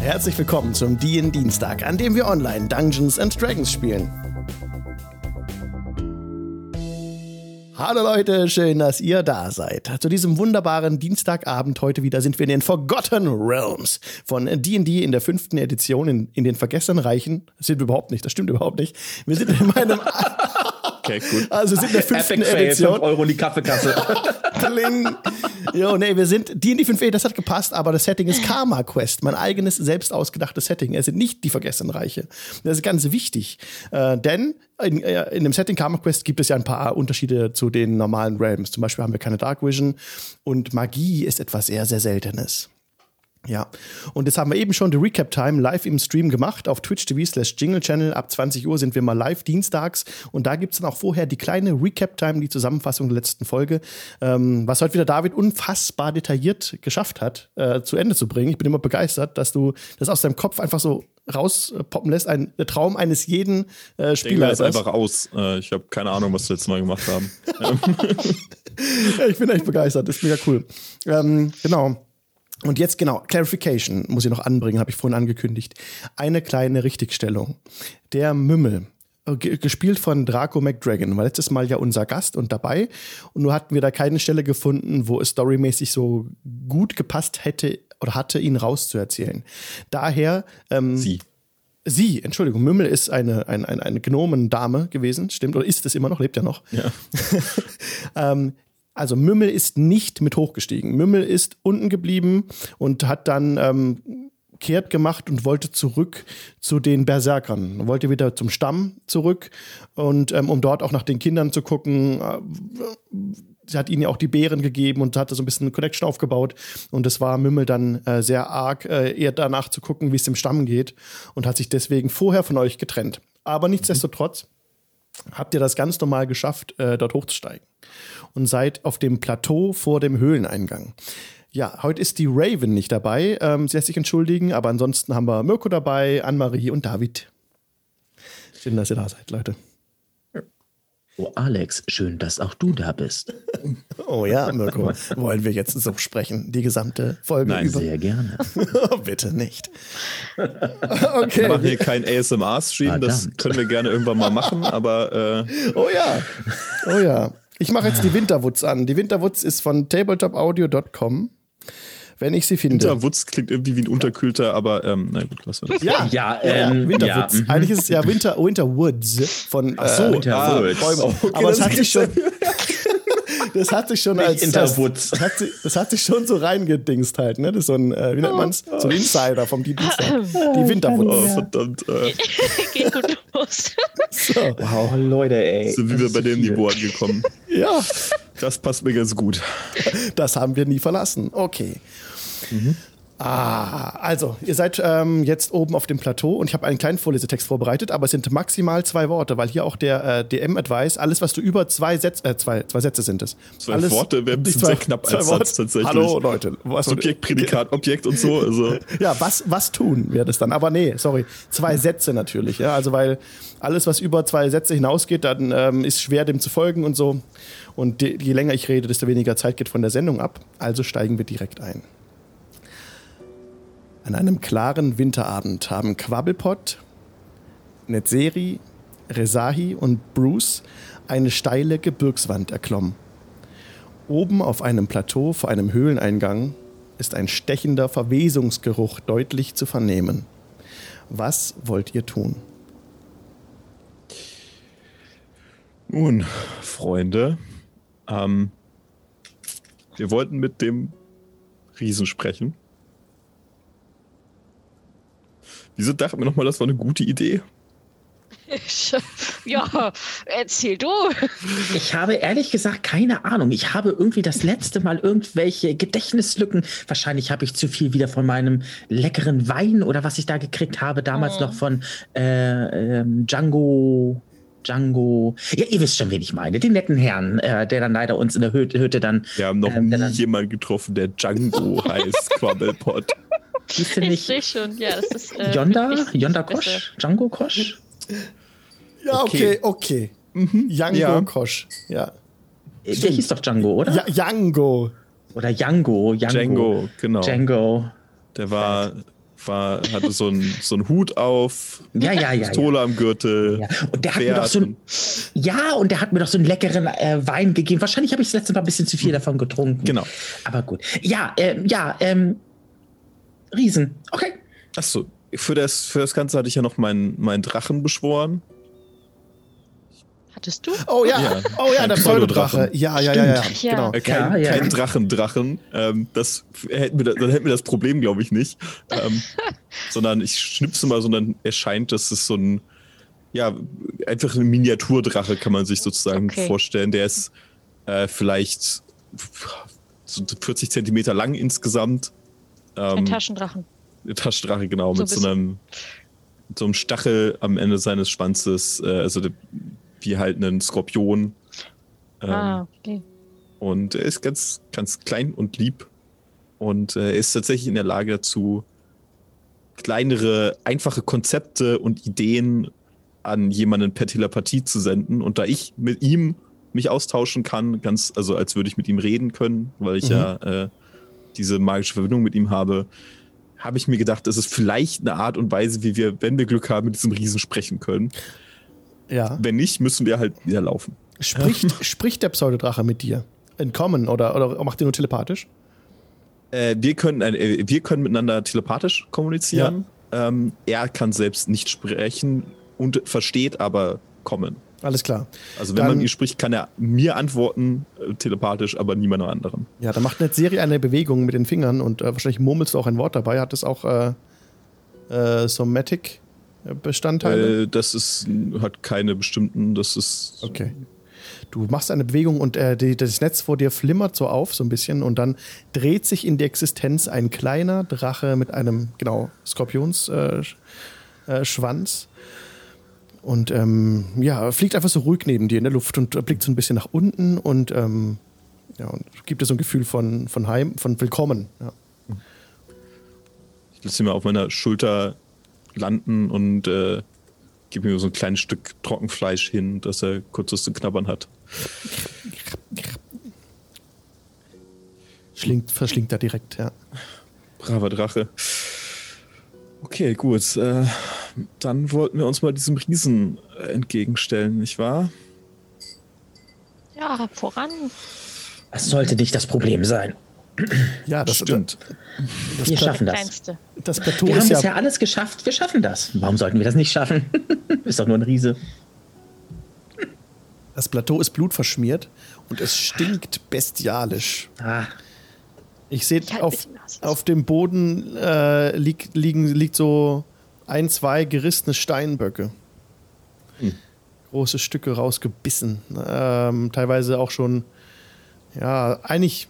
Herzlich willkommen zum DIN Dienstag, an dem wir online Dungeons and Dragons spielen. Hallo Leute, schön, dass ihr da seid. Zu diesem wunderbaren Dienstagabend heute wieder sind wir in den Forgotten Realms von D&D in der fünften Edition in, in den vergessenen Reichen. Das sind wir überhaupt nicht, das stimmt überhaupt nicht. Wir sind in meinem... Okay, gut. Also sind in der fünften Edition. 5 Euro in die Kaffeekasse. Bling. Jo, nee, wir sind D&D 5e, das hat gepasst, aber das Setting ist Karma Quest, mein eigenes selbst ausgedachtes Setting. Es sind nicht die vergessenen Reiche. Das ist ganz wichtig, äh, denn in, äh, in dem Setting Karma Quest gibt es ja ein paar Unterschiede zu den normalen Realms. Zum Beispiel haben wir keine Dark Vision und Magie ist etwas sehr, sehr Seltenes. Ja, und jetzt haben wir eben schon die Recap-Time live im Stream gemacht auf Twitch TV slash Jingle Channel. Ab 20 Uhr sind wir mal live dienstags und da gibt's dann auch vorher die kleine Recap-Time, die Zusammenfassung der letzten Folge, ähm, was heute wieder David unfassbar detailliert geschafft hat, äh, zu Ende zu bringen. Ich bin immer begeistert, dass du das aus deinem Kopf einfach so rauspoppen lässt. Ein Traum eines jeden äh, Ich Spielers. einfach aus. Äh, Ich habe keine Ahnung, was wir letztes Mal gemacht haben. Ja, ich bin echt begeistert, das ist mega cool. Ähm, genau. Und jetzt genau, Clarification muss ich noch anbringen, habe ich vorhin angekündigt. Eine kleine Richtigstellung. Der Mümmel, äh, ge- gespielt von Draco McDragon, war letztes Mal ja unser Gast und dabei. Und nur hatten wir da keine Stelle gefunden, wo es storymäßig so gut gepasst hätte oder hatte, ihn rauszuerzählen. Daher ähm, Sie. Sie, Entschuldigung, Mümmel ist eine, eine, eine, eine Gnomendame gewesen, stimmt, oder ist es immer noch, lebt ja noch. Ja. ähm, also Mümmel ist nicht mit hochgestiegen. Mümmel ist unten geblieben und hat dann ähm, kehrt gemacht und wollte zurück zu den Berserkern. Wollte wieder zum Stamm zurück und ähm, um dort auch nach den Kindern zu gucken. Sie hat ihnen ja auch die Beeren gegeben und hatte so ein bisschen eine Connection aufgebaut. Und es war Mümmel dann äh, sehr arg, äh, eher danach zu gucken, wie es dem Stamm geht und hat sich deswegen vorher von euch getrennt. Aber nichtsdestotrotz habt ihr das ganz normal geschafft, äh, dort hochzusteigen. Und seid auf dem Plateau vor dem Höhleneingang. Ja, heute ist die Raven nicht dabei. Ähm, sie lässt sich entschuldigen, aber ansonsten haben wir Mirko dabei, Anne-Marie und David. Schön, dass ihr da seid, Leute. Oh, Alex, schön, dass auch du da bist. Oh ja, Mirko. Wollen wir jetzt so sprechen? Die gesamte Folge Nein, über? Sehr gerne. Bitte nicht. Wir Okay. machen hier keinen ASMR-Stream, das können wir gerne irgendwann mal machen, aber äh, Oh ja. Oh ja. Ich mache jetzt die Winterwutz an. Die Winterwutz ist von tabletopaudio.com. Wenn ich sie finde. Winterwutz klingt irgendwie wie ein unterkühlter, aber ähm, na gut, lassen wir das. Ja, Ja, ähm, Winterwoods. ja, mhm. Eigentlich ist es ja Winter, Winterwoods von Ach so, äh, Winterwoods. Bäumen. Okay, Aber es das hat sich schon, das hat sich schon Nicht als Interwoods. Das, hat sich, das hat sich schon so reingedingst halt. Ne? Das ist so ein, äh, wie nennt man's? So ein Insider vom die Dienstag. Die Oh, Winterwoods. verdammt. Äh, Geht gut los. So. Wow, Leute, ey. sind das wir bei dem. Niveau angekommen. Ja, Das passt mir ganz gut. das haben wir nie verlassen. Okay. Ah, also, ihr seid ähm, jetzt oben auf dem Plateau und ich habe einen kleinen Vorlesetext vorbereitet, aber es sind maximal zwei Worte, weil hier auch der äh, DM-Advice, alles, was du über zwei Sätze, äh, zwei, zwei Sätze sind es. Zwei alles, Worte wäre ein bisschen zwei- sehr knapp als Worte. Satz tatsächlich. Hallo Leute, was Subjekt, Prädikat, Objekt und so. Also. Ja, was, was tun wäre das dann. Aber nee, sorry. Zwei Sätze natürlich. Ja? Also, weil alles, was über zwei Sätze hinausgeht, dann ähm, ist schwer dem zu folgen und so. Und je länger ich rede, desto weniger Zeit geht von der Sendung ab. Also steigen wir direkt ein. An einem klaren Winterabend haben Quabbelpot, Netzeri, Rezahi und Bruce eine steile Gebirgswand erklommen. Oben auf einem Plateau vor einem Höhleneingang ist ein stechender Verwesungsgeruch deutlich zu vernehmen. Was wollt ihr tun? Nun, Freunde, ähm, wir wollten mit dem Riesen sprechen. Wieso dachten wir nochmal, das war eine gute Idee? Ja, erzähl du. Ich habe ehrlich gesagt keine Ahnung. Ich habe irgendwie das letzte Mal irgendwelche Gedächtnislücken. Wahrscheinlich habe ich zu viel wieder von meinem leckeren Wein oder was ich da gekriegt habe, damals Mhm. noch von äh, ähm, Django. Django. Ja, ihr wisst schon, wen ich meine. Den netten Herrn, äh, der dann leider uns in der Hütte, Hütte dann. Wir haben noch Ähm, nie jemanden getroffen, der Django heißt, Quabbelpot. Hieß der Ich nicht sehe schon, ja, das ist. Äh, Yonda? Yonda. Kosch? Django Kosch? Ja, okay, okay. Django Ja. Kosch. Ja. Äh, Der hieß doch Django, oder? ja Django. Oder Django. Django. Django, genau. Django. Der war war, hatte so einen so einen Hut auf, Ja, ja, ja. ja. Pistole am Gürtel. Ja. Und der hat mir doch so ein, ja, und der hat mir doch so einen leckeren äh, Wein gegeben. Wahrscheinlich habe ich das letzte Mal ein bisschen zu viel davon getrunken. Genau. Aber gut. Ja, ähm, ja, ähm, Riesen. Okay. Achso, für das, für das Ganze hatte ich ja noch meinen, meinen Drachen beschworen. Hattest du? Oh ja, Ja, oh ja, ein der Pseudodrache. Ja, ja, ja, ja. Ja. Genau. Äh, kein, Ja, ja. kein Drachendrachen. Ähm, das hätten wir, da- dann hätten wir das Problem, glaube ich, nicht. Ähm, sondern ich schnipse mal, sondern erscheint, dass es so ein, ja, einfach ein Miniaturdrache, kann man sich sozusagen Okay. vorstellen. Der ist äh, vielleicht so 40 Zentimeter lang insgesamt. Ein Ähm, Taschendrachen. Eine Taschendrache, genau, So mit ein so einem, mit so einem Stachel am Ende seines Schwanzes, äh, also wie halt einen Skorpion. Ähm, ah, okay. Und er ist ganz, ganz klein und lieb. Und äh, er ist tatsächlich in der Lage dazu, kleinere, einfache Konzepte und Ideen an jemanden per Telepathie zu senden. Und da ich mit ihm mich austauschen kann, ganz, also als würde ich mit ihm reden können, weil ich Mhm. ja äh, diese magische Verbindung mit ihm habe, habe ich mir gedacht, es ist vielleicht eine Art und Weise, wie wir, wenn wir Glück haben, mit diesem Riesen sprechen können. Ja. Wenn nicht, müssen wir halt wieder laufen. Spricht, spricht der Pseudodrache mit dir? Entkommen oder, oder macht ihr nur telepathisch? Äh, wir, können, äh, wir können miteinander telepathisch kommunizieren. Ähm, er kann selbst nicht sprechen und versteht aber kommen. Alles klar. Also wenn Dann- man ihn spricht, kann er mir antworten, telepathisch, aber niemand anderen. Ja, da macht eine Serie eine Bewegung mit den Fingern und äh, wahrscheinlich murmelst du auch ein Wort dabei. Hat das auch äh, äh, Somatic-Bestandteile? Äh, das ist, hat keine bestimmten, das ist. Okay. Du machst eine Bewegung und äh, die, das Netz vor dir flimmert so auf, so ein bisschen, und dann dreht sich in die Existenz ein kleiner Drache mit einem, genau, Skorpionsschwanz. Äh, Schwanz. Und ähm, ja, fliegt einfach so ruhig neben dir in der Luft und blickt so ein bisschen nach unten und, ähm, ja, und gibt dir so ein Gefühl von, von Heim, von Willkommen. Ja. Ich lasse ihn mal auf meiner Schulter landen und äh, gebe ihm so ein kleines Stück Trockenfleisch hin, dass er kurz was zu knabbern hat. Schlingt, verschlingt er direkt, ja. Braver Drache. Okay, gut. Äh, dann wollten wir uns mal diesem Riesen entgegenstellen, nicht wahr? Ja, voran. Das sollte nicht das Problem sein. Ja, das Stimmt. Das, Wir schaffen das. Kleinste. das Plateau Wir haben ja bisher alles geschafft. Wir schaffen das. Warum sollten wir das nicht schaffen? Ist doch nur ein Riese. Das Plateau ist blutverschmiert und es stinkt bestialisch. Ah, Ich sehe, halt auf, auf dem Boden äh, liegt, liegen, liegt so ein, zwei gerissene Steinböcke. Große Stücke rausgebissen. Ähm, teilweise auch schon, ja, eigentlich,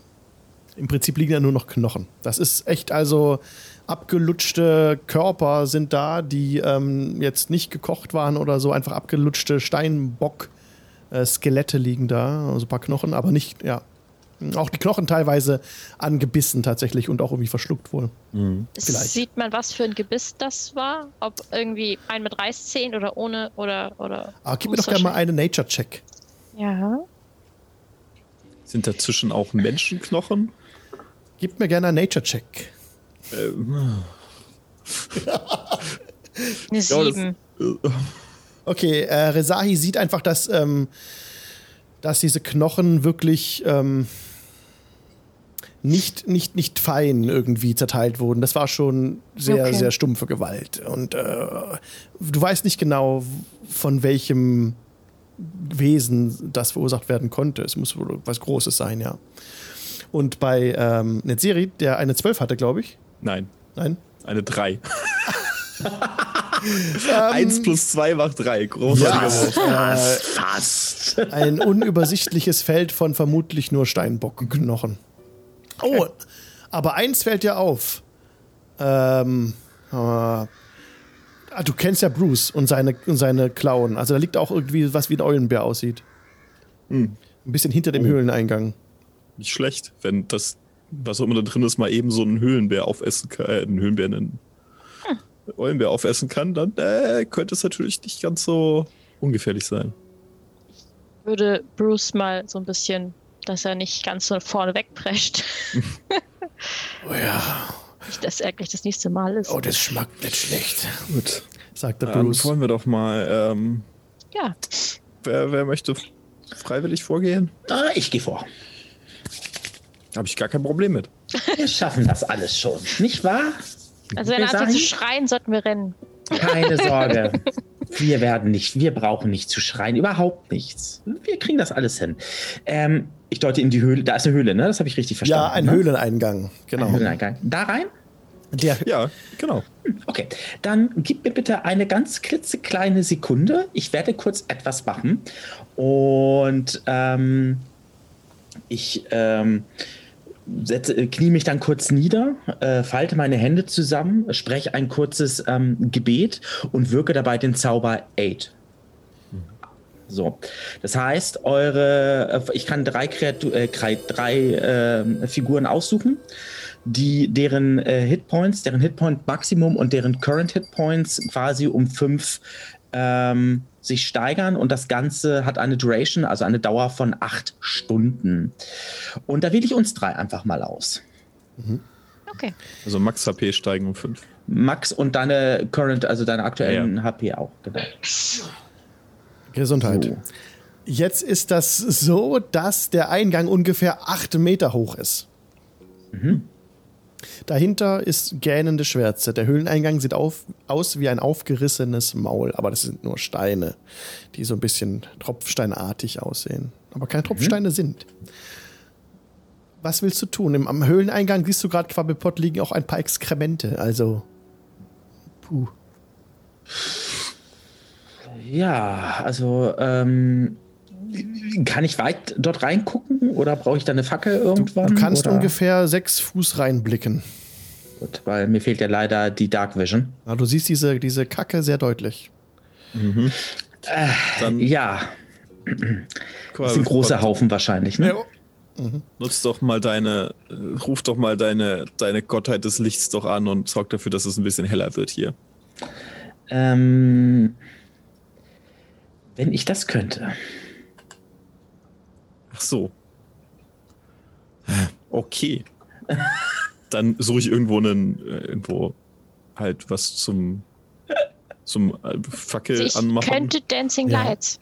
im Prinzip liegen ja nur noch Knochen. Das ist echt also abgelutschte Körper sind da, die ähm, jetzt nicht gekocht waren oder so, einfach abgelutschte Steinbock. Äh, Skelette liegen da, also ein paar Knochen, aber nicht, ja. Auch die Knochen teilweise angebissen tatsächlich und auch irgendwie verschluckt wohl. Vielleicht. Sieht man, was für ein Gebiss das war? Ob irgendwie ein mit Reißzähnen oder ohne oder oder. Aber gib mir doch gerne mal einen Nature-Check. Ja. Sind dazwischen auch Menschenknochen? Gib mir gerne einen Nature-Check. Ähm, Eine ja, das- sieben. äh, Okay, äh, Rezahi sieht einfach, dass, ähm, dass diese Knochen wirklich ähm, nicht, nicht, nicht fein irgendwie zerteilt wurden. Das war schon sehr, Okay. sehr stumpfe Gewalt. Und äh, du weißt nicht genau, von welchem Wesen das verursacht werden konnte. Es muss wohl was Großes sein, ja. Und bei ähm, Netzeri, der eine 12 hatte, glaube ich. nein, Nein? eine 3. 1 plus 2 macht 3. Großartiger Wurf. Äh, fast. ein unübersichtliches Feld von vermutlich nur Steinbockenknochen. Oh, aber eins fällt dir auf. Ähm, äh, ah, du kennst ja Bruce und seine, und seine Klauen. Also da liegt auch irgendwie was wie ein Eulenbär aussieht. Ein bisschen hinter dem Höhleneingang. Nicht schlecht, wenn das, was auch immer da drin ist, mal eben so einen Höhlenbär aufessen kann, äh, einen Höhlenbär, einen Eulenbär aufessen kann, dann äh, könnte es natürlich nicht ganz so ungefährlich sein. Würde Bruce mal so ein bisschen, dass er nicht ganz so vorne wegprescht. Oh ja. Nicht, dass er gleich das nächste Mal ist. Oh, das schmeckt nicht schlecht, Gut. sagte Dann Bruce. wollen wir doch mal. Ähm, Ja. wer, wer möchte freiwillig vorgehen? Ah, ich gehe vor. Habe ich gar kein Problem mit. Wir schaffen das alles schon, nicht wahr? Also wenn Wir er anfängt zu schreien, sollten wir rennen. Keine Sorge. Wir werden nicht, wir brauchen nicht zu schreien, überhaupt nichts. Wir kriegen das alles hin. Ähm, ich deute in die Höhle. Da ist eine Höhle, ne? Das habe ich richtig verstanden. Ja, ein ne? Höhleneingang, genau. Ein Höhleneingang. Da rein? Der, Ja, genau. Okay, dann gib mir bitte eine ganz klitzekleine Sekunde. Ich werde kurz etwas machen. Und ähm, ich ähm, setze, knie mich dann kurz nieder, äh, falte meine Hände zusammen, spreche ein kurzes ähm, Gebet und wirke dabei den Zauber Aid. So, das heißt, eure, äh, ich kann drei, Kreatu äh, drei äh, Figuren aussuchen, die deren äh, Hitpoints, deren Hitpoint Maximum und deren Current Hitpoints quasi um fünf ähm, sich steigern und das Ganze hat eine Duration, also eine Dauer von acht Stunden. Und da wähle ich uns drei einfach mal aus. Okay. Also Max HP steigen um 5. Max und deine Current, also deine aktuellen HP auch, genau. Gesundheit. So. Jetzt ist das so, dass der Eingang ungefähr acht Meter hoch ist. Dahinter ist gähnende Schwärze. Der Höhleneingang sieht auf, aus wie ein aufgerissenes Maul, aber das sind nur Steine, die so ein bisschen tropfsteinartig aussehen, aber keine Tropfsteine sind. Was willst du tun? Im, am Höhleneingang siehst du gerade Quabbelpott liegen auch ein paar Exkremente, also puh. Ja, also ähm, kann ich weit dort reingucken oder brauche ich da eine Fackel irgendwann? Du kannst oder? ungefähr sechs Fuß reinblicken. Gut, weil mir fehlt ja leider die Dark Vision. Ja, du siehst diese, diese Kacke sehr deutlich. Dann Ja, das ist ein großer Haufen wahrscheinlich. Ne? Nutz doch mal deine, äh, ruf doch mal deine, deine Gottheit des Lichts doch an und sorg dafür, dass es ein bisschen heller wird hier. Ähm, wenn ich das könnte. Ach so. Okay. Dann suche ich irgendwo einen, äh, irgendwo halt was zum, zum äh, Fackel ich anmachen. könnte Dancing Ja. Lights.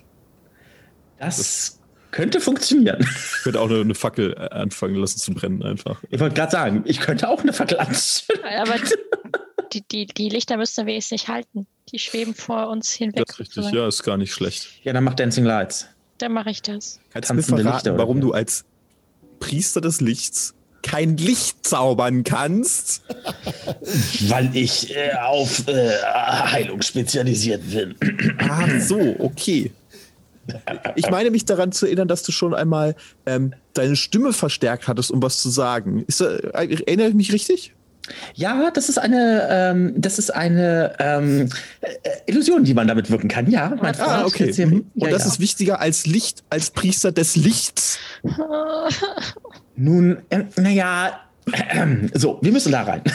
Das könnte funktionieren. Ich könnte auch eine, eine Fackel äh, anfangen lassen zu brennen einfach. Ich wollte gerade sagen, ich könnte auch eine Fackel anzünden. Aber die, die, die Lichter müssten wir jetzt nicht halten. Die schweben vor uns hinweg. Das ist richtig, ja, ist gar nicht schlecht. Ja, dann mach Dancing Lights. Dann mache ich das. Kannst du mir verraten, Lichter, warum du als Priester des Lichts kein Licht zaubern kannst? Weil ich äh, auf äh, Heilung spezialisiert bin. Ach so, okay. Ich meine mich daran zu erinnern, dass du schon einmal ähm, deine Stimme verstärkt hattest, um was zu sagen. Ist, da- erinnere ich mich richtig? Ja, das ist eine, ähm, das ist eine ähm, äh, Illusion, die man damit wirken kann. Ja, mein Freund. Ah, okay. jetzt hier- Mhm. Und Ja, das ja. ist wichtiger als Licht, als Priester des Lichts. Nun, äh, naja, äh, so, wir müssen da rein.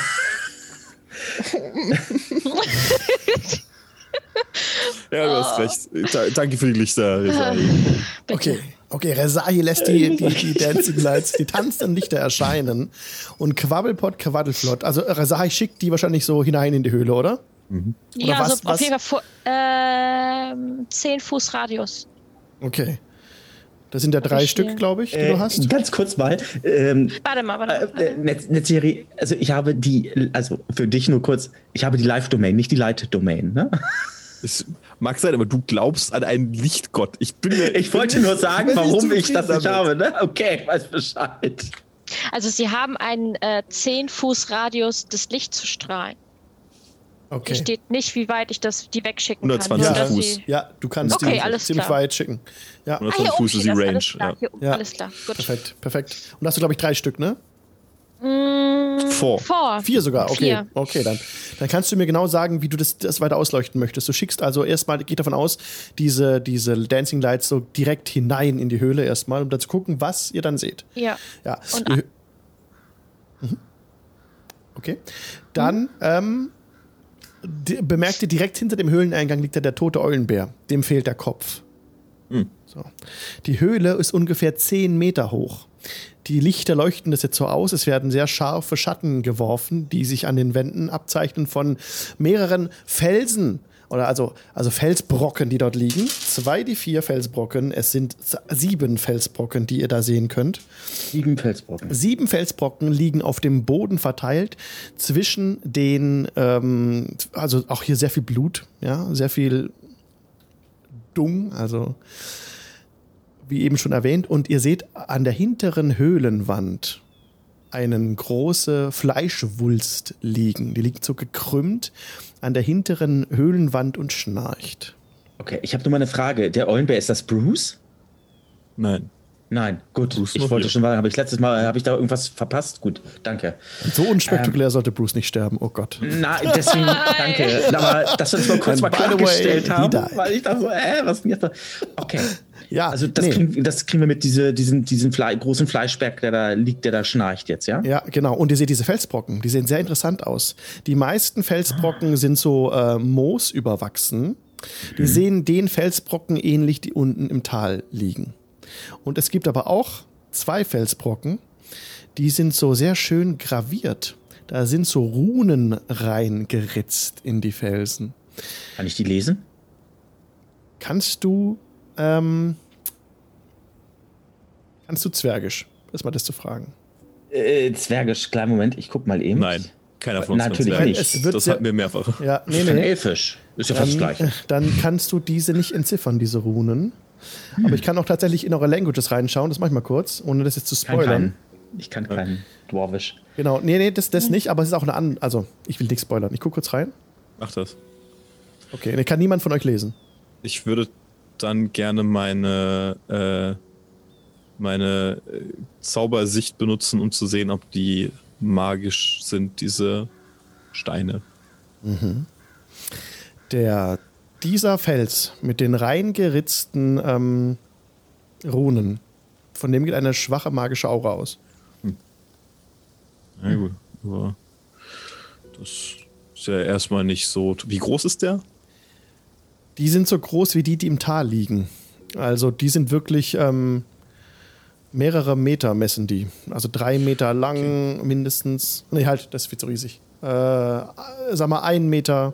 Ja, du hast recht. Da, danke für die Lichter. Bitte. Okay, okay, Rezahi lässt die, die, die Dancing Lights, die tanzenden Lichter erscheinen und Quabbelpott, Quaddelflott. Also Rezahi schickt die wahrscheinlich so hinein in die Höhle, oder? Ja, was- also was- auf jeden Fall vor, ähm, 10 Fuß Radius. Okay. Das sind ja drei ich Stück, glaube ich, die Äh, du hast. Ganz kurz mal. Ähm, Warte mal, warte mal. äh, äh, Netz, also ich habe die, also für dich nur kurz, ich habe die Live-Domain, nicht die Light-Domain. Ne? Es mag sein, aber du glaubst an einen Lichtgott. Ich bin mir, Ich wollte nur sagen, warum ich das nicht habe. Ne? Okay, ich weiß Bescheid. Also sie haben einen äh, 10 Fuß Radius des Lichts zu strahlen. Hier Okay. steht nicht, wie weit ich das, die wegschicken 120 kann. Ja. dass Fuß. sie- Ja, du kannst Okay, die alles ziemlich klar. weit schicken. Ja, 120 Ah, hier Fuß oben ist die das, Range. Alles klar, Ja. hier Ja. alles klar. Gut. perfekt, perfekt. Und da hast du, glaube ich, drei Stück, ne? Mm, Vor. Vor. Vier sogar, okay. Vier. Okay, dann. Dann kannst du mir genau sagen, wie du das, das weiter ausleuchten möchtest. Du schickst also erstmal, geht davon aus, diese, diese Dancing Lights so direkt hinein in die Höhle erstmal, um dann zu gucken, was ihr dann seht. Ja. Ja. Und Mhm. Okay. Dann ähm, di- bemerkt ihr direkt hinter dem Höhleneingang liegt da der tote Eulenbär. Dem fehlt der Kopf. Hm. So. Die Höhle ist ungefähr 10 Meter hoch. Die Lichter leuchten das jetzt so aus. Es werden sehr scharfe Schatten geworfen, die sich an den Wänden abzeichnen von mehreren Felsen. Oder also, also Felsbrocken, die dort liegen. Zwei, die vier Felsbrocken. Es sind sieben Felsbrocken, die ihr da sehen könnt. Sieben Felsbrocken. Sieben Felsbrocken liegen auf dem Boden verteilt zwischen den, ähm, also auch hier sehr viel Blut, ja, sehr viel Dung, also wie eben schon erwähnt. Und ihr seht an der hinteren Höhlenwand einen große Fleischwulst liegen. Die liegt so gekrümmt an der hinteren Höhlenwand und schnarcht. Okay, ich habe nur mal eine Frage. Der Eulenbär, ist das Bruce? Nein. Nein, gut. Bruce ich wollte hier. schon mal, habe ich letztes Mal, habe ich da irgendwas verpasst? Gut, danke. So unspektakulär sollte Bruce nicht sterben, oh Gott. Na, deswegen, danke. Aber dass wir uns mal kurz mal And way, klargestellt haben, weil ich dachte so, äh, was ist denn jetzt da? Okay. Ja, Also das, nee. kriegen, das kriegen wir mit diese, diesen, diesen Fle großen Fleischberg, der da liegt, der da schnarcht jetzt, ja? Ja, genau. Und ihr seht diese Felsbrocken, die sehen sehr interessant aus. Die meisten Felsbrocken sind so äh, Moos überwachsen. Die sehen den Felsbrocken ähnlich, die unten im Tal liegen. Und es gibt aber auch zwei Felsbrocken, die sind so sehr schön graviert. Da sind so Runen reingeritzt in die Felsen. Kann ich die lesen? Kannst du, ähm, kannst du Zwergisch? Ist mal das zu fragen. Äh, Zwergisch, kleinen Moment, ich guck mal eben. Nein. Keiner von uns Natürlich kann nicht. Zwergisch. Wird Das hatten wir mehrfach. Ja, nee, Ich nee. Elfisch. Ist ja fast das dann, kannst du diese nicht entziffern, diese Runen. Aber ich kann auch tatsächlich in eure Languages reinschauen, das mach ich mal kurz, ohne das jetzt zu Ich spoilern. Ich kann keinen Dwarvisch. Genau, nee, nee, das, das nicht, aber es ist auch eine an, also ich will nichts spoilern. Ich guck kurz rein. Mach das. Okay, den kann niemand von euch lesen. Ich würde dann gerne meine, äh, meine äh, Zaubersicht benutzen, um zu sehen, ob die magisch sind, diese Steine. Der, dieser Fels mit den reingeritzten ähm, Runen, von dem geht eine schwache magische Aura aus. Ja, gut. Aber das ist ja erstmal nicht so. Wie groß ist der? Die sind so groß wie die, die im Tal liegen. Also die sind wirklich ähm, mehrere Meter messen die. Also drei Meter lang mindestens. Nee, halt, das ist viel zu riesig. Äh, sag mal, ein Meter,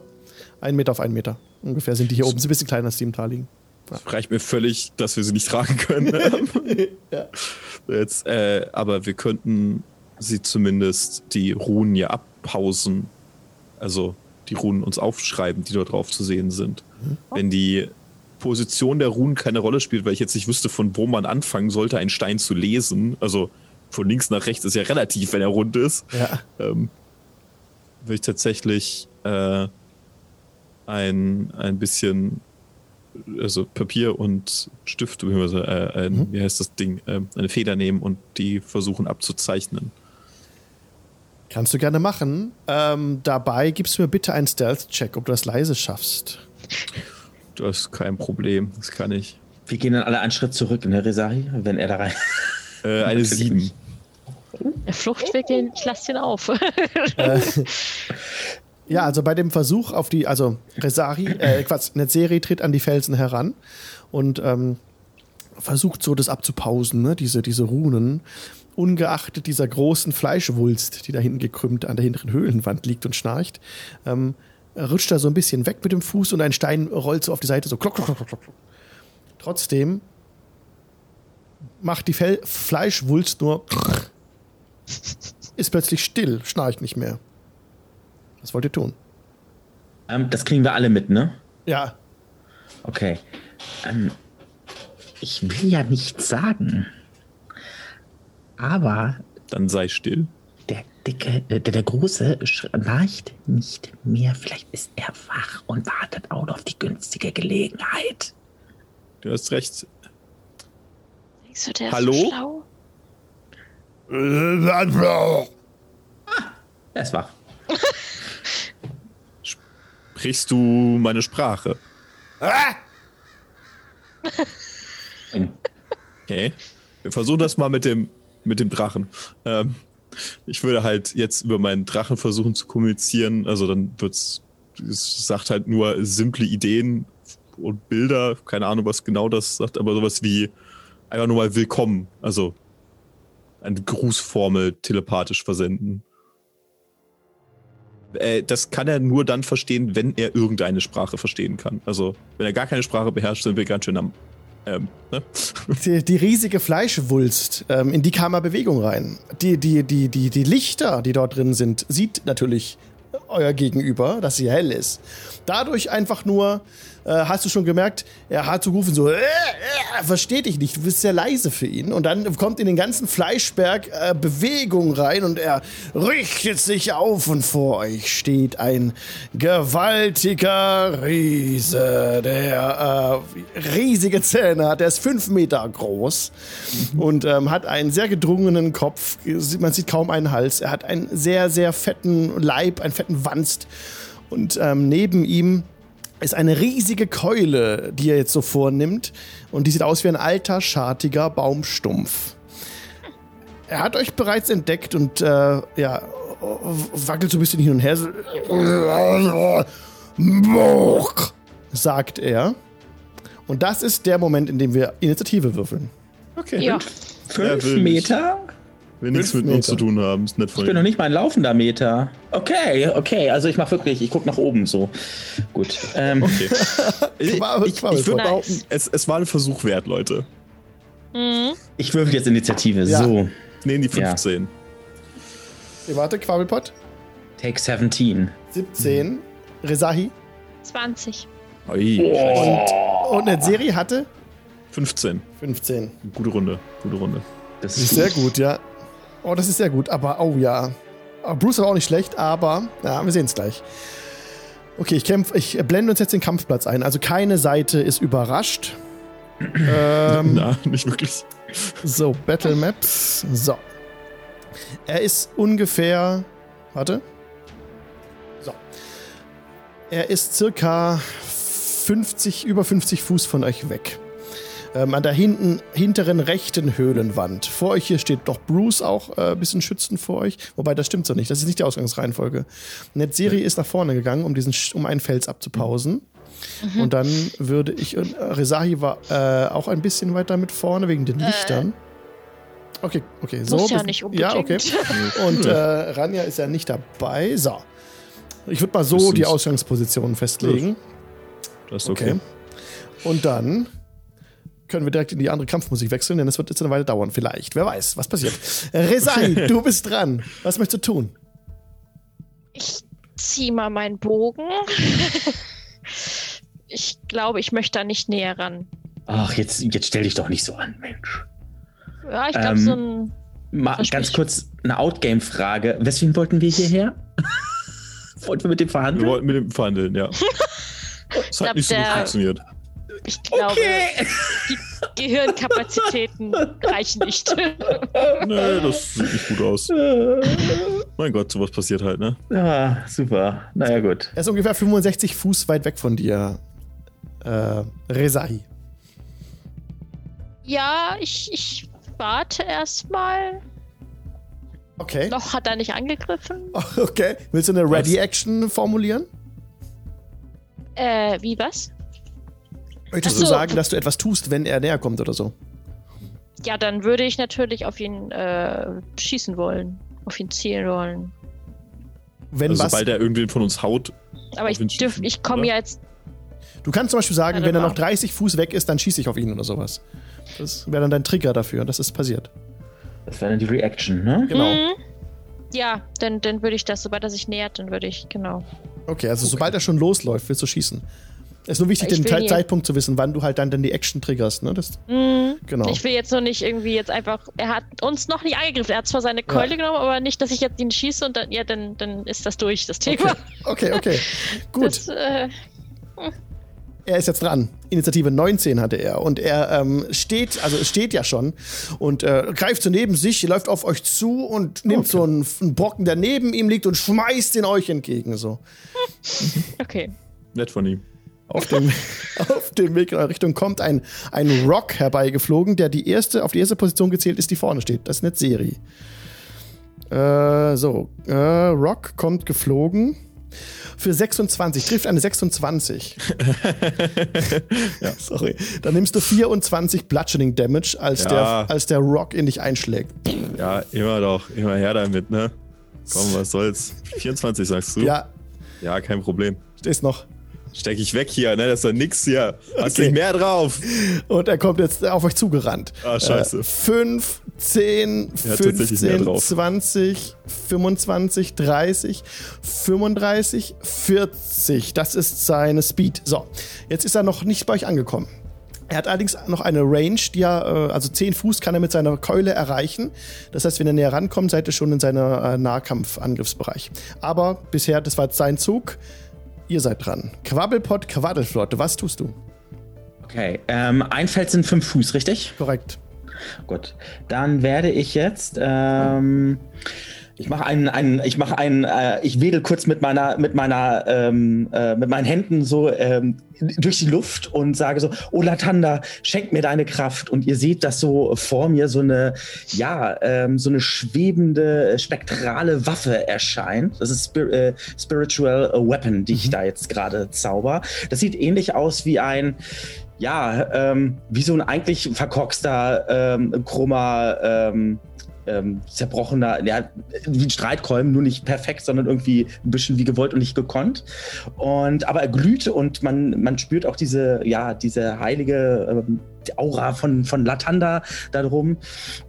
ein Meter auf einen Meter. Ungefähr sind die hier oben. Sind ein bisschen kleiner, als die im Tal liegen. Das reicht mir völlig, dass wir sie nicht tragen können. Jetzt, äh, aber wir könnten sie zumindest die Runen ja abpausen. Also die Runen uns aufschreiben, die dort drauf zu sehen sind. Wenn die Position der Runen keine Rolle spielt, weil ich jetzt nicht wüsste, von wo man anfangen sollte, einen Stein zu lesen. Also von links nach rechts ist ja relativ, wenn er rund ist. Ja. Ähm, würde ich tatsächlich äh, ein, ein bisschen also Papier und Stift, beziehungsweise äh, ein, wie heißt das Ding, ähm, eine Feder nehmen und die versuchen abzuzeichnen. Kannst du gerne machen. Ähm, dabei gibst du mir bitte einen Stealth-Check, ob du das leise schaffst. Das ist kein Problem, das kann ich. Wir gehen dann alle einen Schritt zurück, ne, Resari? Wenn er da rein. Äh, eine Natürlich sieben. nicht. Der Fluchtweg, den, ich lasse den auf. Ja, also bei dem Versuch auf die, also Resari, äh, Quatsch, Netzeri tritt an die Felsen heran und ähm, versucht so das abzupausen, ne? diese, diese Runen, ungeachtet dieser großen Fleischwulst, die da hinten gekrümmt an der hinteren Höhlenwand liegt und schnarcht, ähm, rutscht er so ein bisschen weg mit dem Fuß und ein Stein rollt so auf die Seite, so klock, klock, klock, klock, klock. Trotzdem macht die Fel Fleischwulst nur ist plötzlich still, schnarcht nicht mehr. Was wollt ihr tun? Ähm, das kriegen wir alle mit, ne? Ja, Okay. Ähm, ich will ja nichts sagen. Aber Dann sei still. Der dicke, äh, der, der große schnarcht nicht mehr. Vielleicht ist er wach und wartet auch auf die günstige Gelegenheit. Du hast recht. Denkst du, der ist Hallo? so schlau? Er ist wach. Sprichst du meine Sprache? Okay. Wir versuchen das mal mit dem, mit dem Drachen. Ähm, ich würde halt jetzt über meinen Drachen versuchen zu kommunizieren. Also dann wird's, es sagt halt nur simple Ideen und Bilder. Keine Ahnung, was genau das sagt, aber sowas wie einfach nur mal willkommen. Also eine Grußformel telepathisch versenden. Äh, das kann er nur dann verstehen, wenn er irgendeine Sprache verstehen kann. Also, wenn er gar keine Sprache beherrscht, sind wir ganz schön am. Ähm, ne? Die, die riesige Fleischwulst, ähm, in die kam er Bewegung rein. Die, die, die, die, die Lichter, die dort drin sind, sieht natürlich euer Gegenüber, dass sie hell ist. Dadurch einfach nur äh, hast du schon gemerkt, er hat so gerufen, so, äh, äh, versteht dich nicht, du bist sehr leise für ihn. Und dann kommt in den ganzen Fleischberg äh, Bewegung rein und er richtet sich auf und vor euch steht ein gewaltiger Riese, der äh, riesige Zähne hat, der ist fünf Meter groß und ähm, hat einen sehr gedrungenen Kopf, man sieht kaum einen Hals, er hat einen sehr, sehr fetten Leib, einen fetten Wanst. Und ähm, neben ihm ist eine riesige Keule, die er jetzt so vornimmt. Und die sieht aus wie ein alter, schartiger Baumstumpf. Er hat euch bereits entdeckt und äh, ja, wackelt so ein bisschen hin und her. Burg, sagt er. Und das ist der Moment, in dem wir Initiative würfeln. Okay. Ja. Fünf. Meter? Will nichts mit uns zu Meter. tun haben. Ist nett von Ich bin noch nicht mal ein laufender Meter. Okay, okay. Also ich mache wirklich, ich gucke nach oben so. Gut. Ähm, Okay. ich ich, ich würde Nice. behaupten, es, es war ein Versuch wert, Leute. Mhm. Ich würfel jetzt Initiative. Ja. So. Nee, die Ja. 15. Okay, warte, Quabbelpott. Take 17. 17. Rezahi. 20. Ui, Oh. Und eine Serie hatte 15. 15. Gute Runde. Gute Runde. Das Das ist sehr gut, ja. Oh, das ist sehr gut, aber oh ja. Aber Bruce war auch nicht schlecht, aber ja, wir sehen es gleich. Okay, ich kämpf, ich blende uns jetzt den Kampfplatz ein. Also keine Seite ist überrascht. ähm, Na, nicht wirklich. so, Battle Maps. So. Er ist ungefähr. Warte. So. Er ist circa 50, über 50 Fuß von euch weg. Ähm, an der hinten, hinteren rechten Höhlenwand. Vor euch hier steht doch Bruce auch äh, ein bisschen schützend vor euch. Wobei, das stimmt so nicht. Das ist nicht die Ausgangsreihenfolge. Netzeri ist nach vorne gegangen, um, diesen, um einen Fels abzupausen. Und dann würde ich. Und äh, Rezahi war äh, auch ein bisschen weiter mit vorne wegen den Lichtern. Okay, okay. So, Muss ja nicht Ja, okay. unbedingt. Und äh, Ranja ist ja nicht dabei. So. Ich würde mal so die? Ausgangsposition festlegen. Das ist okay. Okay. Und dann können wir direkt in die andere Kampfmusik wechseln, denn es wird jetzt eine Weile dauern. Vielleicht. Wer weiß, was passiert. Resai, du bist dran. Was möchtest du tun? Ich zieh mal meinen Bogen. ich glaube, ich möchte da nicht näher ran. Ach, jetzt, jetzt stell dich doch nicht so an, Mensch. Ja, ich glaube, Ähm, so ein. Mal Versprich. ganz kurz eine Outgame-Frage. Weswegen wollten wir hierher? wollten wir mit dem Wir verhandeln? wollten mit dem verhandeln, ja. Das glaub, hat nicht so gut funktioniert. Ich glaube, Okay. die Gehirnkapazitäten reichen nicht. Nee, das sieht nicht gut aus. Mein Gott, sowas passiert halt, ne? ah, super. Naja, gut. Er ist ungefähr 65 Fuß weit weg von dir. Äh, Resai. ja, ich, ich warte erstmal. Okay. Noch hat er nicht angegriffen. Okay. Willst du eine Ready-Action formulieren? Äh, wie was? Möchtest Ach du so. sagen, dass du etwas tust, wenn er näher kommt oder so? Ja, dann würde ich natürlich auf ihn äh, schießen wollen. Auf ihn zielen wollen. Wenn Also was? sobald er irgendwen von uns haut, Aber ich dürf, ich komme ja jetzt. Du kannst zum Beispiel sagen, wenn er noch 30 Fuß weg ist, dann schieße ich auf ihn oder sowas. Das wäre dann dein Trigger dafür, dass es passiert. Das wäre dann die Reaction, ne? Genau. Mhm. Ja, dann, dann würde ich das, sobald er sich nähert, dann würde ich, genau. Okay, also sobald er schon losläuft, willst du schießen. Es ist nur wichtig, Ich den Zeitpunkt zu wissen, wann du halt dann, dann die Action triggerst. Ne? Das, Mhm. genau. Ich will jetzt noch nicht irgendwie jetzt einfach. Er hat uns noch nicht angegriffen. Er hat zwar seine Keule genommen, aber nicht, dass ich jetzt ihn schieße und dann, ja, dann, dann ist das durch, das Thema. Okay, okay. okay. Gut. Das, äh, er ist jetzt dran. Initiative 19 hatte er. Und er ähm, steht, also steht ja schon, und äh, greift so neben sich, läuft auf euch zu und nimmt so einen, einen Brocken, der neben ihm liegt und schmeißt den euch entgegen. So. okay. nett von ihm. Auf dem, auf dem Weg in eure Richtung kommt ein, ein Rock herbeigeflogen, der die erste, auf die erste Position gezählt ist, die vorne steht. Das ist eine Serie. Äh, so, äh, Rock kommt geflogen Für 26. Trifft eine 26. Sorry. Dann nimmst du 24 Bludgeoning Damage, als, Ja. der, als der Rock in dich einschlägt. Ja, immer doch, immer her damit, ne? Komm, was soll's. 24 sagst du? Ja, Ja, kein Problem. stehst noch. Steck ich weg hier, ne? Das ist doch nix hier. Hast Okay. nicht mehr drauf. Und er kommt jetzt auf euch zugerannt. Ah, scheiße. Äh, 5, 10, Er hat tatsächlich mehr 15, drauf. 20, 25, 30, 35, 40. Das ist seine Speed. So, jetzt ist er noch nicht bei euch angekommen. Er hat allerdings noch eine Range, die er, äh, also 10 Fuß kann er mit seiner Keule erreichen. Das heißt, wenn er näher rankommt, seid ihr schon in seiner äh, Nahkampfangriffsbereich. Aber bisher, das war jetzt sein Zug. Ihr seid dran. Quabbelpott, Quaddelflotte, was tust du? Okay, ähm, ein Feld sind fünf Fuß, richtig? Korrekt. Gut. Dann werde ich jetzt. Ähm, ich mache einen, einen, ich mache einen, äh, ich wedel kurz mit meiner, mit meiner, ähm, äh, mit meinen Händen so ähm, durch die Luft und sage so, oh Latanda, schenk mir deine Kraft. Und ihr seht, dass so vor mir so eine, ja, ähm, so eine schwebende, spektrale Waffe erscheint. Das ist Spir äh, Spiritual Weapon, die ich da jetzt gerade zauber. Das sieht ähnlich aus wie ein, ja, ähm, wie so ein eigentlich verkorkster, ähm, krummer, ähm, ähm, zerbrochener, ja, wie ein Streitkolben, nur nicht perfekt, sondern irgendwie ein bisschen wie gewollt und nicht gekonnt. Und aber er glüht und man, man spürt auch diese, ja, diese heilige ähm, Aura von, von Latanda da drum.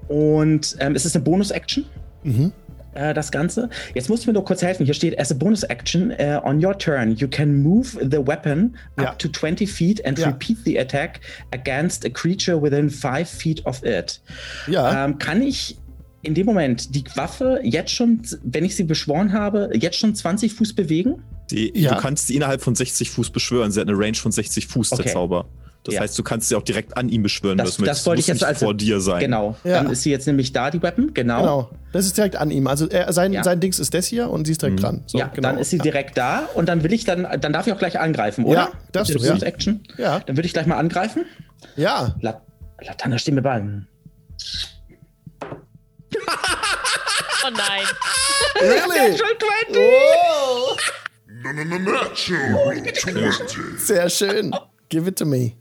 Und ähm, es ist eine Bonus-Action Mhm. äh, das Ganze. Jetzt musst du mir nur kurz helfen. Hier steht, as a bonus action, uh, on your turn, you can move the weapon Ja. up to 20 feet and Ja. repeat the attack against a creature within 5 feet of it. Ja. Ähm, kann ich in dem Moment die Waffe jetzt schon, wenn ich sie beschworen habe, jetzt schon 20 Fuß bewegen? Die, Ja. Du kannst sie innerhalb von 60 Fuß beschwören. Sie hat eine Range von 60 Fuß, Okay. der Zauber. Das Ja. heißt, du kannst sie auch direkt an ihm beschwören, Das- wenn du möchtest. das wollte ich jetzt nicht als- vor dir sein. Genau. Ja. Dann ist sie jetzt nämlich da, die Weapon. Genau. Genau. Das ist direkt an ihm. Also er, sein, Ja. sein Dings ist das hier und sie ist direkt dran. So, ja, genau. dann ist sie ja. direkt da und dann will ich dann, dann darf ich auch gleich angreifen, oder? Ja, darfst du, der ja. Action. Ja. Dann würde ich gleich mal angreifen. Ja. La Latana, steh mir bei. Oh nein. Really? Oh. Natural 20. Sehr schön. Give it to me.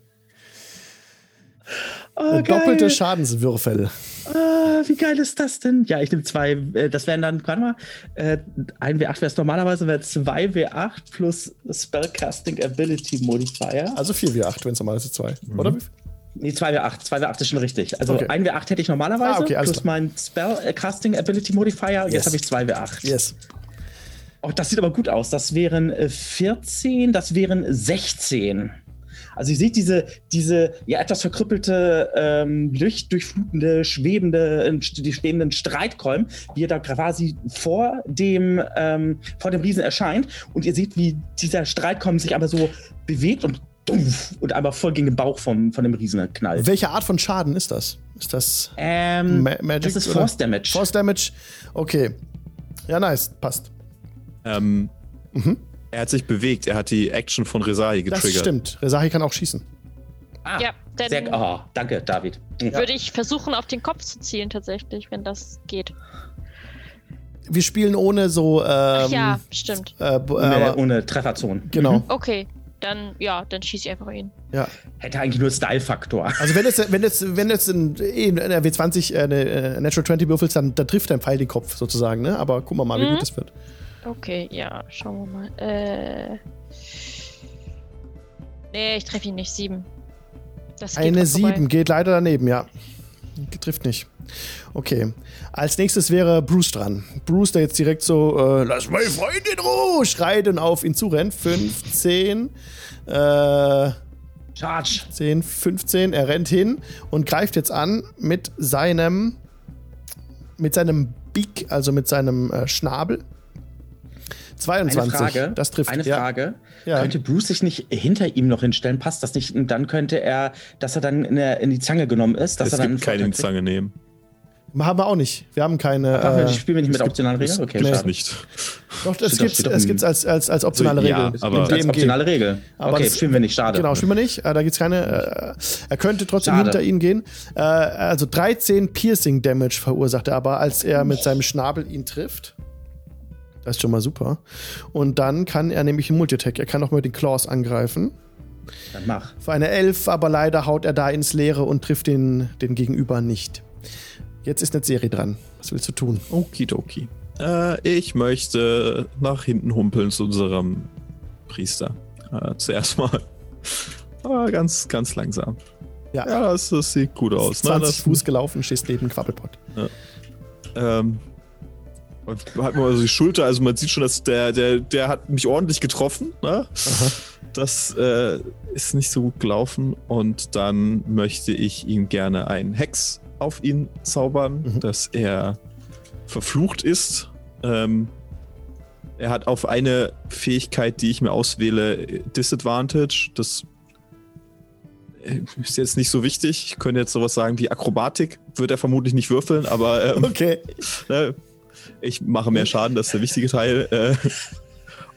Oh, Doppelte geil. Schadenswürfel. Ah, wie geil ist das denn? Ja, ich nehme zwei, äh, das wären dann, warte mal, äh, ein W8 wäre es normalerweise, wäre 2 W8 plus Spellcasting Ability Modifier. Also 4 wie 8, wenn es normal ist, 2. Oder? wie viel? Nee, 2 W8, 2 W8 ist schon richtig. Also Okay. ein W8 hätte ich normalerweise, Ah, okay, plus klar. mein Spellcasting Ability Modifier, Yes. jetzt habe ich 2 W8. Yes. Oh, das sieht aber gut aus. Das wären äh, 14, das wären 16. Also ihr seht diese, diese ja etwas verkrüppelte, ähm, lichtdurchflutende, schwebende, äh, die schwebenden Streitkolben, wie er da quasi vor dem, ähm, vor dem Riesen erscheint. Und ihr seht, wie dieser Streitkolben sich aber so bewegt und und einmal voll gegen den Bauch vom, von dem Riesen knallt. Welche Art von Schaden ist das? Ist das Ähm, Ma Magic? das ist oder? Force Damage. Force Damage? Okay. Ja, nice. Passt. Ähm, Er hat sich bewegt. Er hat die Action von Resahi Das getriggert. stimmt. Resahi kann auch schießen. ah, Ja, dann sehr, oh, danke, David. würde ich versuchen, auf den Kopf zu zielen, tatsächlich, wenn das geht. Wir spielen ohne so. Ähm, Ach ja, stimmt. Äh, b- Ohne, ohne Trefferzone. genau. Okay, dann, ja, dann schieße ich einfach ihn. Ja. Hätte eigentlich nur Style-Faktor. Also wenn jetzt, wenn jetzt, wenn jetzt in, in der W20 äh, eine äh, Natural 20 würfelst, dann, dann trifft dein Pfeil den Kopf sozusagen, ne? Aber gucken wir mal, wie Mhm. gut das wird. Okay, ja, schauen wir mal. Äh. Nee, ich treffe ihn nicht. Sieben. Das geht Eine vorbei. 7 geht leider daneben, ja. Trifft nicht. Okay. Als nächstes wäre Bruce dran. Bruce, der jetzt direkt so, äh, lass meine Freundin in Ruhe, schreit und auf ihn zurennt. 15, äh, Charge. 10, 15. Er rennt hin und greift jetzt an mit seinem, mit seinem Beak, also mit seinem äh, Schnabel. Eine 22. Frage. Das trifft. Eine. Frage. Ja. Könnte Bruce sich nicht hinter ihm noch hinstellen? Passt das nicht? Und dann könnte er, dass er dann in, der, in die Zange genommen ist, dass Es er dann gibt keine einen Vorteil Zange nehmen. Haben wir auch nicht. Wir haben keine. kriegt? Äh, ich spiele nicht mit optionalen Regeln? Okay, nee. Nicht. doch, das steht gibt es gibt's als, als, als optionale Also, ja, Regel. aber- Als optionale Regel. Aber okay, das- spielen wir nicht, schade. Genau, spielen wir nicht. Äh, da gibt es keine. Äh, er könnte trotzdem Schade. hinter ihn gehen. Äh, also 13 Piercing Damage verursacht er aber, als er mit seinem Schnabel ihn trifft. Das ist schon mal super. Und dann kann er nämlich einen Multitack. Er kann auch mit den Claws angreifen. Dann mach. Für eine Elf, aber leider haut er da ins Leere und trifft den, den Gegenüber nicht. Jetzt ist eine Serie dran. Was willst du tun? Okidoki. Äh, ich möchte nach hinten humpeln zu unserem Priester. Äh, zuerst mal. Aber ganz, ganz langsam. Ja, Ja, das, das sieht gut aus. 20 Ne? Das, Fuß gelaufen, stehst neben Quabbelpott. ähm, und hat man also die Schulter, also man sieht schon, dass der, der, der hat mich ordentlich getroffen. Ne? Das äh, ist nicht so gut gelaufen. Und dann möchte ich ihm gerne einen Hex auf ihn zaubern, Mhm. dass er verflucht ist. Ähm, er hat auf eine Fähigkeit, die ich mir auswähle, Disadvantage. Das äh, ist jetzt nicht so wichtig. Ich könnte jetzt sowas sagen wie Akrobatik. Wird er vermutlich nicht würfeln, aber ähm, Okay. ne, ich mache mehr Schaden, das ist der wichtige Teil. Äh,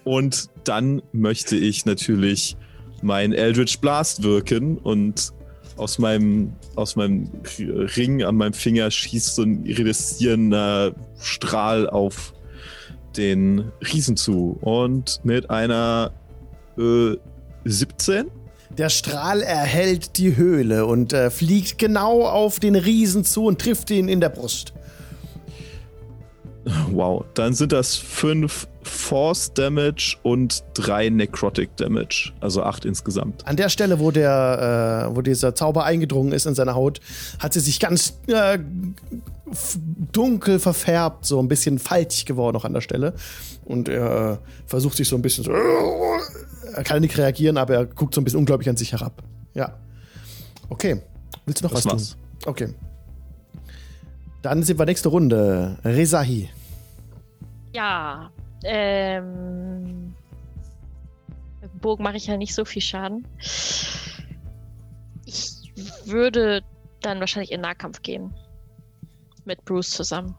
und dann möchte ich natürlich mein Eldritch Blast wirken und aus meinem, aus meinem Ring an meinem Finger schießt so ein irideszierender Strahl auf den Riesen zu. Und mit einer äh, 17 Der Strahl erhellt die Höhle und äh, fliegt genau auf den Riesen zu und trifft ihn in der Brust. Wow, dann sind das fünf Force Damage und drei Necrotic Damage, also acht insgesamt. An der Stelle, wo der, äh, wo dieser Zauber eingedrungen ist in seine Haut, hat sie sich ganz äh, dunkel verfärbt, so ein bisschen faltig geworden noch an der Stelle. Und er äh, versucht sich so ein bisschen so. Er kann nicht reagieren, aber er guckt so ein bisschen unglaublich an sich herab. Ja. Okay. Willst du noch Das was war's. tun? Okay. Dann sind wir nächste Runde. Rezahi. Ja. Ähm. Mit dem Bogen mache ich ja nicht so viel Schaden. Ich würde dann wahrscheinlich in Nahkampf gehen. Mit Bruce zusammen.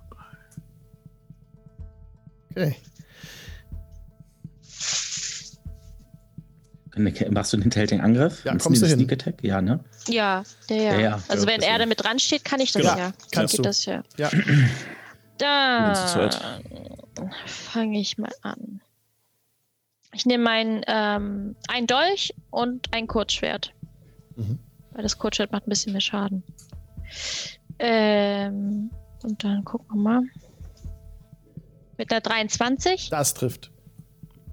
Okay. Machst du einen hinterhältigen Angriff? Ja, kommst du hin. Sneak Attack? Ja, ne? Ja, der, ja. Ja, ja. Also Ja, wenn er damit dran steht, kann ich das Genau. ja. Kannst Dann du. geht das ja. Ja. Dann fange ich mal an. Ich nehme mein ähm, ein Dolch und ein Kurzschwert. Mhm. Weil das Kurzschwert macht ein bisschen mehr Schaden. Ähm, und dann gucken wir mal. Mit einer 23. Das trifft.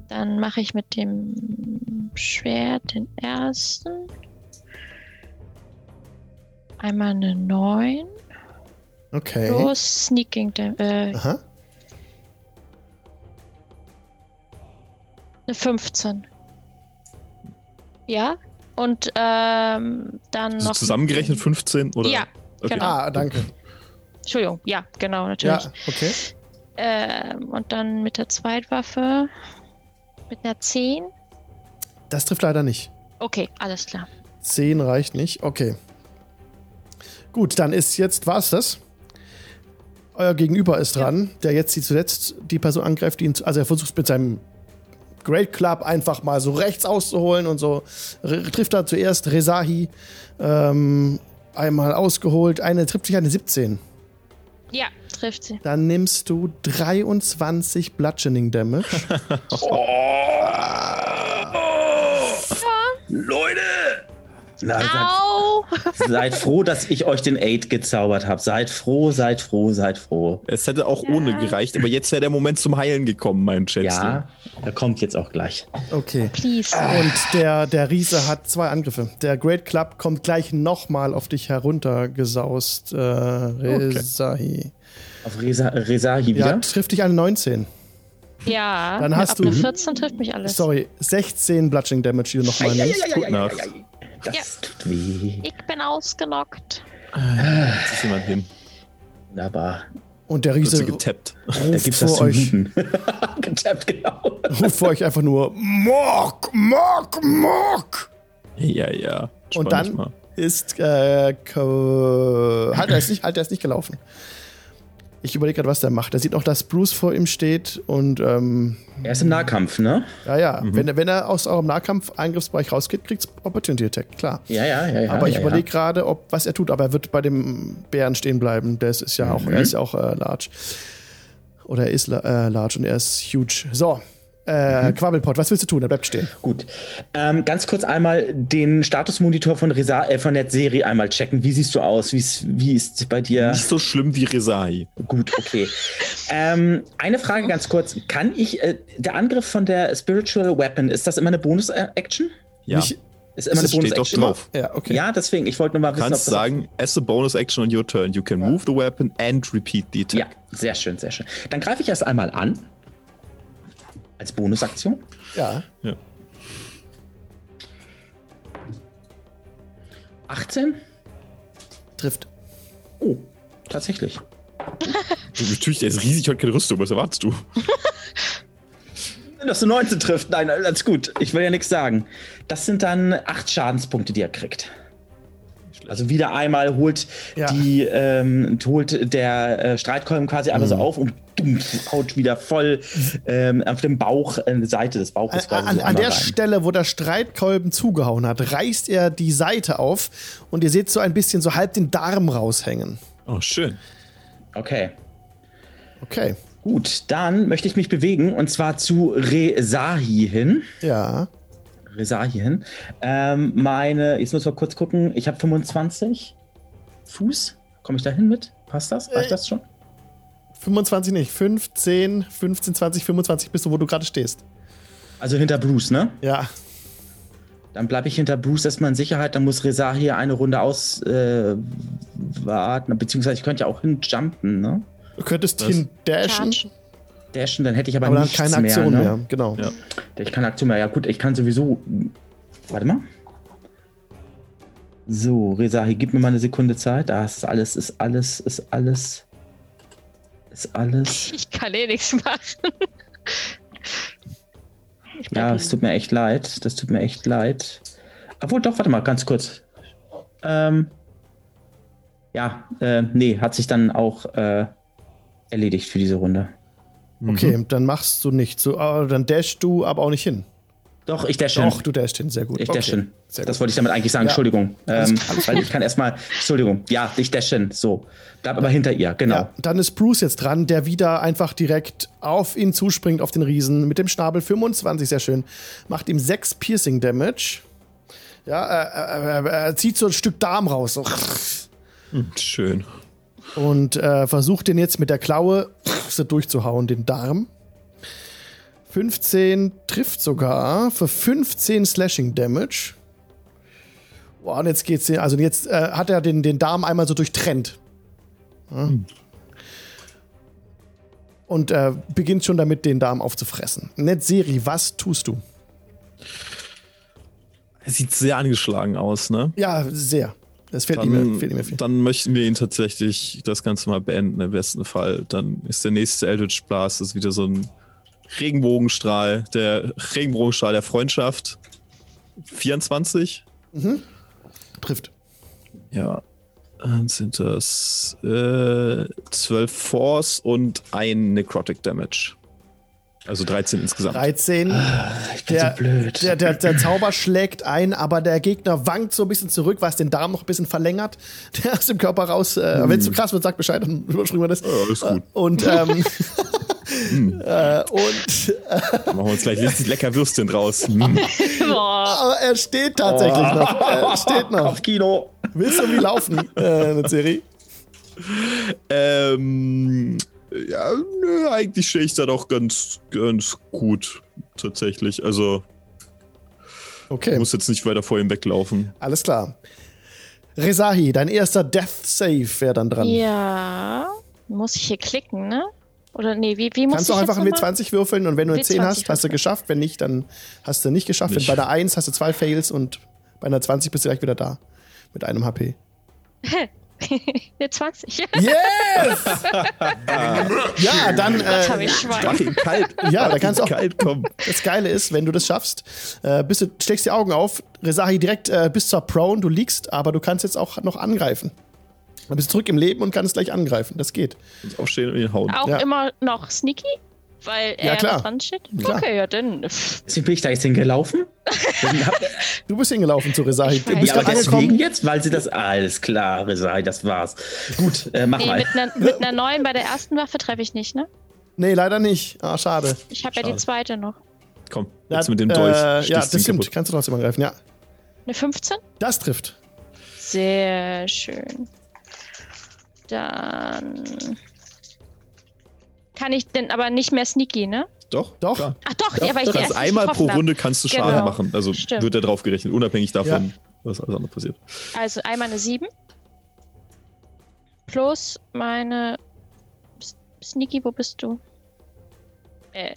Dann mache ich mit dem Schwert den ersten. Einmal eine 9 Okay. plus Sneaking Dam äh, Aha. eine 15. Ja. Und ähm, dann Also noch. zusammengerechnet 15 oder? Ja, Okay. genau. Ah, danke. Entschuldigung, ja, genau, natürlich. Ja, okay. Ähm, und dann mit der Zweitwaffe mit einer 10. Das trifft leider nicht. Okay, alles klar. 10 reicht nicht. Okay. Gut, dann ist jetzt, war es das. Euer Gegenüber ist dran, der jetzt die zuletzt die Person angreift, die ihn, zu- also er versucht mit seinem Great Club einfach mal so rechts auszuholen und so R trifft er zuerst Rezahi ähm, einmal ausgeholt, eine trifft sich eine 17. Ja, trifft sie. Dann nimmst du 23 Bludgeoning Damage. Leute! Na, seid, Au! seid froh, dass ich euch den Aid gezaubert habe. Seid froh, seid froh, seid froh. Es hätte auch ohne gereicht, aber jetzt wäre der Moment zum Heilen gekommen, mein Schätzchen. Ja, er kommt jetzt auch gleich. Okay. Please. Und der, der Riese hat zwei Angriffe. Der Great Club kommt gleich nochmal auf dich heruntergesaust, äh, Rezahi. Auf Resa, Resahi wieder. Ja, trifft dich eine 19. Ja, Dann hast ab du- einer 14 trifft mich alles. Sorry, 16 Bludgeoning Damage, die du nochmal nimmst. Tut nach. Das Ja. tut weh. Ich bin ausgenockt. Jetzt ist jemand hin. Wunderbar. Und der Riese getappt. Ruft vor, euch. Getappt, genau. ruft vor euch einfach nur Mock, Mock, Mock. Ja, ja. Spann Und dann ist äh, halt, er ist nicht, halt, er ist nicht gelaufen. Ich überlege gerade, was der macht. Er sieht noch, dass Bruce vor ihm steht und ähm, Er ist im Nahkampf, ne? ja, ja, wenn, er- wenn er aus eurem Nahkampf-Eingriffsbereich rausgeht, kriegt's Opportunity Attack, klar. Ja, ja, ja. ja aber ich ja, überlege gerade, ob was er tut, aber er wird bei dem Bären stehen bleiben. Der ist, ist ja auch, er ist ja auch äh, large. Oder er ist äh, large und er ist huge. So, äh, Quabbelpot, was willst du tun? Er bleibt stehen. Gut. Ähm, ganz kurz einmal den Statusmonitor von, Resa äh, von der Serie einmal checken. Wie siehst du aus? Wie's, wie ist bei dir? Nicht so schlimm wie Resai. Gut, okay. ähm, eine Frage ganz kurz. Kann ich, äh, der Angriff von der Spiritual Weapon, ist das immer eine Bonus-Action? Ja. Nicht, Ist immer eine das steht doch Bonus-Action? drauf. ja, okay. Ja, deswegen, ich wollte nur mal Du wissen, kannst das- sagen, as a bonus action on your turn, you can move the weapon and repeat the attack. Ja, sehr schön, sehr schön. Dann greife ich erst einmal an. Als Bonusaktion. Ja. Ja. 18? Trifft. Oh, tatsächlich. Du, Natürlich, der ist riesig, hat keine Rüstung. Was erwartest du? Dass du 19 trifft, nein, alles gut. Ich will ja nichts sagen. Das sind dann 8 Schadenspunkte, die er kriegt. Also wieder einmal holt Ja. die ähm, holt der äh, Streitkolben quasi einmal so Mhm. auf und haut wieder voll ähm, auf dem Bauch, äh, Seite des Bauches An, quasi an, so an der rein. Stelle, wo der Streitkolben zugehauen hat, reißt er die Seite auf und ihr seht so ein bisschen so halb den Darm raushängen. Oh, schön. Okay. Okay. Gut, dann möchte ich mich bewegen und zwar zu Resahi hin. Ja. Resahi hin. Ähm, meine, jetzt muss mal kurz gucken, ich habe 25 Fuß. Komme ich da hin mit? Passt das? Reicht das schon? 25 nicht. 15, 15, 20, 25 bist du, wo du gerade stehst. Also hinter Bruce, ne? Ja. Dann bleibe ich hinter Bruce erstmal in Sicherheit. Dann muss Resahi eine Runde auswarten. Äh, warten. beziehungsweise ich könnte ja auch hinjumpen, ne? Du könntest Was? hin dashen. Dashen, dann hätte ich aber, aber nichts keine Aktion mehr. mehr. Ne? Genau. Ja. Ich kann Aktion mehr. Ja gut, ich kann sowieso. Warte mal. So, Resahi, gib mir mal eine Sekunde Zeit. Das ist alles, ist alles, ist alles. Ist alles. Ich kann eh nichts machen. Ich bleib Ja, es tut mir echt leid. Das tut mir echt leid. Obwohl, doch, warte mal, ganz kurz. Ähm. Ja, äh, nee, hat sich dann auch äh, erledigt für diese Runde. Okay, dann machst du nicht so. ah, dann dashst du aber auch nicht hin. Doch, ich dash hin. Doch, du dashst hin. Sehr gut. Ich okay. dash hin. Sehr Das gut. wollte ich damit eigentlich sagen. Ja. Entschuldigung. Ähm, weil ich kann erstmal. Entschuldigung. Ja, ich dash hin. So. Bleib aber hinter ihr. Genau. Ja, dann ist Bruce jetzt dran, der wieder einfach direkt auf ihn zuspringt, auf den Riesen, mit dem Schnabel 25, sehr schön. Macht ihm 6 Piercing Damage. Ja, er, er, er, er zieht so ein Stück Darm raus. So. Schön. Und äh, versucht den jetzt mit der Klaue so durchzuhauen, den Darm. 15 trifft sogar für 15 Slashing Damage. Boah, und jetzt geht's, also jetzt äh, hat er den, den Darm einmal so durchtrennt. Ja. Und äh, beginnt schon damit, den Darm aufzufressen. Netzeri, was tust du? Er sieht sehr angeschlagen aus, ne? Ja, sehr. Das fehlt, ihm, fehlt ihm viel. dann möchten wir ihn tatsächlich das Ganze mal beenden, im besten Fall. Dann ist der nächste Eldritch Blast ist wieder so ein Regenbogenstrahl, der Regenbogenstrahl der Freundschaft. 24? Trifft. Ja. Dann sind das äh, 12 Force und ein Necrotic Damage. Also 13 insgesamt. 13. Ich bin Der, so blöd. der, der, der Zauber schlägt ein, aber der Gegner wankt so ein bisschen zurück, was den Darm noch ein bisschen verlängert. Der aus dem Körper raus. Äh, Wenn es zu krass wird, sagt Bescheid, dann überspringen wir das. Ja, alles gut. Und, ähm, äh, und Dann machen wir uns gleich richtig lecker Würstchen draus. Boah. aber er steht tatsächlich noch. Er steht noch. Kopfkino. Willst du wie laufen, äh, eine Serie? Ähm, ja, nö, eigentlich stehe ich da doch ganz, ganz gut. Tatsächlich. Also, Okay, muss jetzt nicht weiter vor ihm weglaufen. alles klar. Rezahi, dein erster Death Save wäre dann dran. Ja. Muss ich hier klicken, ne? Oder nee, wie, wie Kannst du auch einfach einen nochmal? W20 würfeln und wenn du eine 10 W20 hast, hast du geschafft. Wenn nicht, dann hast du nicht geschafft. Nicht. Wenn bei der 1 hast du zwei Fails und bei einer 20 bist du gleich wieder da. Mit einem HP. Eine 20. Yes! ja, dann. Äh, ich kalt. Ja, da kannst du auch- kalt kommen. das Geile ist, wenn du das schaffst, äh, bist du, steckst die Augen auf, Rezahi direkt äh, bis zur Prone, du liegst, aber du kannst jetzt auch noch angreifen. Du bist zurück im Leben und kannst gleich angreifen. Das geht. Aufstehen und ihn hauen. Auch Ja. immer noch sneaky? Weil er Ja, ja, klar. dran steht? Klar. Okay, ja, dann. Deswegen bin ich da jetzt hingelaufen. Du bist hingelaufen zu Rezahi. Ich Du bist ja, aber deswegen jetzt, weil sie das. Alles klar, Resai, das war's. Gut, äh, mach Nee, mal. mit einer, mit einer neuen bei der ersten Waffe treffe ich nicht, ne? Nee, leider nicht. Ah, schade. Ich habe ja die zweite noch. Komm, Ja, jetzt mit dem Dolch. Äh, ja, das stimmt. kaputt. Kannst du trotzdem angreifen, ja. Eine 15? Das trifft. Sehr schön. Dann kann ich denn aber nicht mehr sneaky, ne? Doch, Doch. Klar. Ach doch, Ja, ja, weil ich erst nicht einmal pro hab. Runde kannst du Schaden Genau. machen. Also Stimmt. wird er drauf gerechnet, unabhängig davon, was alles andere passiert. Also einmal eine 7. Plus meine. Sneaky, wo bist du? Äh.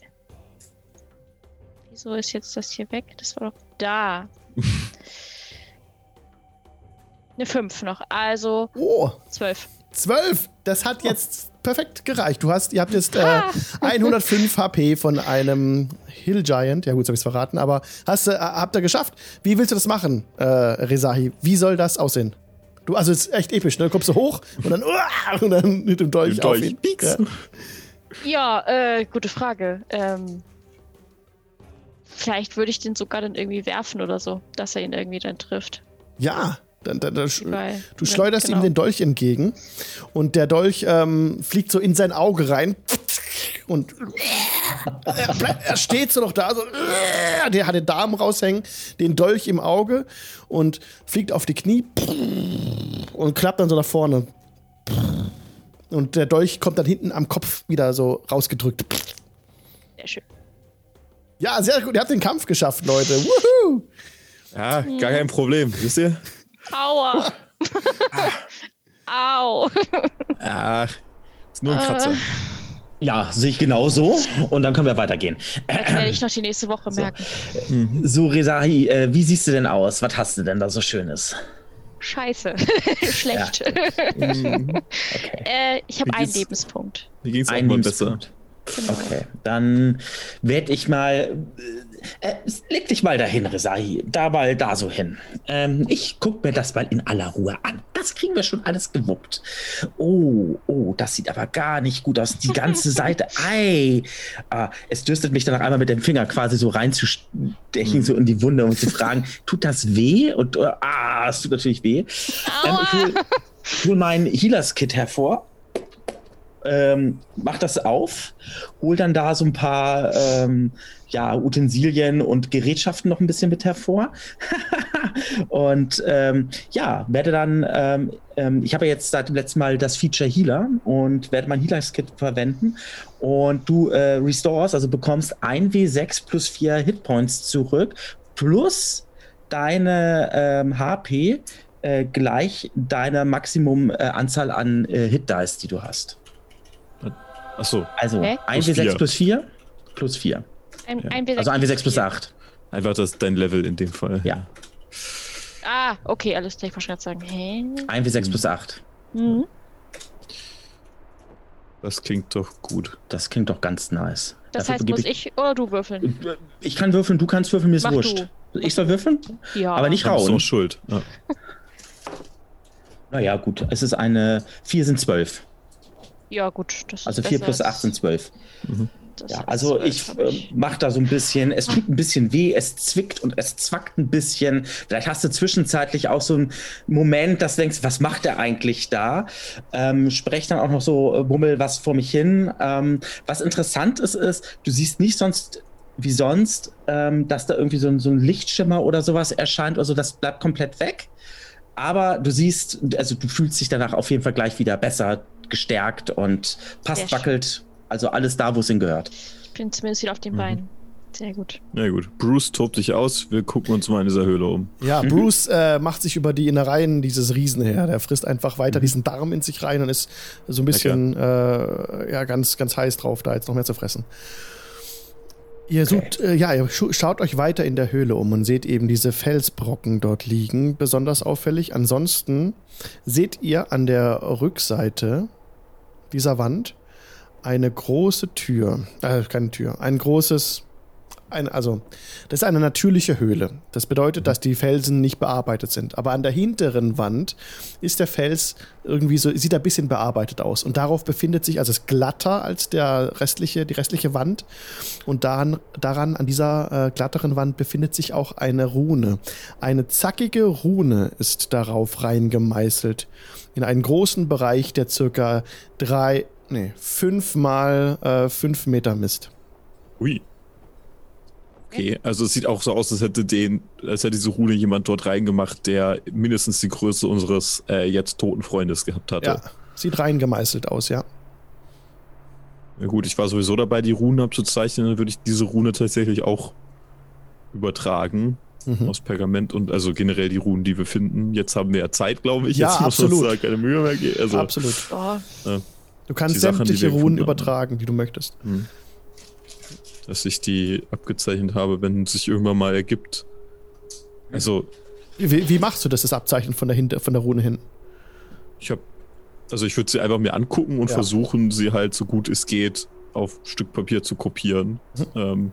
Wieso ist jetzt das hier weg? Das war doch da. eine 5 noch. Also Oh, 12. 12. Das hat jetzt perfekt gereicht. Du hast, ihr habt jetzt äh, Ah. 105 HP von einem Hill Giant. Ja gut, so habe ich es verraten, aber hast, äh, habt ihr geschafft. Wie willst du das machen, äh, Rezahi? Wie soll das aussehen? Du, also es ist echt episch, ne? Kommst du hoch und dann, uah, und dann mit dem Dolch, Mit Dolch. auf ihn. Pieks. Ja. Ja, äh, gute Frage. Ähm, vielleicht würde ich den sogar dann irgendwie werfen oder so, dass er ihn irgendwie dann trifft. Ja, dann, dann, Weil, du schleuderst genau. ihm den Dolch entgegen und der Dolch ähm, fliegt so in sein Auge rein und er, bleibt, er steht so noch da, so, der hat den Darm raushängen, den Dolch im Auge und fliegt auf die Knie und klappt dann so nach vorne. Und der Dolch kommt dann hinten am Kopf wieder so rausgedrückt. Sehr schön. Ja, sehr gut. Ihr habt den Kampf geschafft, Leute. Woohoo! Ja, gar kein Problem. Wisst ihr? Aua! Au! Ah, ist nur ein Kratzer. Ja, sehe ich genauso. Und dann können wir weitergehen. Das werde ich noch die nächste Woche merken. So, Rezahi, äh, wie siehst du denn aus? Was hast du denn da so Schönes? Scheiße. Schlecht. Okay. äh, ich habe Wie einen Lebenspunkt. Mir ging es auch Ein mal besser. Lebenspunkt. Okay, dann werde ich mal. Äh, leg dich mal dahin, Rezahi. Da mal da so hin. Ähm, ich guck mir das mal in aller Ruhe an. Das kriegen wir schon alles gewuppt. Oh, oh, das sieht aber gar nicht gut aus. Die ganze Seite. Ei. Ah, es dürstet mich danach einmal mit dem Finger quasi so reinzustechen, so in die Wunde und zu fragen, tut das weh? Und äh, ah, es tut natürlich weh. Ähm, ich hol, hol mein Healers-Kit hervor ähm, mach das auf, hol dann da so ein paar ähm, ja, Utensilien und Gerätschaften noch ein bisschen mit hervor. und ähm, ja, werde dann, ähm, ähm, ich habe ja jetzt seit dem letzten Mal das Feature Healer und werde mein Healers-Kit verwenden. Und du äh, restores, also bekommst 1W6 plus 4 Hitpoints zurück, plus deine ähm, HP äh, gleich deiner Maximum-Anzahl äh, Anzahl an äh, Hit-Dice, die du hast. Achso, Also Hä? 1 Plus W6 vier. plus 4 plus 4. Ein, Ja. ein Also 1 W6 plus 8. einfach das dein Level in dem Fall. Ja. Ah, okay, alles klar. Ich wollte gerade sagen. Hä? 1 W6 plus 8. Mhm. Das klingt doch gut. Das klingt doch ganz nice. Das Dafür heißt, muss ich oder du würfeln? Ich kann würfeln, du kannst würfeln, mir ist Mach wurscht. Ich soll würfeln? Ja. Aber nicht Du bist rauen. schuld. Ja. Naja, gut. Es ist eine. 4 sind 12. Ja, gut. Also 4 besser plus als- 8 sind 12. das Ja, also ich äh, mach da so ein bisschen, es tut ein bisschen weh, es zwickt und es zwackt ein bisschen. Vielleicht hast du zwischenzeitlich auch so einen Moment, dass du denkst, was macht er eigentlich da? Ähm, sprech dann auch noch so, äh, bummel was vor mich hin. Ähm, was interessant ist, ist, du siehst nicht sonst wie sonst, ähm, dass da irgendwie so ein, so ein Lichtschimmer oder sowas erscheint oder so, das bleibt komplett weg. Aber du siehst, also du fühlst dich danach auf jeden Fall gleich wieder besser gestärkt und passt wackelt. Also alles da, wo es hingehört. Ich bin zumindest wieder auf den Beinen. Sehr gut. Na gut. Bruce tobt sich aus. Wir gucken uns mal in dieser Höhle um. Ja, Bruce äh, macht sich über die Innereien dieses Riesen her. Der frisst einfach weiter diesen Darm in sich rein und ist so ein bisschen äh, ja, ganz, ganz heiß drauf, da jetzt noch mehr zu fressen. Ihr sucht, äh, ja, ihr schaut euch weiter in der Höhle um und seht eben diese Felsbrocken dort liegen, besonders auffällig. Ansonsten seht ihr an der Rückseite dieser Wand eine große Tür, äh, keine Tür, ein großes, ein, also, das ist eine natürliche Höhle. Das bedeutet, dass die Felsen nicht bearbeitet sind. Aber an der hinteren Wand ist der Fels irgendwie so, sieht ein bisschen bearbeitet aus. Und darauf befindet sich, also es ist glatter als der restliche, die restliche Wand. Und daran, daran an dieser äh, glatteren Wand befindet sich auch eine Rune. Eine zackige Rune ist darauf reingemeißelt. In einen großen Bereich, der circa drei Nee, fünf mal äh, fünf Meter Mist. Ui. Okay, also es sieht auch so aus, als hätte den, als hätte diese Rune jemand dort reingemacht, der mindestens die Größe unseres äh, jetzt toten Freundes gehabt hatte. Ja, sieht rein gemeißelt aus, ja. Ja gut, ich war sowieso dabei, die Runen abzuzeichnen, dann würde ich diese Rune tatsächlich auch übertragen Mhm. aus Pergament und also generell die Runen, die wir finden. Jetzt haben wir ja Zeit, glaube ich. Ja, Jetzt muss uns absolut. da keine Mühe mehr geben. Also, Absolut. Oh, Du kannst Sachen, sämtliche wir Runen übertragen, die du möchtest. hm. dass ich die abgezeichnet habe, wenn es sich irgendwann mal ergibt. Also, Wie, wie machst du das, das Abzeichnen von der, Hinter von der Rune hin? ich habe, also ich würde sie einfach mir angucken und Ja. versuchen, sie halt so gut es geht auf Stück Papier zu kopieren. Mhm. Ähm,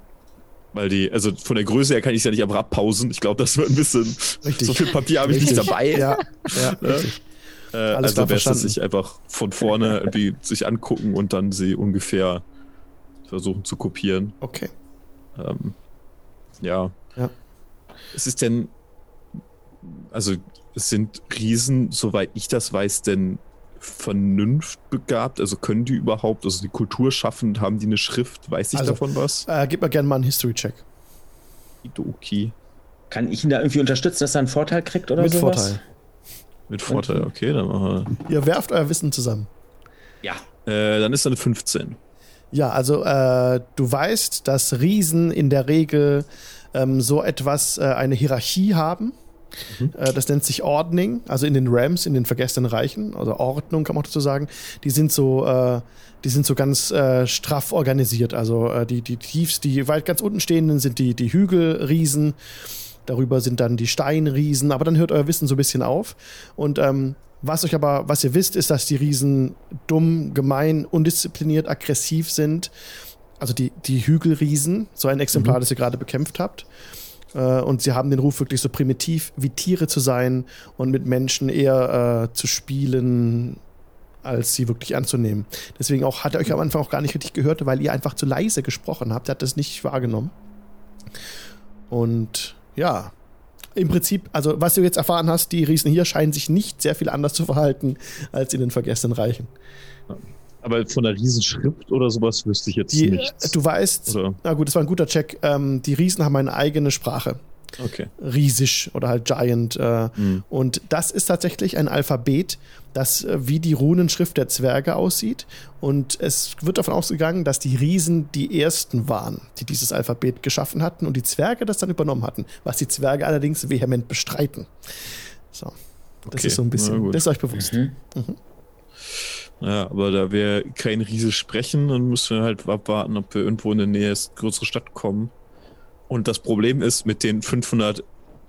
weil die, also von der Größe her kann ich ja nicht einfach abpausen. Ich glaube, das wird ein bisschen. Richtig. So viel Papier habe ich nicht dabei. Ja, ja, Ne? richtig. Äh, Alles also wäre es, sich einfach von vorne irgendwie sich angucken und dann sie ungefähr versuchen zu kopieren. Okay. Ähm, ja. Ja. Es ist denn, also es sind Riesen, soweit ich das weiß, denn vernunftbegabt? Also können die überhaupt, also die Kultur schaffen, haben die eine Schrift? Weiß ich Also, davon was? Äh, gib mir gerne mal einen History-Check. Idoki. Kann ich ihn da irgendwie unterstützen, dass er einen Vorteil kriegt oder Mit sowas? Vorteil. Mit Vorteil, okay, dann machen Ihr werft euer Wissen zusammen. Ja. wir. Äh, dann ist dann eine 15. Ja, also äh, du weißt, dass Riesen in der Regel ähm, so etwas, äh, eine Hierarchie haben. Äh, das nennt sich Ordning, also in den Rams, in den vergessenen Reichen, also Ordnung kann man auch dazu sagen. Die sind so, äh, die sind so ganz äh, straff organisiert. Also äh, die, die tiefst, die weit ganz unten stehenden sind die, die Hügelriesen. Darüber sind dann die Steinriesen, aber dann hört euer Wissen so ein bisschen auf. Und ähm, was euch aber, was ihr wisst, ist, dass die Riesen dumm, gemein, undiszipliniert, aggressiv sind. Also die, die Hügelriesen, so ein Exemplar, das ihr gerade bekämpft habt. Äh, und sie haben den Ruf, wirklich so primitiv wie Tiere zu sein und mit Menschen eher äh, zu spielen, als sie wirklich anzunehmen. Deswegen auch hat er euch am Anfang auch gar nicht richtig gehört, weil ihr einfach zu leise gesprochen habt. Er hat das nicht wahrgenommen. Und ja, im Prinzip, also was du jetzt erfahren hast, die Riesen hier scheinen sich nicht sehr viel anders zu verhalten als in den vergessenen Reichen. Aber von der Riesenschrift oder sowas wüsste ich jetzt Die, nichts. du weißt, Oder? na gut, das war ein guter Check, ähm, die Riesen haben eine eigene Sprache. Okay. Riesig oder halt Giant. Äh, Hm. Und das ist tatsächlich ein Alphabet, das äh, wie die Runenschrift der Zwerge aussieht. Und es wird davon ausgegangen, dass die Riesen die ersten waren, die dieses Alphabet geschaffen hatten und die Zwerge das dann übernommen hatten, was die Zwerge allerdings vehement bestreiten. So. Das Okay, ist so ein bisschen, gut. das ist euch bewusst. Mhm. Ja, aber da wir kein Riese sprechen, dann müssen wir halt abwarten, ob wir irgendwo in der Nähe ist, größere Stadt kommen. Und das Problem ist, mit den 500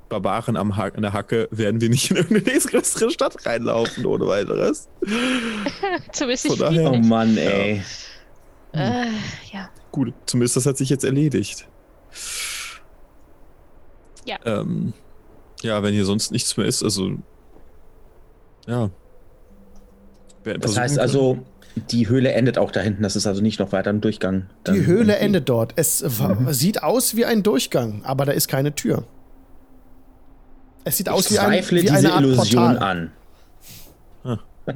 Barbaren am ha an der Hacke werden wir nicht in irgendeine nächstgrößere Stadt reinlaufen, ohne weiteres. zumindest nicht daher- Oh. Mann, ey. Äh, ja. Gut, zumindest das hat sich jetzt erledigt. Ja. Ähm, ja, wenn hier sonst nichts mehr ist, also. Ja. Das heißt also, die Höhle endet auch da hinten. Das ist also nicht noch weiter im Durchgang. Die Dann Höhle irgendwie. endet dort. Es wa- sieht aus wie ein Durchgang, aber da ist keine Tür. Es sieht aus Ich wie, ein, zweifle wie diese eine Art Illusion Portal. an. Ah.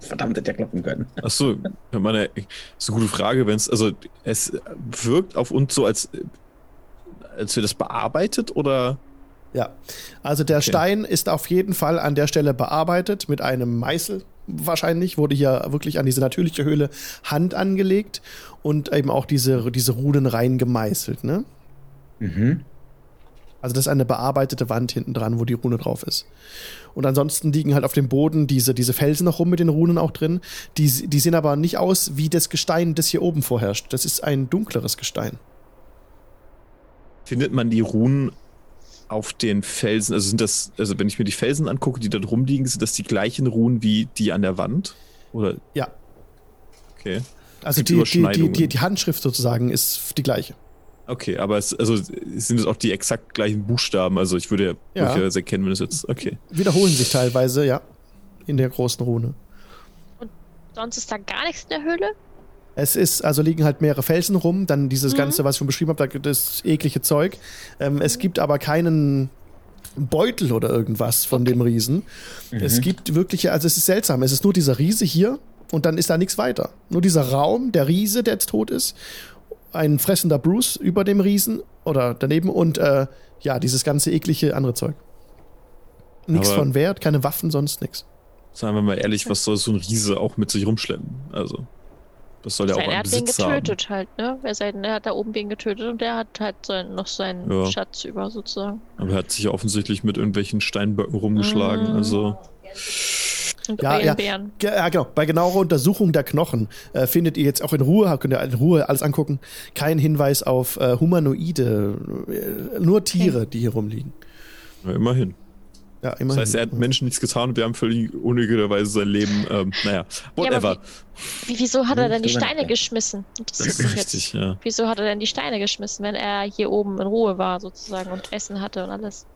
Verdammt, hätte ja klappen können. Ach so, ja, meine, ist eine gute Frage, wenn es, also es wirkt auf uns so, als, als wir das bearbeitet oder? Ja, also der Stein ist auf jeden Fall an der Stelle bearbeitet mit einem Meißel. Wahrscheinlich wurde hier wirklich an diese natürliche Höhle Hand angelegt und eben auch diese, diese Runen rein gemeißelt. Ne? Mhm. Also das ist eine bearbeitete Wand hinten dran, wo die Rune drauf ist. Und ansonsten liegen halt auf dem Boden diese, diese Felsen noch rum mit den Runen auch drin. Die, die sehen aber nicht aus wie das Gestein, das hier oben vorherrscht. Das ist ein dunkleres Gestein. Findet man die Runen auf den Felsen, also sind das, also wenn ich mir die Felsen angucke, die da rumliegen, sind das die gleichen Runen wie die an der Wand? Oder, Ja, okay. also die, die, die, die, Handschrift sozusagen ist die gleiche. Okay, aber es, also sind es auch die exakt gleichen Buchstaben? Also ich würde ja, Ja. möglicherweise erkennen, wenn es jetzt, okay. Wiederholen sich teilweise, ja, in der großen Rune. Sonst ist da gar nichts in der Höhle. Es ist, also liegen halt mehrere Felsen rum, dann dieses Mhm. Ganze, was ich schon beschrieben habe, da gibt es eklige Zeug. Ähm, es gibt aber keinen Beutel oder irgendwas von dem Riesen. Es gibt wirklich, also es ist seltsam, es ist nur dieser Riese hier, und dann ist da nichts weiter. Nur dieser Raum, der Riese, der jetzt tot ist, ein fressender Bruce über dem Riesen oder daneben und äh, ja, dieses ganze eklige andere Zeug. Nichts von Wert, keine Waffen, sonst nichts. Sagen wir mal ehrlich, was soll so ein Riese auch mit sich rumschleppen? Also, das soll ja auch Sein, er hat den Besitz haben. getötet halt, ne? Er, sein, er hat da oben wen getötet und der hat halt sein, noch seinen Ja. Schatz über sozusagen. Aber er hat sich ja offensichtlich mit irgendwelchen Steinböcken rumgeschlagen. Mhm. Also, Und Ja, ja. Ja, genau. Bei genauerer Untersuchung der Knochen äh, findet ihr jetzt auch in Ruhe, könnt ihr in Ruhe alles angucken, keinen Hinweis auf äh, Humanoide, äh, nur Tiere, die hier rumliegen. ja, immerhin. Ja, Das immerhin. heißt, er hat Menschen nichts getan und wir haben völlig unnötigerweise sein Leben, ähm, naja, whatever. Wie, wieso hat er denn die Steine geschmissen? das ist jetzt. richtig, ja. Wieso hat er denn die Steine geschmissen, wenn er hier oben in Ruhe war sozusagen und Essen hatte und alles?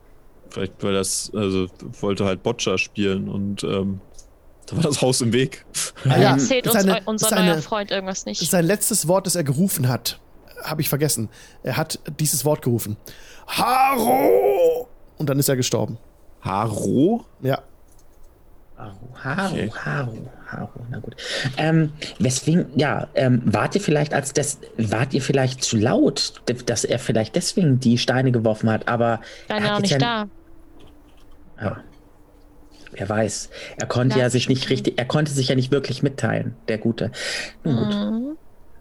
Vielleicht, weil das, also, wollte halt Boccia spielen und, ähm, da war das Haus im Weg. Ah ja, Erzählt uns eu- unser neuer Freund irgendwas nicht. Sein letztes Wort, das er gerufen hat, habe ich vergessen. Er hat dieses Wort gerufen. Haro! Und dann ist er gestorben. Haro? Ja. Haru, Haru, Okay. Haru, Haru, na gut. Ähm, weswegen, ja, ähm, wart ihr vielleicht als das, wart ihr vielleicht zu laut, dass er vielleicht deswegen die Steine geworfen hat, aber War er jetzt nicht ja, da. Ja. Wer weiß. Er konnte Ja, ja sich nicht richtig, er konnte sich ja nicht wirklich mitteilen, der Gute. Nun gut, Mhm.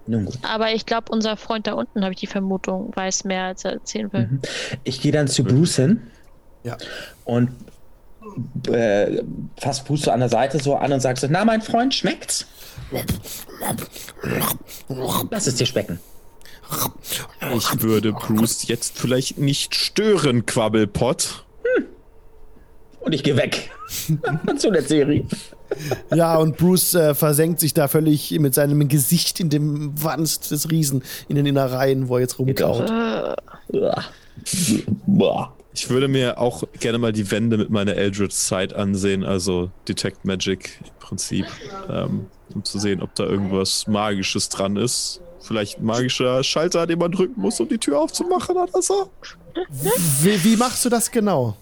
nun gut. Aber ich glaube, unser Freund da unten, habe ich die Vermutung, weiß mehr, als er erzählen will. Mhm. Ich gehe dann zu Bruce hin Ja. und äh, fass Bruce so an der Seite so an und sag so, na mein Freund, schmeckt's? Lass es dir schmecken. Ich würde Bruce jetzt vielleicht nicht stören, Quabbelpott. Und ich gehe weg. zu der Serie. Ja, und Bruce äh, versenkt sich da völlig mit seinem Gesicht in dem Wanst des Riesen in den Innereien, wo er jetzt rumkaut. Ich würde mir auch gerne mal die Wände mit meiner Eldritch Sight ansehen, also Detect Magic im Prinzip, ähm, um zu sehen, ob da irgendwas Magisches dran ist. Vielleicht ein magischer Schalter, den man drücken muss, um die Tür aufzumachen oder so. Wie, wie machst du das genau?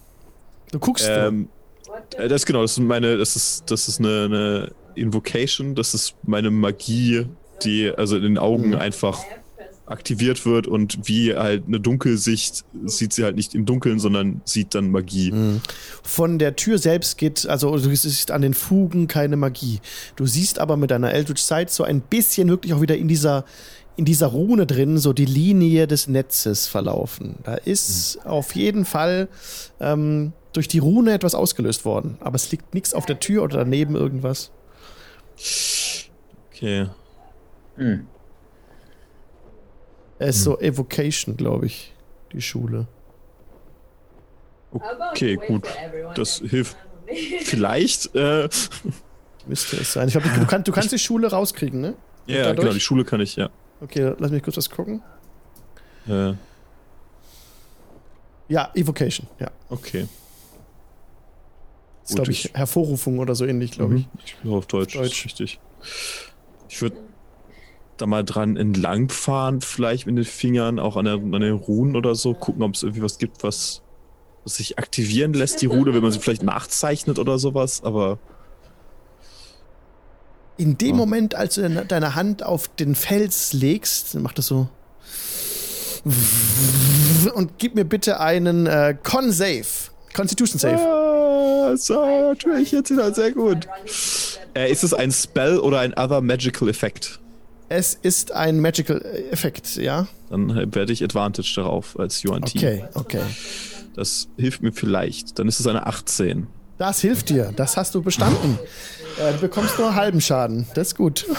Du guckst. Ähm, äh, das ist genau, das ist meine, das ist, das ist eine, eine Invocation, das ist meine Magie, die also in den Augen einfach aktiviert wird und wie halt eine Dunkelsicht sieht sie halt nicht im Dunkeln, sondern sieht dann Magie. Von der Tür selbst geht, also du siehst an den Fugen keine Magie. Du siehst aber mit deiner Eldritch Sight so ein bisschen wirklich auch wieder in dieser, in dieser Rune drin, so die Linie des Netzes verlaufen. Da ist auf jeden Fall ähm, durch die Rune etwas ausgelöst worden. Aber es liegt nichts auf der Tür oder daneben irgendwas. Okay. Hm. Es ist so Evocation, glaube ich, die Schule. Okay, gut. Das hilft vielleicht. Äh, Müsste es sein. Ich glaube, du, kannst, du kannst die Schule rauskriegen, ne? ja, dadurch? genau, die Schule kann ich, ja. Okay, lass mich kurz was gucken. Äh, Ja, Evocation, ja. okay. Das ist, glaube ich, ich- Hervorrufung oder so ähnlich, glaube ich. Mhm. Ich bin auf Deutsch. Deutsch. Das ist richtig. Ich würde da mal dran entlangfahren, vielleicht mit den Fingern, auch an, der, an den Runen oder so, gucken, ob es irgendwie was gibt, was, was sich aktivieren lässt, die Rune, wenn man sie vielleicht nachzeichnet oder sowas, aber In dem Ja. Moment, als du deine, Hand auf den Fels legst, macht das so. Und gib mir bitte einen äh, Con-Save. Constitution Save. Ah, so, natürlich, jetzt wieder sehr gut. Äh, ist es ein Spell oder ein other magical Effekt? Es ist ein Magical Effekt, ja? Dann werde ich Advantage darauf als Yuan Ti. Okay, okay. Das hilft mir vielleicht. Dann ist es eine 18. Das hilft dir. Das hast du bestanden. Äh, du bekommst nur halben Schaden. Das ist gut.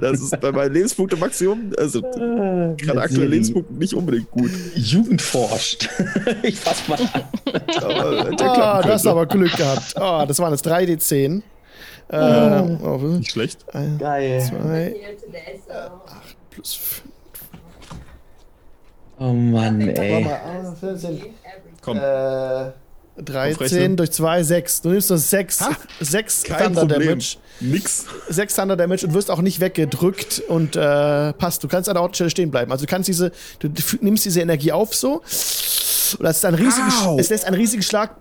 Das ist bei meinen Lebenspunkten Maximum, also gerade aktuell Lebenspunkten nicht unbedingt gut. Jugend forscht. ich fass mal an. Aber Ah, klappen das hast könnte. aber Glück gehabt. Ah, das waren jetzt 3d10. Äh, oh, Nicht schlecht. Geil. zwei plus fünf. Oh Mann, ey. mal, ah, 14. Komm. Äh, 13 Aufrechnen. durch 2, 6. Du nimmst das 6, 6 Kein Thunder Problem. Damage. Nix. 6 Thunder Damage und wirst auch nicht weggedrückt und äh, passt. Du kannst an der Ortstelle stehen bleiben. Also du kannst diese, du nimmst diese Energie auf so und das ist ein riesigen, Au. es lässt einen riesigen Schlag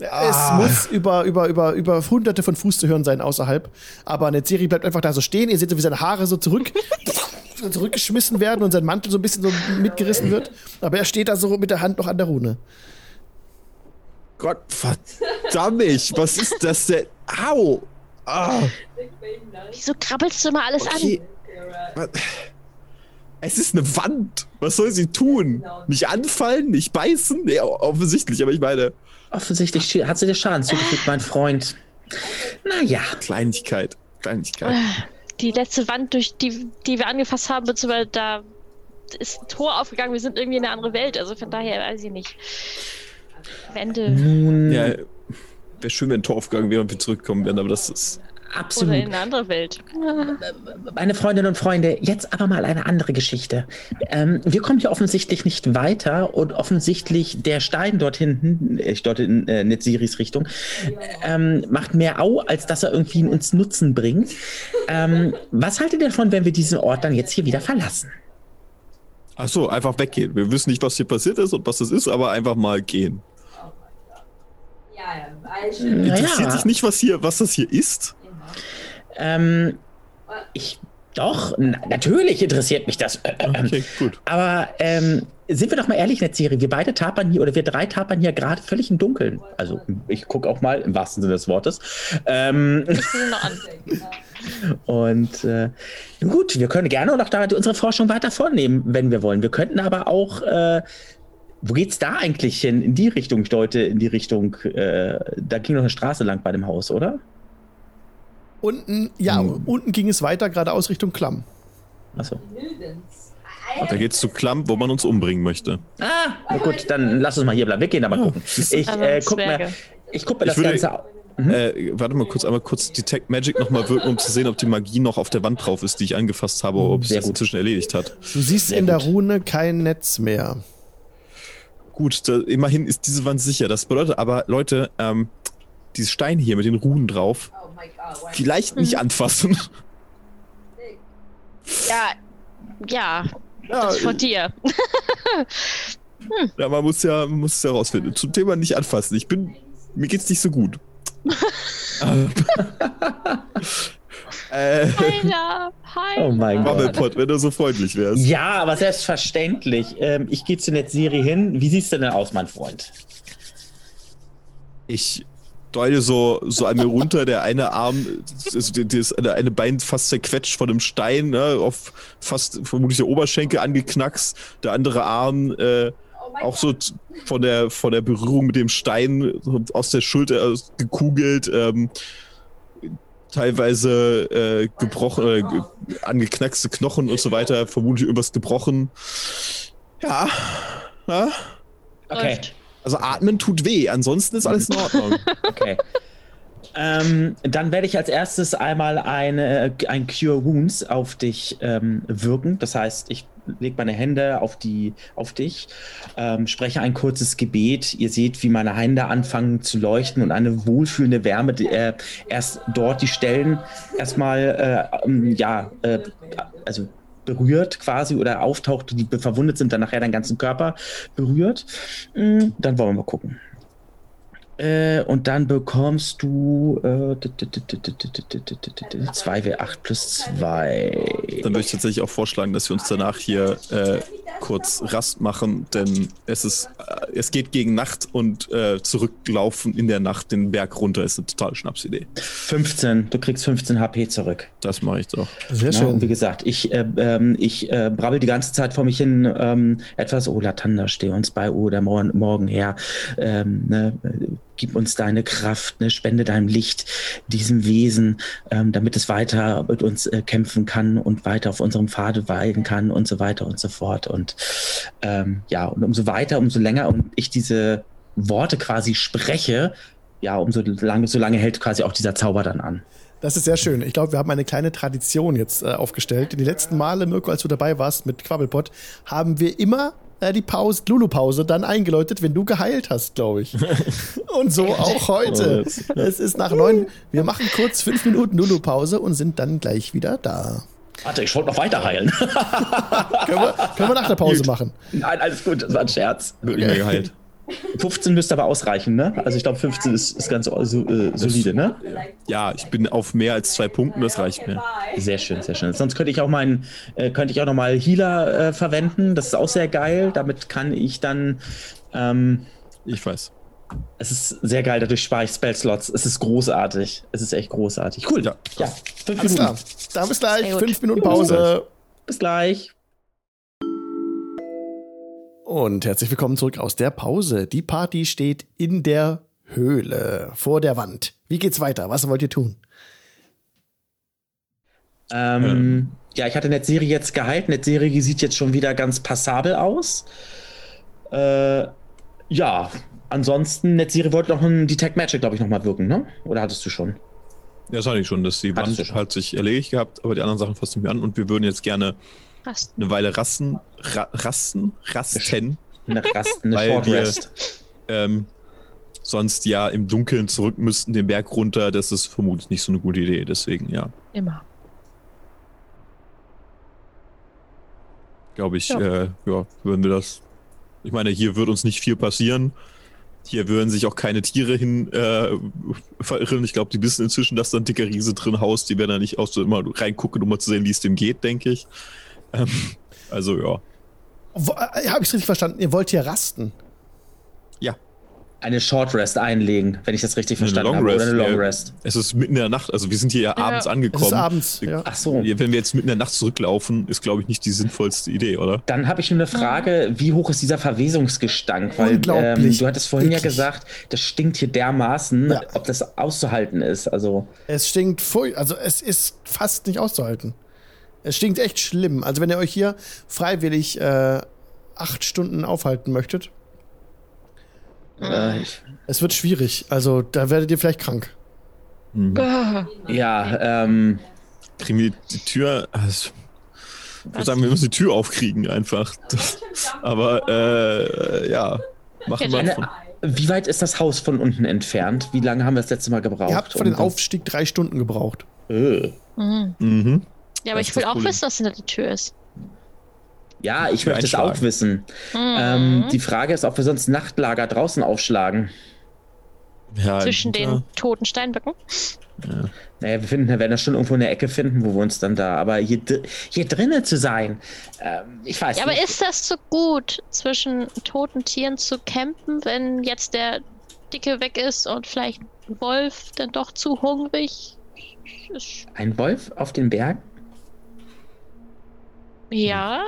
Es muss über, über, über, über hunderte von Fuß zu hören sein außerhalb. Aber Netzeri bleibt einfach da so stehen. Ihr seht so, wie seine Haare so zurück, zurückgeschmissen werden und sein Mantel so ein bisschen so mitgerissen wird. Aber er steht da so mit der Hand noch an der Rune. Gott verdammt, was ist das denn? Au! Ah, Wieso krabbelst du immer alles okay. Was- Es ist eine Wand. Was soll sie tun? Nicht anfallen? Nicht beißen? Nee, offensichtlich, aber ich meine, Offensichtlich hat sie dir Schaden zugefügt, mein Freund. Naja, Kleinigkeit. Kleinigkeit. Die letzte Wand, durch die, die wir angefasst haben, beziehungsweise da ist ein Tor aufgegangen. Wir sind irgendwie in eine andere Welt. Also von daher weiß ich nicht. Wände nun, Ja, wäre schön, wenn ein Tor aufgegangen wäre und wir zurückkommen wären, aber das ist. Oder absolut. in eine andere Welt. Meine Freundinnen und Freunde, jetzt aber mal eine andere Geschichte. Ähm, wir kommen hier offensichtlich nicht weiter und offensichtlich der Stein dort hinten, äh, dort in äh, Netziris Richtung, ähm, macht mehr Au, als dass er irgendwie uns Nutzen bringt. Ähm, was haltet ihr davon, wenn wir diesen Ort dann jetzt hier wieder verlassen? Ach so, einfach weggehen. Wir wissen nicht, was hier passiert ist und was das ist, aber einfach mal gehen. Interessiert sich nicht, was hier, was das hier ist? Ähm, ich, doch, na, natürlich interessiert mich das. Äh, ähm, Okay, gut. Aber ähm, sind wir doch mal ehrlich, Netzserie, wir beide tapern hier oder wir drei tapern hier gerade völlig im Dunkeln. Also ich gucke auch mal im wahrsten Sinne des Wortes. Ähm, und äh, nun gut, wir können gerne noch da unsere Forschung weiter vornehmen, wenn wir wollen. Wir könnten aber auch, äh, wo geht's da eigentlich hin? In die Richtung, ich deute in die Richtung, äh, da ging noch eine Straße lang bei dem Haus, oder? Unten, ja, Hm. unten ging es weiter, geradeaus Richtung Klamm. Achso. Da geht's zu Klamm, wo man uns umbringen möchte. Ah, na gut, dann lass uns mal hier bleiben. Wir gehen da mal gucken. Ich äh, guck ich guck mir Ich das würde- Ganze au- Äh, warte mal kurz, einmal kurz Detect Magic nochmal wirken, um zu sehen, ob die Magie noch auf der Wand drauf ist, die ich angefasst habe, oder ob es Sehr das gut. inzwischen erledigt hat. Du siehst Sehr in der. Rune kein Netz mehr. Gut, da, immerhin ist diese Wand sicher. Das bedeutet aber, Leute, ähm, dieses Stein hier mit den Runen drauf, vielleicht nicht anfassen. Ja, ja, Ja, das ist von dir. ja, man muss ja, man muss es ja rausfinden. Zum Thema nicht anfassen. Ich bin, mir geht's nicht so gut. äh, Alter, hi. Oh mein Gott. Wenn du so freundlich wärst. Ja, aber selbstverständlich. Ähm, ich gehe zu Netzserie hin. Wie siehst du denn aus, mein Freund? Ich deute so, so an mir runter, der eine Arm, ist, das eine, eine Bein fast zerquetscht von einem Stein, ne, auf fast vermutlich der Oberschenkel angeknackst, der andere Arm äh, auch so von der, von der Berührung mit dem Stein so aus der Schulter aus- gekugelt, ähm, teilweise äh, gebrochen, äh, ge- angeknackste Knochen und so weiter, vermutlich irgendwas gebrochen. Ja, ja. Okay. Läuft. Also atmen tut weh, ansonsten ist alles in Ordnung. Okay. ähm, dann werde ich als erstes einmal eine, ein Cure Wounds auf dich ähm, wirken. Das heißt, ich lege meine Hände auf, die, auf dich, ähm, spreche ein kurzes Gebet. Ihr seht, wie meine Hände anfangen zu leuchten und eine wohlfühlende Wärme äh, erst dort die Stellen erstmal, äh, ähm, ja, äh, also berührt quasi oder auftaucht, die verwundet sind, dann nachher deinen ganzen Körper berührt. Mm, Dann wollen wir mal gucken. Äh, und dann bekommst du äh, 2W8 plus 2. Dann würde ich tatsächlich auch vorschlagen, dass wir uns danach hier äh, kurz Rast machen, denn es ist, äh, es geht gegen Nacht und äh, zurücklaufen in der Nacht den Berg runter ist eine totale Schnapsidee. 15. Du kriegst 15 HP zurück. Das mache ich doch. Sehr Ja, und wie schön. gesagt, ich, äh, ähm, ich äh, brabbel die ganze Zeit vor mich hin ähm, etwas, oh Latanda, steh uns bei, oh der Morgen, morgen her, ähm, ne, äh, gib uns deine Kraft, ne, spende deinem Licht diesem Wesen, ähm, damit es weiter mit uns äh, kämpfen kann und weiter auf unserem Pfade weilen kann und so weiter und so fort. Und ähm, ja, und umso weiter, umso länger und ich diese Worte quasi spreche, ja, umso lange, so lange hält quasi auch dieser Zauber dann an. Das ist sehr schön. Ich glaube, wir haben eine kleine Tradition jetzt äh, aufgestellt. Die letzten Male, Mirko, als du dabei warst mit Quabbelpot, haben wir immer äh, die Pause, Lulu-Pause dann eingeläutet, wenn du geheilt hast, glaube ich. Und so auch heute. Es ist nach neun. Wir machen kurz fünf Minuten Lulu-Pause und sind dann gleich wieder da. Warte, ich wollte noch weiter heilen. Können wir, können wir nach der Pause machen. Nein, alles gut, das war ein Scherz. Mehr geheilt. 15 müsste aber ausreichen, ne? Also ich glaube 15 ist, ist ganz so, äh, solide, ne? Ja, ich bin auf mehr als zwei Punkten, das reicht mir. Sehr schön, sehr schön. Sonst könnte ich auch meinen, äh, könnte ich auch nochmal Healer äh, verwenden. Das ist auch sehr geil. Damit kann ich dann. Ähm, Ich weiß. es ist sehr geil, dadurch spare ich Spell-Slots. Es ist großartig. Es ist echt großartig. Cool. Ja. Ja, fünf Alles Minuten. klar. Dann bis gleich. Fünf Minuten Pause. Bis gleich. Und herzlich willkommen zurück aus der Pause. Die Party steht in der Höhle, vor der Wand. Wie geht's weiter? Was wollt ihr tun? Ähm, Ja, ich hatte Netzserie jetzt gehalten. Netzserie sieht jetzt schon wieder ganz passabel aus. Äh, ja, ansonsten, Netzserie wollte noch ein Detect Magic, glaube ich, nochmal wirken, ne? Oder hattest du schon? Ja, das hatte ich schon, dass die Hattest Wand hat sich erledigt gehabt, aber die anderen Sachen fassen wir an und wir würden jetzt gerne Passt. eine Weile rasten, ra rasten, rasten, Eine Rast, eine Weil Short wir- ähm, sonst ja im Dunkeln zurück müssten, den Berg runter. Das ist vermutlich nicht so eine gute Idee, deswegen ja, Immer. glaube ich, Ja. Äh, ja, würden wir das. Ich meine, hier wird uns nicht viel passieren. Hier würden sich auch keine Tiere hin äh, verirren. Ich glaube, die wissen inzwischen, dass da ein dicker Riese drin haust. Die werden da nicht auch so immer reingucken, um mal zu sehen, wie es dem geht, denke ich. Ähm, also ja. Äh, Habe ich richtig verstanden? Ihr wollt hier rasten? Ja. Eine Short Rest einlegen, wenn ich das richtig Eine verstanden habe. Oder eine Long ja. Rest. Es ist mitten in der Nacht, also wir sind hier ja abends Ja. Es angekommen. ist abends. Ja. Ach so. Ja, Wenn wir jetzt mitten in der Nacht zurücklaufen, ist, glaube ich, nicht die sinnvollste Idee, oder? Dann habe ich nur eine Frage, wie hoch ist dieser Verwesungsgestank? Weil ähm, du hattest vorhin ja Wirklich. gesagt, das stinkt hier dermaßen, Ja. ob das auszuhalten ist. Also Es stinkt furch also es ist fast nicht auszuhalten. Es stinkt echt schlimm. Also wenn ihr euch hier freiwillig äh, acht Stunden aufhalten möchtet, äh, ich, es wird schwierig. Also da werdet ihr vielleicht krank. Ah, ja, ähm, Kriegen wir die Tür. Also, ich würde sagen, wir müssen die Tür aufkriegen einfach. Aber äh, ja, machen wir. Von, wie weit ist das Haus von unten entfernt? Wie lange haben wir das letzte Mal gebraucht? ihr habt für den um Aufstieg drei Stunden gebraucht. Äh. mhm. mhm. Ja, aber Das ich will auch wissen, was hinter der Tür ist. Ja, ich möchte es auch wissen. Mhm. Ähm, die Frage ist, ob wir sonst Nachtlager draußen aufschlagen. ja, Zwischen ja, den toten Steinböcken. Naja, wir finden, wir werden das schon irgendwo in der Ecke finden, wo wir uns dann da. Aber hier, hier drinnen zu sein, ähm, ich weiß Ja, aber nicht. ist das so gut, zwischen toten Tieren zu campen, wenn jetzt der Dicke weg ist und vielleicht ein Wolf dann doch zu hungrig ist? Ein Wolf auf den Berg? Ja,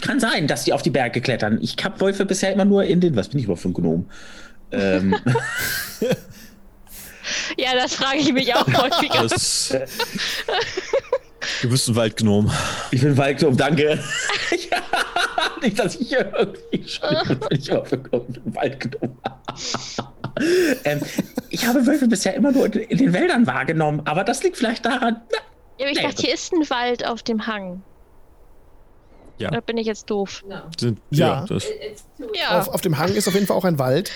Kann sein, dass die auf die Berge klettern. Ich habe Wölfe bisher immer nur in den. Was bin ich überhaupt für ein Gnom? Ähm, ja, das frage ich mich auch häufiger. Das, du bist ein Waldgnom. ich bin Waldgnom, danke. ja, nicht, dass ich hier irgendwie schon bin. Ich immer für bin Waldgnom. ähm, ich habe Wölfe bisher immer nur in, in den Wäldern wahrgenommen, aber das liegt vielleicht daran. Na, Ja, aber ich Nee, dachte, hier ist ein Wald auf dem Hang. Ja. Oder bin ich jetzt doof? Sind, Ja. ja. das, Ja. Auf, auf dem Hang ist auf jeden Fall auch ein Wald.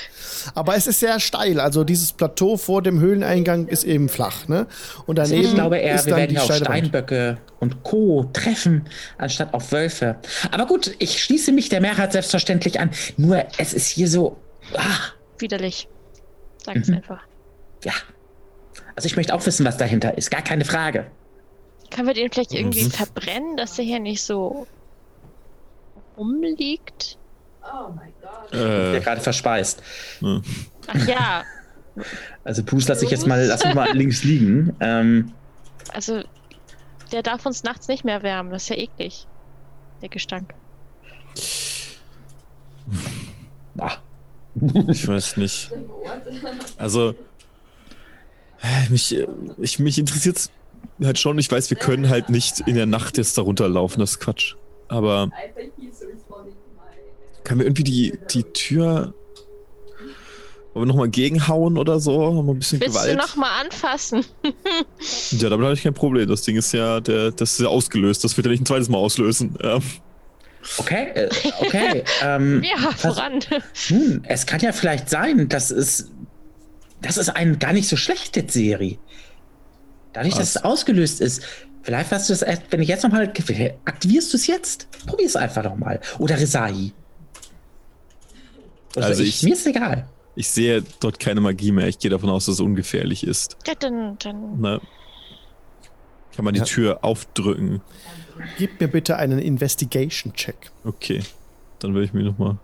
Aber es ist sehr steil. Also dieses Plateau vor dem Höhleneingang ist eben flach. Ne? Und daneben ich glaube eher, ist wir dann werden die hier auf. Steinböcke und Co. treffen, anstatt auf Wölfe. Aber gut, ich schließe mich der Mehrheit selbstverständlich an. Nur, es ist hier so. Ah, Widerlich. Sag es Mhm. einfach. ja. Also ich möchte auch wissen, was dahinter ist. Gar keine Frage. Können wir den vielleicht irgendwie Mhm. verbrennen, dass der hier nicht so rumliegt? Der äh, gerade verspeist. Ach ja, Also Puss lasse ich jetzt mal, lass mich mal links liegen. Ähm, also der darf uns nachts nicht mehr wärmen. Das ist ja eklig. Der Gestank. ah, ich weiß nicht. Also, äh, mich, äh, ich, mich interessiert halt schon. Ich weiß, wir können halt nicht in der Nacht jetzt da runterlaufen. Das ist Quatsch. Aber können wir irgendwie die, die Tür. Wollen wir nochmal gegenhauen oder so? Haben wir ein bisschen Willst Gewalt? du noch mal anfassen? Ja, damit habe ich kein Problem. Das Ding ist ja, der, das ist ja ausgelöst. Das wird ja nicht ein zweites Mal auslösen. Ähm, okay, äh, okay. ähm, Ja, voran. Nun, es kann ja vielleicht sein, dass es. Das ist eine gar nicht so schlechte Serie. Dadurch, dass Was? es ausgelöst ist. Vielleicht hast du es erst, wenn ich jetzt nochmal. Aktivierst du es jetzt? Probier es einfach nochmal. Oder Resai. Also, Also ich, ich- mir ist egal. Ich sehe dort keine Magie mehr. Ich gehe davon aus, dass es ungefährlich ist. Ja, dann, dann Ne? Kann man die Ja. Tür aufdrücken? Gib mir bitte einen Investigation-Check. Okay. Dann will ich mir nochmal.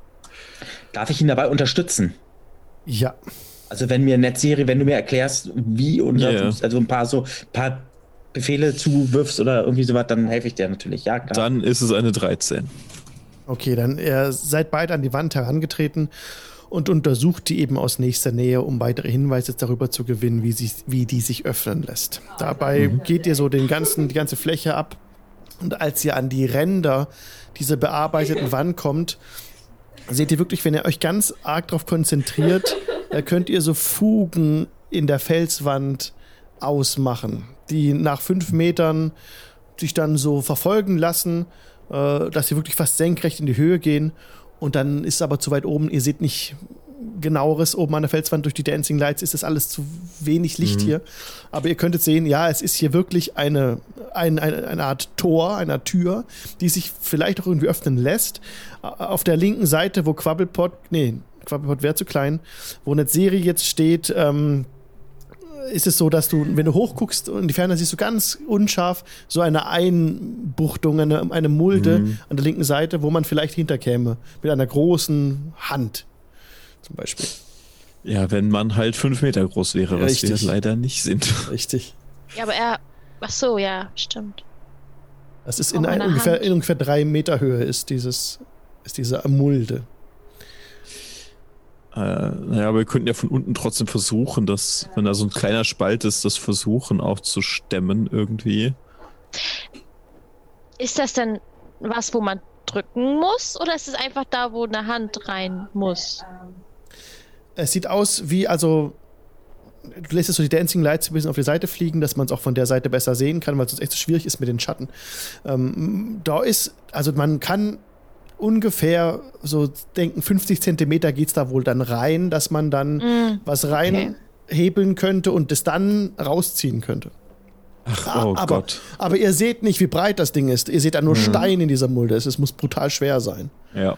Darf ich ihn dabei unterstützen? Ja. Also wenn mir Netzserie, wenn du mir erklärst, wie und ja. also ein paar so paar Befehle zuwirfst oder irgendwie sowas, dann helfe ich dir natürlich. Ja, klar. Dann ist es eine 13. Okay, dann ihr seid beide an die Wand herangetreten und untersucht die eben aus nächster Nähe, um weitere Hinweise darüber zu gewinnen, wie, sie, wie die sich öffnen lässt. Dabei geht ihr so den ganzen, die ganze Fläche ab und als ihr an die Ränder dieser bearbeiteten Wand kommt, seht ihr wirklich, wenn ihr euch ganz arg darauf konzentriert, da könnt ihr so Fugen in der Felswand ausmachen, die nach fünf Metern sich dann so verfolgen lassen, äh, dass sie wirklich fast senkrecht in die Höhe gehen. Und dann ist es aber zu weit oben. Ihr seht nicht genaueres oben an der Felswand durch die Dancing Lights ist das alles zu wenig Licht hier. Aber ihr könntet sehen, ja, es ist hier wirklich eine, ein, eine, eine Art Tor, eine Tür, die sich vielleicht auch irgendwie öffnen lässt. Auf der linken Seite, wo Quabblepot, nee, Quabblepot wäre zu klein, wo Netzeri jetzt steht, ähm, ist es so, dass du, wenn du hochguckst und in die Ferne siehst du ganz unscharf so eine Einbuchtung, eine, eine Mulde an der linken Seite, wo man vielleicht hinterkäme. Mit einer großen Hand zum Beispiel. Ja, wenn man halt fünf Meter groß wäre, was Richtig. wir leider nicht sind. Richtig. Ja, aber er. Ach so, ja, stimmt. Das ist in, ein, ungefähr, in ungefähr drei Meter Höhe ist dieses, ist diese Mulde. Äh, naja, aber wir könnten ja von unten trotzdem versuchen, dass, wenn da so ein kleiner Spalt ist, das versuchen aufzustemmen irgendwie. Ist das denn was, wo man drücken muss? Oder ist es einfach da, wo eine Hand rein muss? Es sieht aus wie, also, du lässt jetzt so die Dancing Lights ein bisschen auf die Seite fliegen, dass man es auch von der Seite besser sehen kann, weil es sonst echt so schwierig ist mit den Schatten. Ähm, da ist, also man kann ungefähr so denken, 50 Zentimeter geht es da wohl dann rein, dass man dann Mm, was reinhebeln könnte und es dann rausziehen könnte. Ach, oh aber, Gott. aber ihr seht nicht, wie breit das Ding ist. Ihr seht da nur Stein in dieser Mulde. Es, es muss brutal schwer sein. Ja.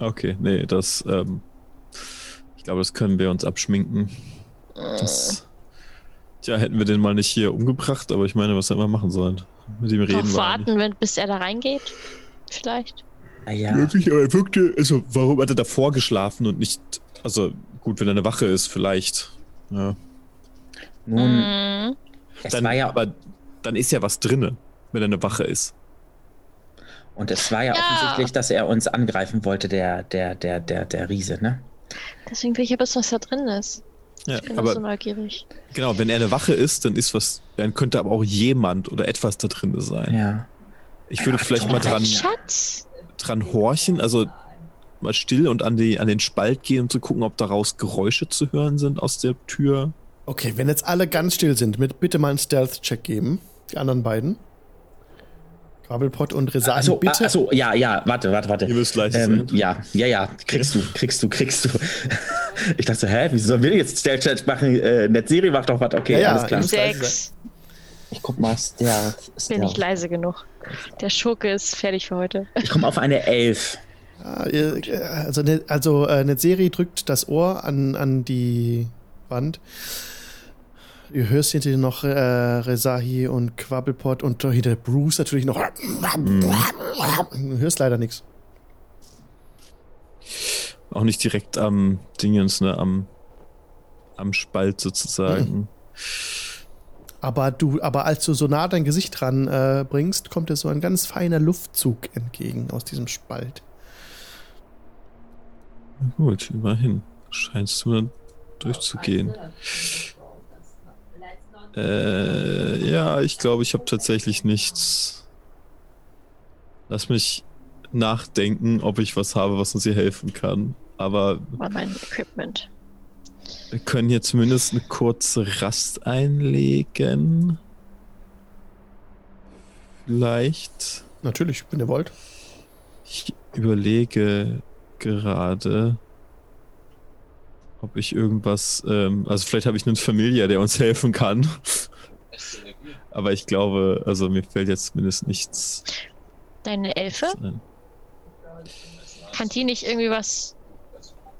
Okay, nee, das, ähm, glaube, das können wir uns abschminken. Das, tja, hätten wir den mal nicht hier umgebracht, aber ich meine, was hätten wir machen sollen? Mit ihm reden wir warten, wenn, bis er da reingeht? Vielleicht. Naja, Wirklich, aber er wirkte, also warum hat er davor geschlafen und nicht, also gut, wenn er eine Wache ist, vielleicht. Ja. nun, Mm, es Dann, war ja, aber dann ist ja was drinne, wenn er eine Wache ist. und es war ja, Ja. offensichtlich, dass er uns angreifen wollte, der, der, der, der, der Riese, ne? Deswegen will ich ja wissen, was da drin ist. Ja, Ich bin aber so neugierig. genau, wenn er eine Wache ist, dann ist was, dann könnte aber auch jemand oder etwas da drin sein. Ja. Ich würde vielleicht mal dran, Schatz! dran horchen, also mal still und an, die, an den Spalt gehen, um zu gucken, ob daraus Geräusche zu hören sind aus der Tür. Okay, wenn jetzt alle ganz still sind, mit bitte mal einen Stealth-Check geben. Die anderen beiden. Gravelpot und Resahi, Achso, bitte. achso, ja, ja, warte, warte, warte. Ihr müsst leise Ähm, ja, ja, ja, kriegst du, kriegst du, kriegst du. Ich dachte, so, hä, wieso sollen wir jetzt Stealth machen? Äh, Netzserie macht doch was, okay, Ja, ja, alles klar. Sechs. Ich guck mal, Stealth. Bin nicht leise genug. Der Schurke ist fertig für heute. Ich komme auf eine Elf. Ah, äh, also ne, also äh, Netzeri drückt das Ohr an, an die Wand. Du hörst hinter dir noch äh, Resahi und Quabbelpot und hinter Bruce natürlich noch. Du hörst leider nichts. Auch nicht direkt am Dingens, ne, am, am Spalt sozusagen. Aber du, aber als du so nah dein Gesicht dran äh, bringst, kommt dir so ein ganz feiner Luftzug entgegen aus diesem Spalt. Gut, immerhin. Scheinst du dann durchzugehen. Äh, ja, ich glaube, ich habe tatsächlich nichts. Lass mich nachdenken, ob ich was habe, was uns hier helfen kann. Aber War mein Equipment. wir können hier zumindest eine kurze Rast einlegen. Vielleicht. Natürlich, wenn ihr wollt. Ich überlege gerade, ob ich irgendwas, ähm, also vielleicht habe ich einen Familiar, der uns helfen kann. Aber ich glaube, also mir fällt jetzt zumindest nichts Deine Elfe? Kann die nicht irgendwie was.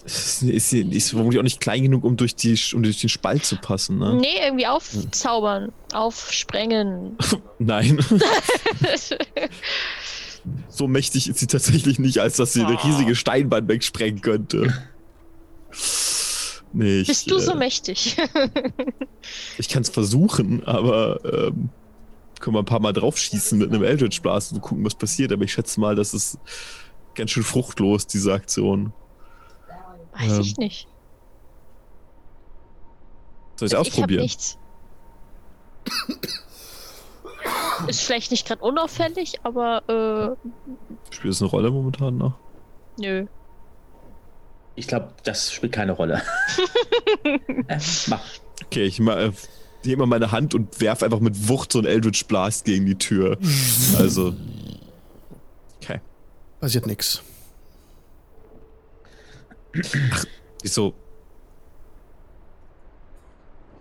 Ist, ist, ist vermutlich auch nicht klein genug, um durch, die, um durch den Spalt zu passen, ne? Nee, irgendwie aufzaubern, aufsprengen. Nein. so mächtig ist sie tatsächlich nicht, als dass sie eine riesige Steinbahn wegsprengen könnte. Nee, ich, Bist du so äh, mächtig? Ich kann es versuchen, aber ähm, können wir ein paar Mal draufschießen mit einem Eldritch Blast und gucken, was passiert. Aber ich schätze mal, das ist ganz schön fruchtlos, diese Aktion. Weiß ich Ähm, nicht. Soll ich es Ich ausprobieren? nichts. Ist vielleicht nicht gerade unauffällig, aber Spielt es eine Rolle momentan noch? äh, nö. Ich glaube, das spielt keine Rolle. äh, mach. Okay, ich ma, äh, nehme mal meine Hand und werfe einfach mit Wucht so einen Eldritch Blast gegen die Tür. Also. Okay. Passiert nix. Wieso?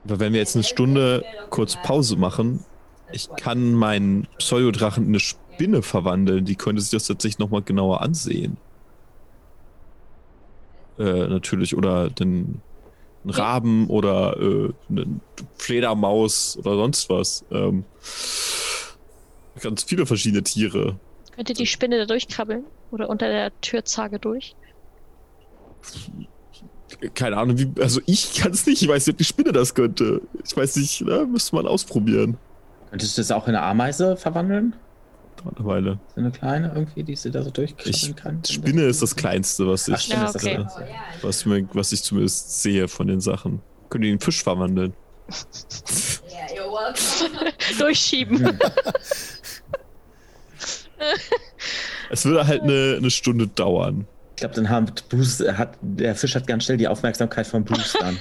Aber wenn wir jetzt eine Stunde kurz Pause machen, ich kann meinen Pseudodrachen in eine Spinne verwandeln. Die könnte sich das tatsächlich nochmal genauer ansehen. Äh, natürlich. Oder den einen Raben oder äh, eine Fledermaus oder sonst was. Ähm, ganz viele verschiedene Tiere. Könnt ihr die Spinne da durchkrabbeln? Oder unter der Türzage durch? Keine Ahnung, wie. Also ich kann es nicht. Ich weiß nicht, ob die Spinne das könnte. Ich weiß nicht, ne? müsste man ausprobieren. Könntest du das auch in eine Ameise verwandeln? Dauert eine Weile. So eine kleine irgendwie, die sie da so durchkrabbeln Ich, kann? Spinne ist das Kleinste, was Ach, ich, Ja, das okay. Was, mir, was ich zumindest sehe von den Sachen. Können die in Fisch verwandeln? Yeah, you're welcome. Durchschieben. Es würde halt eine, eine Stunde dauern. Ich glaube, dann hat Bruce, hat, der Fisch hat ganz schnell die Aufmerksamkeit von Bruce dann.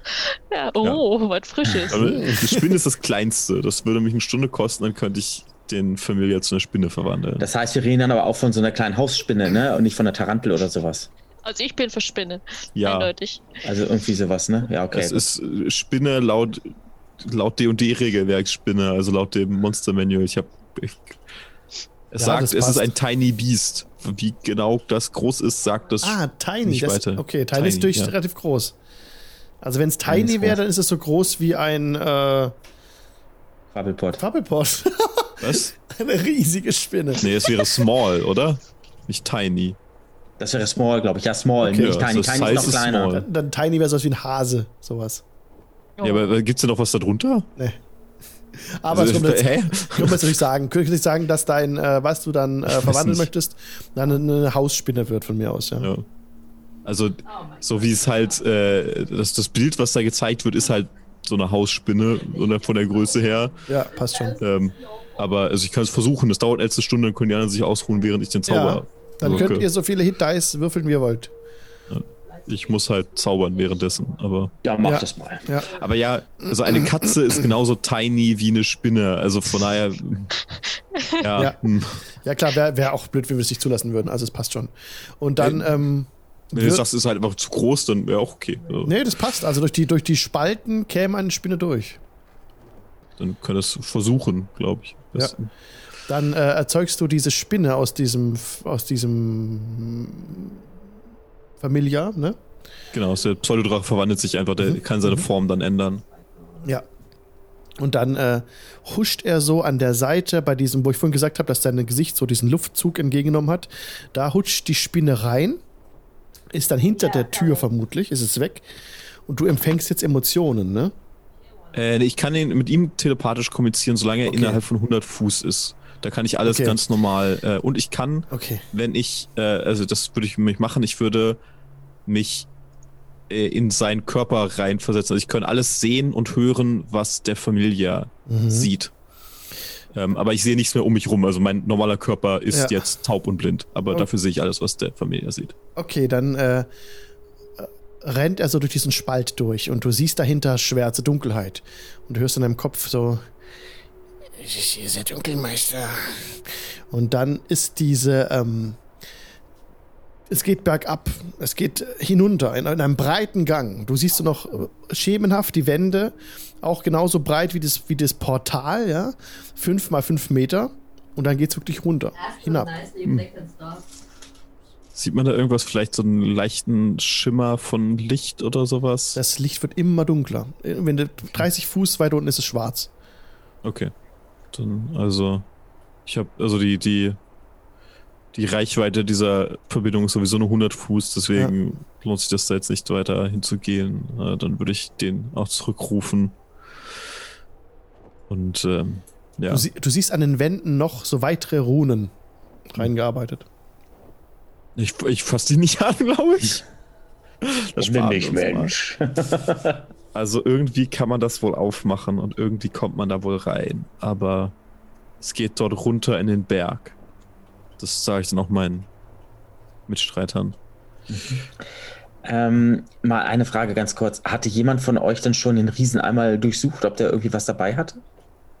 ja, oh, was Frisches. Aber die Spinne ist das Kleinste. Das würde mich eine Stunde kosten, dann könnte ich den Familie zu einer Spinne verwandeln. Das heißt, wir reden dann aber auch von so einer kleinen Hausspinne, ne? Und nicht von einer Tarantel oder sowas. Also ich bin für Spinne. ja, Eindeutig. Also irgendwie sowas, ne? Ja, okay. es ist äh, Spinne laut laut D&D-Regelwerk Spinne, also laut dem Monster-Manual. Ich habe es Ja, sagt, es ist ein Tiny Beast. Wie genau das groß ist, sagt das Ah, Tiny. nicht Das, weiter. okay, Tiny, Tiny, ist durch ja. relativ groß. Also wenn es Tiny wäre, dann ist es so groß wie ein äh, Krabbelpot. Krabbelpot. Was? Eine riesige Spinne. Nee, es wäre small, oder? Nicht tiny. Das wäre Small, glaube ich. Ja, Small, Okay. nicht Ja, Tiny. das Tiny ist noch kleiner. Dann, dann Tiny wäre sowas wie ein Hase, sowas. Oh. Ja, aber gibt's denn noch was da drunter? Nee. Aber Also, es kommt jetzt, hä? können wir jetzt nicht sagen. Können wir nicht sagen, dass dein, äh, was du dann äh, verwandeln nicht. möchtest, dann eine, eine Hausspinne wird von mir aus, ja. Ja. Also, so wie es halt, äh, das, das Bild, was da gezeigt wird, ist halt so eine Hausspinne oder von der Größe her. Ja, passt schon. Ähm, aber also ich kann es versuchen, das dauert letzte Stunde, dann können die anderen sich ausruhen, während ich den Zauber Ja, dann wirke. könnt ihr so viele Hit-Dice würfeln, wie ihr wollt. Ich muss halt zaubern währenddessen, aber. Ja, mach Ja. das mal. Ja. Aber ja, also eine Katze ist genauso tiny wie eine Spinne. Also von daher. Ja. Ja. hm. Ja, klar, wäre wär auch blöd, wenn wir es nicht zulassen würden. Also es passt schon. Und dann, ähm, Wenn du sagst, es ist halt einfach zu groß, dann wäre auch okay. Also, nee, das passt. Also durch die, durch die Spalten käme eine Spinne durch. Dann können wir es versuchen, glaube ich. Besten. Dann äh, erzeugst du diese Spinne aus diesem, aus diesem Familiar, ne? Genau, der Pseudodrache verwandelt sich einfach, der kann seine Form dann ändern. Ja. Und dann äh, huscht er so an der Seite bei diesem, wo ich vorhin gesagt habe, dass sein Gesicht so diesen Luftzug entgegengenommen hat. Da hutscht die Spinne rein, ist dann hinter der Tür vermutlich, ist es weg. Und du empfängst jetzt Emotionen, ne? Äh, ich kann ihn, mit ihm telepathisch kommunizieren, solange er Okay. innerhalb von 100 Fuß ist. Da kann ich alles Okay. ganz normal. Äh, und ich kann, Okay. wenn ich, äh, also das würde ich mich machen, ich würde mich äh, in seinen Körper reinversetzen. Also ich kann alles sehen und hören, was der Familie Mhm. sieht. Ähm, aber ich sehe nichts mehr um mich rum. Also mein normaler Körper ist Ja. jetzt taub und blind. Aber Oh. dafür sehe ich alles, was der Familie sieht. Okay, dann äh, rennt er so durch diesen Spalt durch und du siehst dahinter schwärze Dunkelheit. Und du hörst in deinem Kopf so, es ist hier sehr dunkel, Meister. Und dann ist diese, ähm, es geht bergab, es geht hinunter in, in einem breiten Gang. Du siehst du noch äh, schemenhaft die Wände, auch genauso breit wie das, wie das Portal, ja. Fünf mal fünf Meter. Und dann geht's wirklich runter, hinab. Stuff. Sieht man da irgendwas, vielleicht so einen leichten Schimmer von Licht oder sowas? Das Licht wird immer dunkler. Wenn du 30 Fuß weiter unten ist es schwarz. Okay. Dann, also, ich habe, also die, die, die Reichweite dieser Verbindung ist sowieso nur 100 Fuß, deswegen lohnt sich das da jetzt nicht weiter hinzugehen. Dann würde ich den auch zurückrufen. Und, ähm, ja. Du, sie du siehst an den Wänden noch so weitere Runen reingearbeitet. Ich, ich fasse die nicht an, glaube ich. Das Ich bin nicht mal. Mensch. Also irgendwie kann man das wohl aufmachen und irgendwie kommt man da wohl rein. Aber es geht dort runter in den Berg. Das sage ich dann auch meinen Mitstreitern. Ähm, mal eine Frage ganz kurz. Hatte jemand von euch denn schon den Riesen einmal durchsucht, ob der irgendwie was dabei hatte?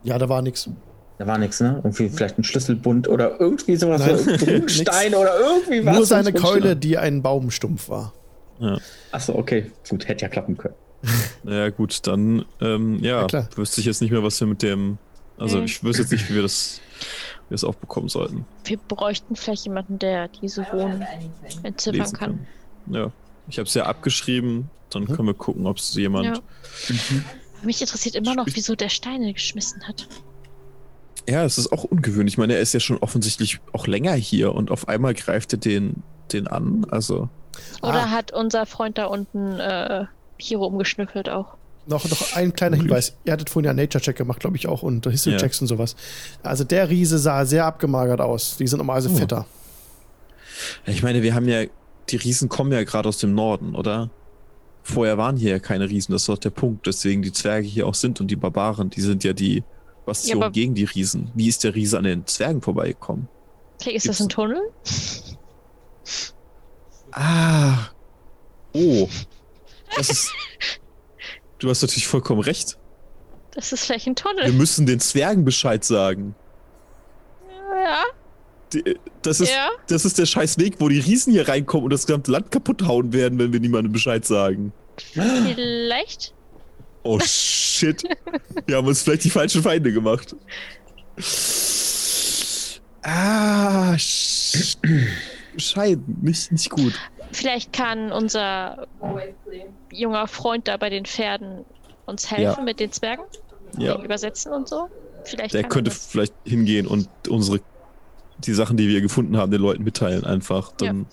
Ja, da war nichts. Da war nichts, ne? Irgendwie vielleicht ein Schlüsselbund oder irgendwie sowas, Nein, Stein oder irgendwie was. Nur seine Keule, die ein Baumstumpf war. Ja. Achso, okay. Gut, hätte ja klappen können. Naja, gut, dann, ähm, ja, Ja, klar. wüsste ich jetzt nicht mehr, was wir mit dem. Also, Mhm. ich wüsste jetzt nicht, wie wir das, wie wir das aufbekommen sollten. Wir bräuchten vielleicht jemanden, der diese Runen entziffern kann. können. Ja. Ich habe es ja abgeschrieben. Dann Mhm. können wir gucken, ob es jemand. Ja. Mich interessiert immer noch, wieso der Steine geschmissen hat. Ja, es ist auch ungewöhnlich. Ich meine, er ist ja schon offensichtlich auch länger hier und auf einmal greift er den, den an. Also, Oder Ah. hat unser Freund da unten äh, Hiro umgeschnüffelt auch? Noch, noch ein kleiner Hinweis. Ihr hattet vorhin ja einen Nature-Check gemacht, glaube ich auch, und History-Checks Ja. und sowas. Also der Riese sah sehr abgemagert aus. Die sind normalerweise Oh. fetter. ich meine, wir haben ja, die Riesen kommen ja gerade aus dem Norden, oder? Vorher waren hier ja keine Riesen, das ist doch der Punkt. Deswegen die Zwerge hier auch sind und die Barbaren, die sind ja die Bastion Ja, gegen die Riesen. Wie ist der Riese an den Zwergen vorbeigekommen? Vielleicht ist Gibt's- das ein Tunnel? Ah. Oh. Das ist. Du hast natürlich vollkommen recht. Das ist vielleicht ein Wir Tunnel. müssen den Zwergen Bescheid sagen. Ja, Die, das, ist, ja. das ist der scheiß Weg, wo die Riesen hier reinkommen und das gesamte Land kaputt hauen werden, wenn wir niemandem Bescheid sagen. Vielleicht. Oh shit. Wir haben uns vielleicht die falschen Feinde gemacht. Ah, sch Bescheid. Nicht, nicht gut. Vielleicht kann unser junger Freund da bei den Pferden uns helfen Ja. mit den Zwergen. Ja. Übersetzen und so. Vielleicht Der er könnte vielleicht hingehen und unsere die Sachen, die wir gefunden haben, den Leuten mitteilen einfach. Dann,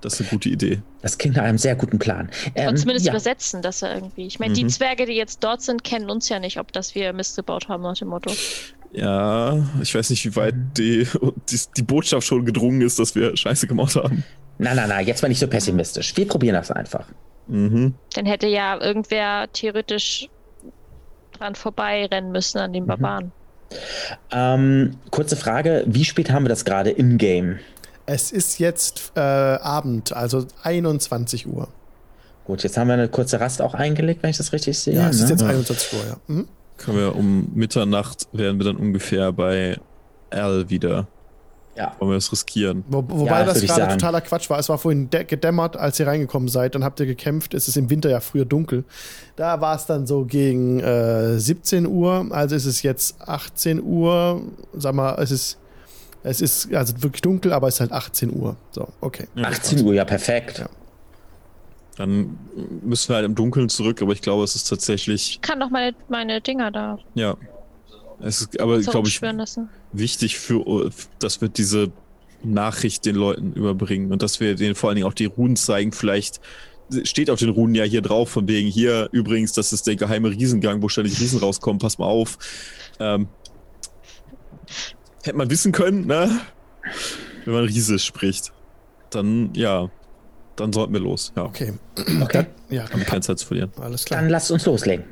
Das ist eine gute Idee. Das klingt nach einem sehr guten Plan. Ähm, Und zumindest ja. übersetzen, dass er irgendwie. Ich meine, die Mhm. Zwerge, die jetzt dort sind, kennen uns ja nicht, ob das wir Mist gebaut haben nach dem Motto. Ja, ich weiß nicht, wie weit Mhm. die, die, die Botschaft schon gedrungen ist, dass wir Scheiße gemacht haben. Na, na, na, jetzt mal nicht so pessimistisch. Wir probieren das einfach. Mhm. Dann hätte ja irgendwer theoretisch dran vorbeirennen müssen an den Mhm. Barbaren. Ähm, kurze Frage, wie spät haben wir das gerade in-game? Es ist jetzt äh, Abend, also 21 Uhr. Gut, jetzt haben wir eine kurze Rast auch eingelegt, wenn ich das richtig sehe. Ja, es ist ne? jetzt 21 Uhr, ja. Mhm. Können wir um Mitternacht wären wir dann ungefähr bei Al wieder. Ja. Wollen wir das riskieren? Wo, wobei Ja, das ich gerade totaler Quatsch war. Es war vorhin gedämmert, als ihr reingekommen seid. Dann habt ihr gekämpft. Es ist im Winter ja früher dunkel. Da war es dann so gegen äh, 17 Uhr. Also ist es jetzt 18 Uhr. Sag mal, es ist, es ist also wirklich dunkel, aber es ist halt 18 Uhr. So, okay. Ja, 18 Uhr, ja, perfekt. Ja. Dann müssen wir halt im Dunkeln zurück, aber ich glaube, es ist tatsächlich, Ich kann doch meine, meine Dinger da ja. Es ist aber, glaube ich, lassen. wichtig für, dass wir diese Nachricht den Leuten überbringen und dass wir denen vor allen Dingen auch die Runen zeigen. Vielleicht steht auf den Runen ja hier drauf, von wegen hier übrigens, das ist der geheime Riesengang, wo ständig Riesen rauskommen, pass mal auf. Ähm, hätte man wissen können, ne? Wenn man Riese spricht. Dann, ja, dann sollten wir los. Ja, Okay. Okay, Ja, haben dann, wir keine Zeit zu verlieren. alles klar. dann lasst uns loslegen.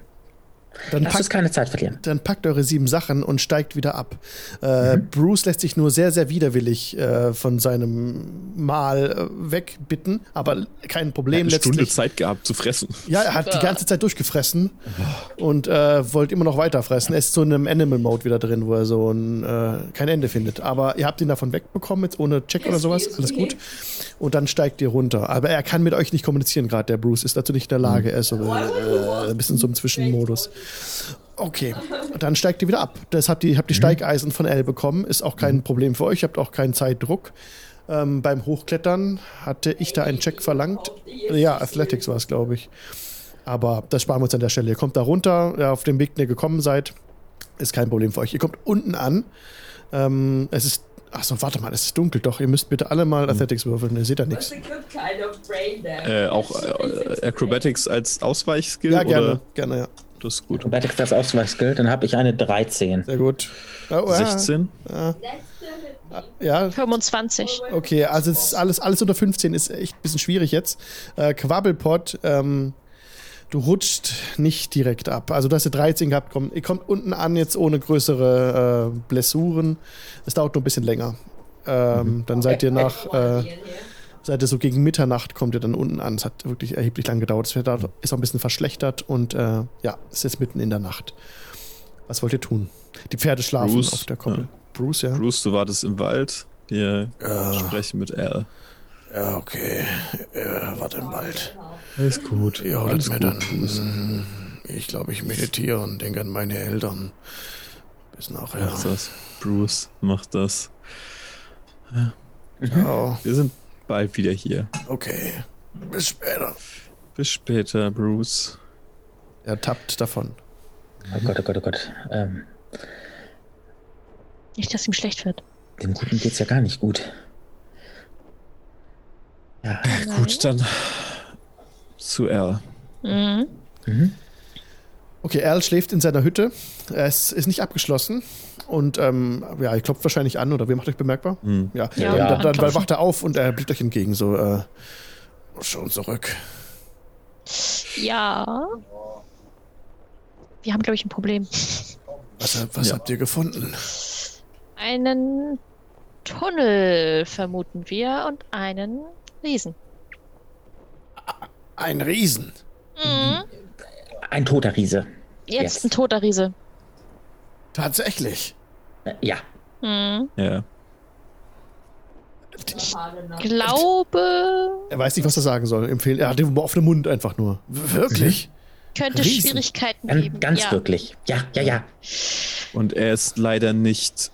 Dann Lasst uns packt, keine Zeit verlieren. dann packt eure sieben Sachen und steigt wieder ab. Äh, Bruce lässt sich nur sehr, sehr widerwillig äh, von seinem Mahl äh, wegbitten, aber kein Er Problem hat eine Stunde letztlich. Zeit gehabt zu fressen. Ja, er hat die ganze Zeit durchgefressen und äh, wollte immer noch weiter fressen. Er ist so in einem Animal Mode wieder drin, wo er so ein, äh, kein Ende findet. Aber ihr habt ihn davon wegbekommen, jetzt ohne Check oder sowas. Alles gut. Und dann steigt ihr runter. Aber er kann mit euch nicht kommunizieren gerade. Der Bruce ist dazu nicht in der Lage. Er ist so äh, ein bisschen so im Zwischenmodus. Okay, dann steigt ihr wieder ab. Das habt ihr, habt die Steigeisen von L bekommen, ist auch kein Problem für euch, habt auch keinen Zeitdruck. Ähm, beim Hochklettern hatte ich da einen Check verlangt. Ja, Athletics war es, glaube ich. Aber das sparen wir uns an der Stelle. Ihr kommt da runter, ja, auf dem Weg, den ihr gekommen seid. Ist kein Problem für euch. Ihr kommt unten an. Ähm, es ist. Achso, warte mal, es ist dunkel doch. Ihr müsst bitte alle mal Athletics würfeln. Ihr seht da nichts. Kind of? Äh, auch äh, Acrobatics als Ausweichskill? Ja, gerne. Oder? Gerne, ja. Das ist gut. Acrobatics das Ausweichskill, dann habe ich eine 13. Sehr gut. Oh, ja. 16? Ja, 25. Okay, also es ist alles, alles unter 15 ist echt ein bisschen schwierig jetzt. Äh, Quabbelpot, ähm, du rutscht nicht direkt ab. Also du hast ja 13 gehabt, komm, ihr kommt unten an jetzt ohne größere äh, Blessuren. Es dauert nur ein bisschen länger. Ähm, Dann seid ihr nach, äh, seid ihr so gegen Mitternacht kommt ihr dann unten an. Es hat wirklich erheblich lang gedauert. Das Wetter ist auch ein bisschen verschlechtert und äh, ja, es ist jetzt mitten in der Nacht. Was wollt ihr tun? Die Pferde schlafen Bruce, auf der Koppel. ja. Bruce, ja. Bruce, du wartest im Wald. Wir Ja. sprechen mit Al. Ja, okay. Ja, warte im Wald. Alles gut. Ja, Alles mir gut. dann. Mhm. Ich glaube, ich meditiere und denke an meine Eltern. Bis nachher. Mach das. Bruce, mach das. Ja, Wir sind bald wieder hier. okay. Bis später. Bis später, Bruce. Er tappt davon. Oh Gott, oh Gott, oh Gott. Ähm, Nicht, dass ihm schlecht wird. dem Guten geht's ja gar nicht gut. Ja, Gut, dann zu Al. Mhm. Okay, Al schläft in seiner Hütte. Es ist nicht abgeschlossen. Und ähm, ja, ihr klopft wahrscheinlich an oder wer macht euch bemerkbar? Hm. Ja, Ja, und dann, dann, dann wacht er auf und er blickt euch entgegen, so, äh, schon zurück. Ja. Wir haben, glaube ich, ein Problem. Was, was Ja. habt ihr gefunden? Einen Tunnel vermuten wir und einen Riesen. Ein Riesen. Mhm. ein toter Riese. Jetzt Jetzt. ein toter Riese. Tatsächlich. Äh, ja, Mhm. Ja. Enough. Glaube, Er weiß nicht, was er sagen soll. Empfehlen. Er hat den offenen Mund einfach nur. Wirklich? könnte Riesen. Schwierigkeiten ganz, geben. ganz ja. wirklich. Ja, ja, ja. Und er ist leider nicht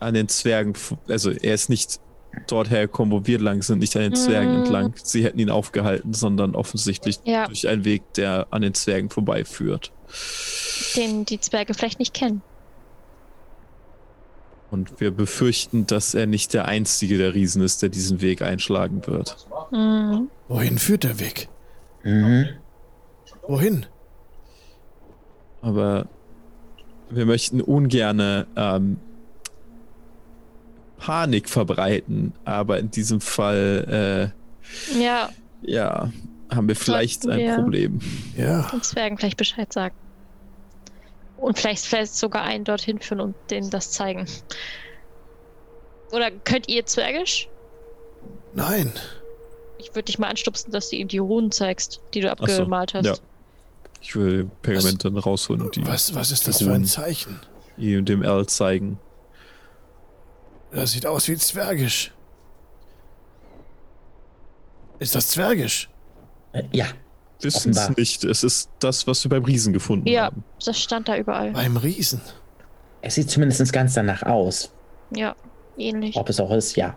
an den Zwergen, also er ist nicht dort hergekommen, wo wir lang sind, nicht an den Zwergen Mhm. entlang. Sie hätten ihn aufgehalten, sondern offensichtlich Ja. durch einen Weg, der an den Zwergen vorbeiführt. Den die Zwerge vielleicht nicht kennen. Und wir befürchten, dass er nicht der einzige der Riesen ist, der diesen Weg einschlagen wird. Mhm. Wohin führt der Weg? Mhm. Wohin? Aber wir möchten ungerne ähm, Panik verbreiten, aber in diesem Fall, Ja, äh, ja, haben wir vielleicht Sollten ein wir- Problem. Ja. den Zwergen vielleicht Bescheid sagen. Und vielleicht, vielleicht sogar einen dorthin führen und denen das zeigen. Oder könnt ihr Zwergisch? Nein. Ich würde dich mal anstupsen, dass du ihm die Runen zeigst, die du so, abgemalt hast. ja. Ich will Pergament dann rausholen und die Was, was ist das für ein Zeichen? ihm dem L zeigen. Das sieht aus wie Zwergisch. Ist das Zwergisch? Äh, ja, Wissen es nicht. Es ist das, was wir beim Riesen gefunden Ja, haben. das stand da überall. Beim Riesen. es sieht zumindest ganz danach aus. Ja, ähnlich. Ob es auch ist, ja.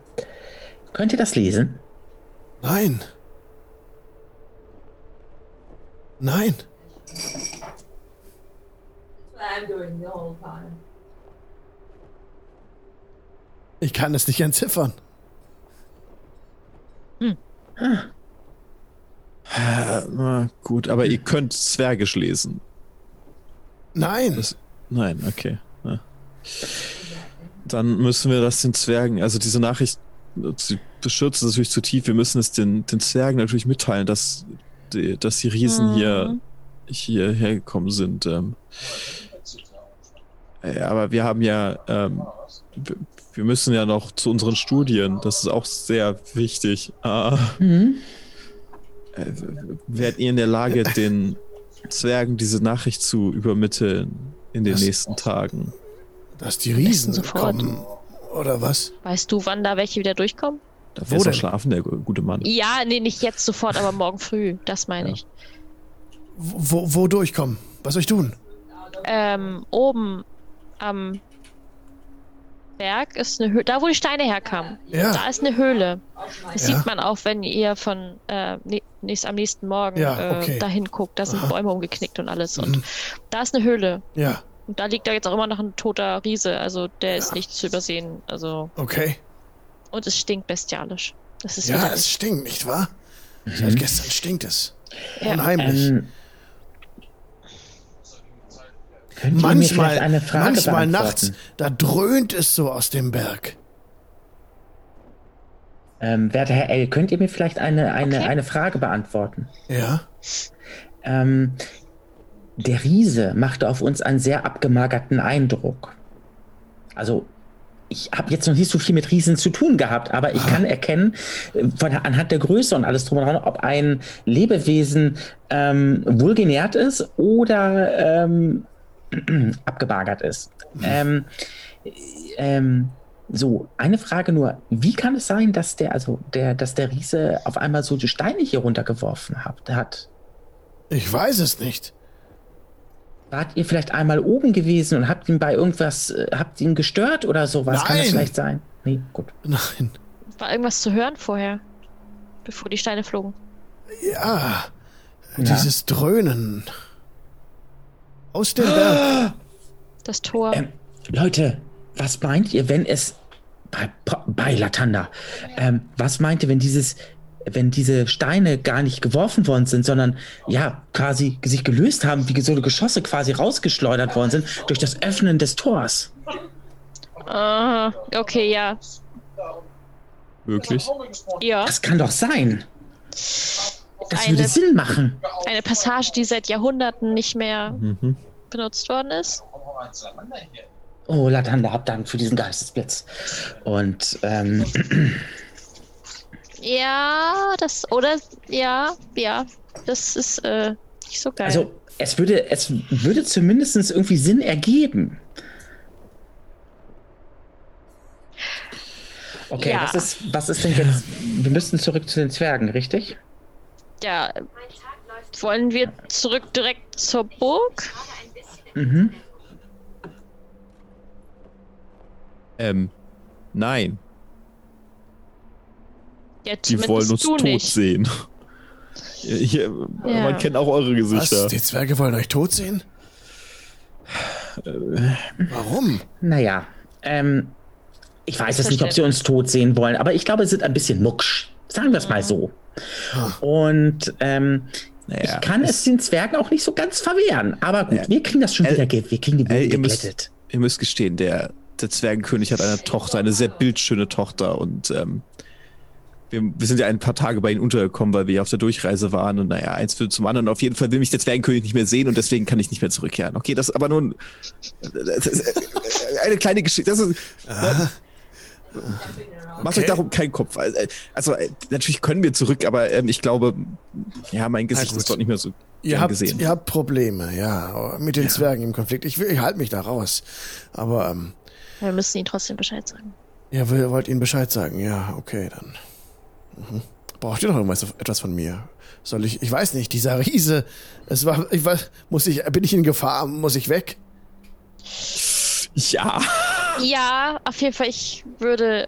Könnt ihr das lesen? Nein. Nein. Ich kann es nicht entziffern. Äh, na gut, aber ihr könnt Zwergisch lesen. Nein. Das- Nein, okay. Ja. Dann müssen wir das den Zwergen, also diese Nachricht, sie beschürzt es natürlich zu tief. Wir müssen es den, den Zwergen natürlich mitteilen, dass die, dass die Riesen Mhm. hier hierher gekommen sind. Ähm, ja, aber wir haben ja, ähm, wir- wir müssen ja noch zu unseren Studien. Das ist auch sehr wichtig. Ah, Mhm. Äh, werdet ihr in der Lage, den Zwergen diese Nachricht zu übermitteln in den Das- nächsten Tagen? Dass die Riesen kommen. Oder was? Weißt du, wann da welche wieder durchkommen? Darf Wo er denn? schlafen, der gute Mann? Ja, nee, nicht jetzt sofort, aber morgen früh. Das meine Ja. ich. Wo, wo durchkommen? Was soll ich tun? ähm, oben am Berg ist eine Höhle, da wo die Steine herkamen. Ja. Da ist eine Höhle. Das Ja. sieht man auch, wenn ihr von äh, ne- nächst, am nächsten Morgen Ja, okay. äh, dahin guckt. Da sind Aha. Bäume umgeknickt und alles. Und Mhm. da ist eine Höhle. Ja, Und da liegt da jetzt auch immer noch ein toter Riese. Also der ist nicht zu übersehen. Also okay. und es stinkt bestialisch. Das ist Ja, widerlich. es stinkt, nicht wahr? Seit gestern stinkt es. Ja. Unheimlich. Ähm, könnt ihr mir vielleicht manchmal, eine Frage manchmal beantworten? nachts, da dröhnt es so aus dem Berg. Ähm, werter Herr L., könnt ihr mir vielleicht eine, eine, Okay. eine Frage beantworten? Ja? Ähm, der Riese machte auf uns einen sehr abgemagerten Eindruck. Also, ich habe jetzt noch nicht so viel mit Riesen zu tun gehabt, aber ich kann erkennen, äh, von, anhand der Größe und alles drum und dran, ob ein Lebewesen ähm, wohlgenährt ist oder ähm, abgemagert ist. Ähm, ähm, so, eine Frage nur. Wie kann es sein, dass der, also der, dass der Riese auf einmal so die Steine hier runtergeworfen hat? hat? Ich weiß es nicht. Wart ihr vielleicht einmal oben gewesen und habt ihn bei irgendwas, äh, habt ihn gestört oder sowas? Kann das Nein. vielleicht sein? Nee, gut. Nein. War irgendwas zu hören vorher, bevor die Steine flogen? Ja. Dieses Dröhnen. Aus dem Berg. Das Tor. Ähm, Leute, was meint ihr, wenn es bei, bei Latanda, ähm, was meint ihr, wenn dieses, wenn diese Steine gar nicht geworfen worden sind, sondern ja, quasi sich gelöst haben, wie so eine Geschosse quasi rausgeschleudert worden sind durch das Öffnen des Tors? Ah, okay, ja. Wirklich? Ja. Das kann doch sein. Das Eine- würde Sinn machen. Eine Passage, die seit Jahrhunderten nicht mehr Mhm. benutzt worden ist. Oh, Latanda, hab Dank für diesen Geistesblitz. Und ähm, Ja, das, oder, ja, ja, das ist äh, nicht so geil. Also, es würde, es würde zumindest irgendwie Sinn ergeben. Okay, Ja. was, ist, was ist denn jetzt? Wir müssten zurück zu den Zwergen, richtig? Ja, wollen wir zurück direkt zur Burg? Mhm. Ähm, nein. Ja, Die wollen uns du tot nicht. sehen. Hier, Ja. Man kennt auch eure Was? Gesichter. Die Zwerge wollen euch tot sehen? Warum? Naja, ähm, ich weiß jetzt nicht, ob sie uns tot sehen wollen, aber ich glaube, sie sind ein bisschen mucksch. Sagen wir es mal so. Und ähm, Naja, ich kann es den Zwergen auch nicht so ganz verwehren. Aber gut, wir kriegen das schon Äh, wieder, ge wir kriegen die Ey, Wunde ihr, müsst, ihr müsst gestehen, der, der Zwergenkönig hat eine Tochter, eine sehr bildschöne Tochter und ähm, wir, wir sind ja ein paar Tage bei ihnen untergekommen, weil wir ja auf der Durchreise waren und naja, eins führt zum anderen. Auf jeden Fall will mich der Zwergenkönig nicht mehr sehen und deswegen kann ich nicht mehr zurückkehren. Okay, das ist aber nun das ist äh, eine kleine Geschichte. Das ist, Macht Okay. euch darum keinen Kopf. Also äh, natürlich können wir zurück, aber ähm, ich glaube, ja, mein Gesicht ist dort nicht mehr so Ihr habt, gesehen. ihr habt Probleme, ja, mit den Zwergen im Konflikt. Ich, ich halte mich da raus. Aber ähm, Wir müssen ihnen trotzdem Bescheid sagen. ihr will- wollt ihnen Bescheid sagen. Ja, okay, dann. Mhm. Braucht ihr noch irgendwas etwas von mir? Soll ich, ich weiß nicht, dieser Riese, es war, ich weiß, muss ich, bin ich in Gefahr, muss ich weg? Ja. Ja, auf jeden Fall, ich würde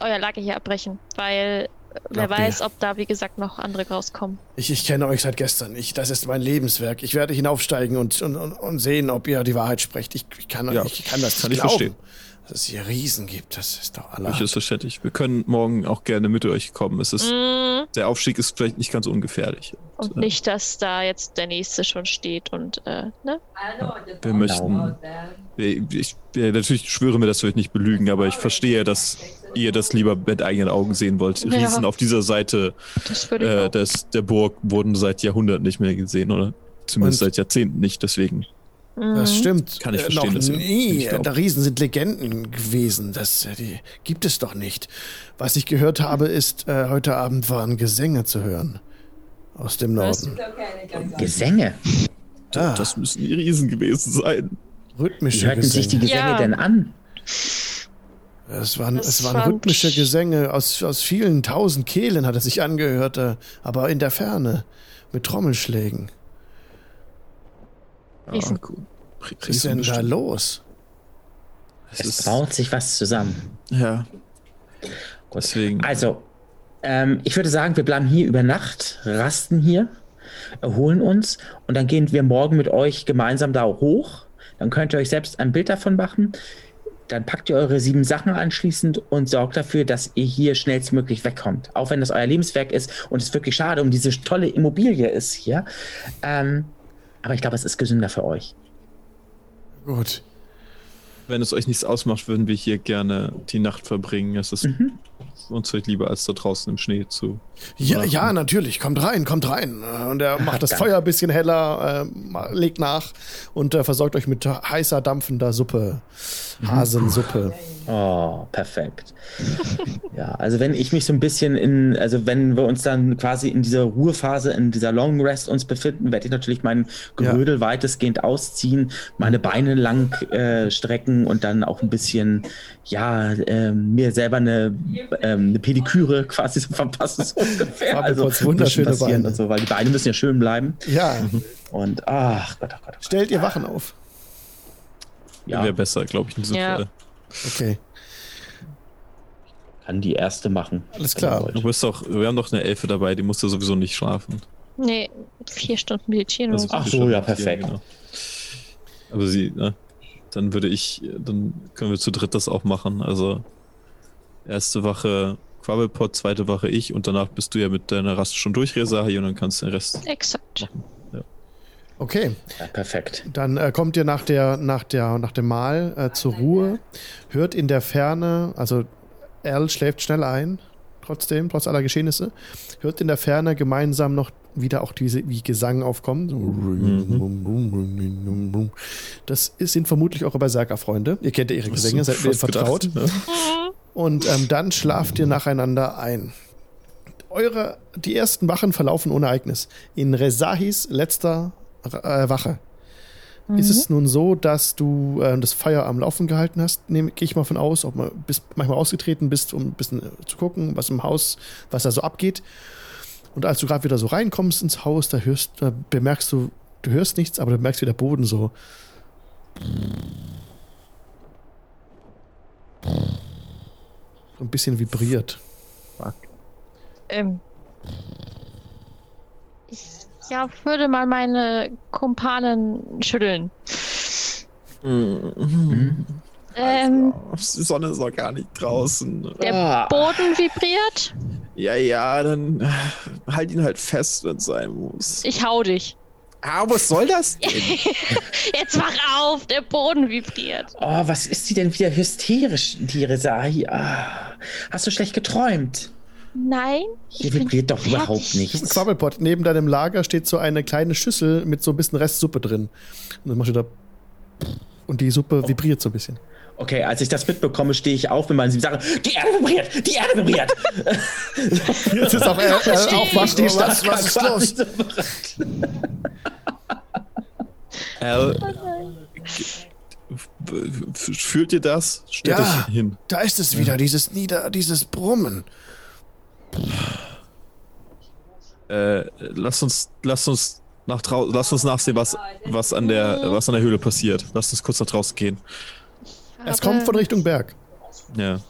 euer Lager hier abbrechen, weil wer ihr? weiß, ob da, wie gesagt, noch andere rauskommen. Ich, ich kenne euch seit gestern. Ich, das ist mein Lebenswerk. Ich werde hinaufsteigen und, und, und, sehen, ob ihr die Wahrheit sprecht. Ich, ich, kann, Ja, ich kann das kann nicht ich glauben. verstehen. Dass es hier Riesen gibt, das ist doch aller. Durchaus verständlich. Wir können morgen auch gerne mit euch kommen. Es ist, Mm, der Aufstieg ist vielleicht nicht ganz ungefährlich. und äh, nicht, dass da jetzt der nächste schon steht und, äh, ne? What Wir möchten, ich, ich, ja, natürlich schwöre mir, dass wir euch nicht belügen, aber ich verstehe, dass ihr das lieber mit eigenen Augen sehen wollt. Ja. Riesen auf dieser Seite ich äh, des, der Burg wurden seit Jahrhunderten nicht mehr gesehen, oder? Zumindest Und- seit Jahrzehnten nicht, deswegen. Das Mhm. stimmt. Kann ich Äh, verstehen, Noch dass ihr nie. Da Riesen sind Legenden gewesen. Das äh, die gibt es doch nicht. Was ich gehört habe, ist, äh, heute Abend waren Gesänge zu hören. Aus dem? Norden. Gesänge. Ah, Das müssen die Riesen gewesen sein. Wie rhythmische hörten sich die Gesänge. Gesänge Ja. denn an? Es waren, Das es waren rhythmische Gesänge aus, aus vielen tausend Kehlen, hat es sich angehört, äh, aber in der Ferne. Mit Trommelschlägen. Riesen. gut. Was ist denn da bestimmt. los? Es Es ist, braut sich was zusammen. ja, Gut. deswegen. Also, ähm, ich würde sagen, wir bleiben hier über Nacht, rasten hier, erholen uns und dann gehen wir morgen mit euch gemeinsam da hoch. Dann könnt ihr euch selbst ein Bild davon machen. Dann packt ihr eure sieben Sachen anschließend und sorgt dafür, dass ihr hier schnellstmöglich wegkommt. Auch wenn das euer Lebenswerk ist und es wirklich schade um diese tolle Immobilie ist hier. Ähm, aber ich glaube, es ist gesünder für euch. Gut. Wenn es euch nichts ausmacht, würden wir hier gerne die Nacht verbringen. Es ist Mhm. uns vielleicht lieber, als da draußen im Schnee zu. Ja, machen. ja, natürlich. Kommt rein, kommt rein. Und er macht das. Feuer ein bisschen heller, äh, legt nach und äh, versorgt euch mit heißer, dampfender Suppe. Hasensuppe. Oh, perfekt. ja, also wenn ich mich so ein bisschen in, also wenn wir uns dann quasi in dieser Ruhephase, in dieser Long Rest uns befinden, werde ich natürlich mein Gerödel weitestgehend ausziehen, meine Beine lang äh, strecken und dann auch ein bisschen, ja, ähm, mir selber eine, ähm, eine Pediküre quasi so verpassen, so ungefähr. Also wunderschöne Beine. Und so, weil die Beine müssen ja schön bleiben. Ja, Und ach Gott, ach Gott, ach Gott. stellt ihr Wachen auf. Ja, Wäre besser, glaube ich, in diesem Ja. Fall. Okay, kann die erste machen. Alles klar. Du bist doch, wir haben doch eine Elfe dabei, die muss ja sowieso nicht schlafen. Nee, vier Stunden meditieren Also so. Ach so, ja, perfekt. genau. Aber sie, ne? Dann würde ich, dann können wir zu dritt das auch machen. Also erste Wache Quabbelpot, zweite Wache ich und danach bist du ja mit deiner Rast schon durch, Resahi, und dann kannst du den Rest. Exakt. Okay. Ja, perfekt. Dann äh, kommt ihr nach, der, nach, der, nach dem Mahl äh, zur Ruhe, hört in der Ferne, also Erl schläft schnell ein, trotzdem, trotz aller Geschehnisse, hört in der Ferne gemeinsam noch wieder auch diese, wie Gesang aufkommen. Das ist, sind vermutlich eure Berserker-Freunde. Ihr kennt ja ihre Gesänge, seid mir vertraut. gedacht, ne? Und ähm, dann schlaft ihr nacheinander ein. Eure, die ersten Wachen verlaufen ohne Ereignis. In Resahis letzter äh, Wache. Ist es nun so, dass du äh, das Feuer am Laufen gehalten hast, nehme gehe ich mal von aus, ob man bist manchmal ausgetreten bist, um ein bisschen zu gucken, was im Haus, was da so abgeht. Und als du gerade wieder so reinkommst ins Haus, da hörst, da bemerkst du, du hörst nichts, aber du merkst, wie der Boden so so ein bisschen vibriert. Ähm, ich ja, würde mal meine Kumpanen schütteln. Mhm. Ähm, Die Sonne ist noch gar nicht draußen. der Ah. Boden vibriert. Ja, ja, dann halt ihn halt fest, wenn es sein muss. Ich hau dich. Ah, was soll das denn? Jetzt wach auf, der Boden vibriert. Oh, was ist die denn wieder hysterisch, die Resahi? Ah, hast du schlecht geträumt? Nein, Hier vibriert doch fertig. überhaupt nichts. Quabbelpot, neben deinem Lager steht so eine kleine Schüssel mit so ein bisschen Restsuppe drin. Und dann machst du da. Und die Suppe vibriert so ein bisschen. Okay, als ich das mitbekomme, stehe ich auf mit meinen sieben Sachen. Die Erde vibriert! Die Erde vibriert! Jetzt ist auch, äh, äh, auch was, Die was, was ist los? f- fühlt ihr das? Stellt Ja. euch hin. Da ist es wieder, dieses Nieder, dieses Brummen. Äh, lasst uns, lasst uns nach draußen, lasst uns nachsehen, was, was an der, was an der Höhle passiert. Lasst uns kurz nach draußen gehen. Es kommt von Richtung Berg. Ja.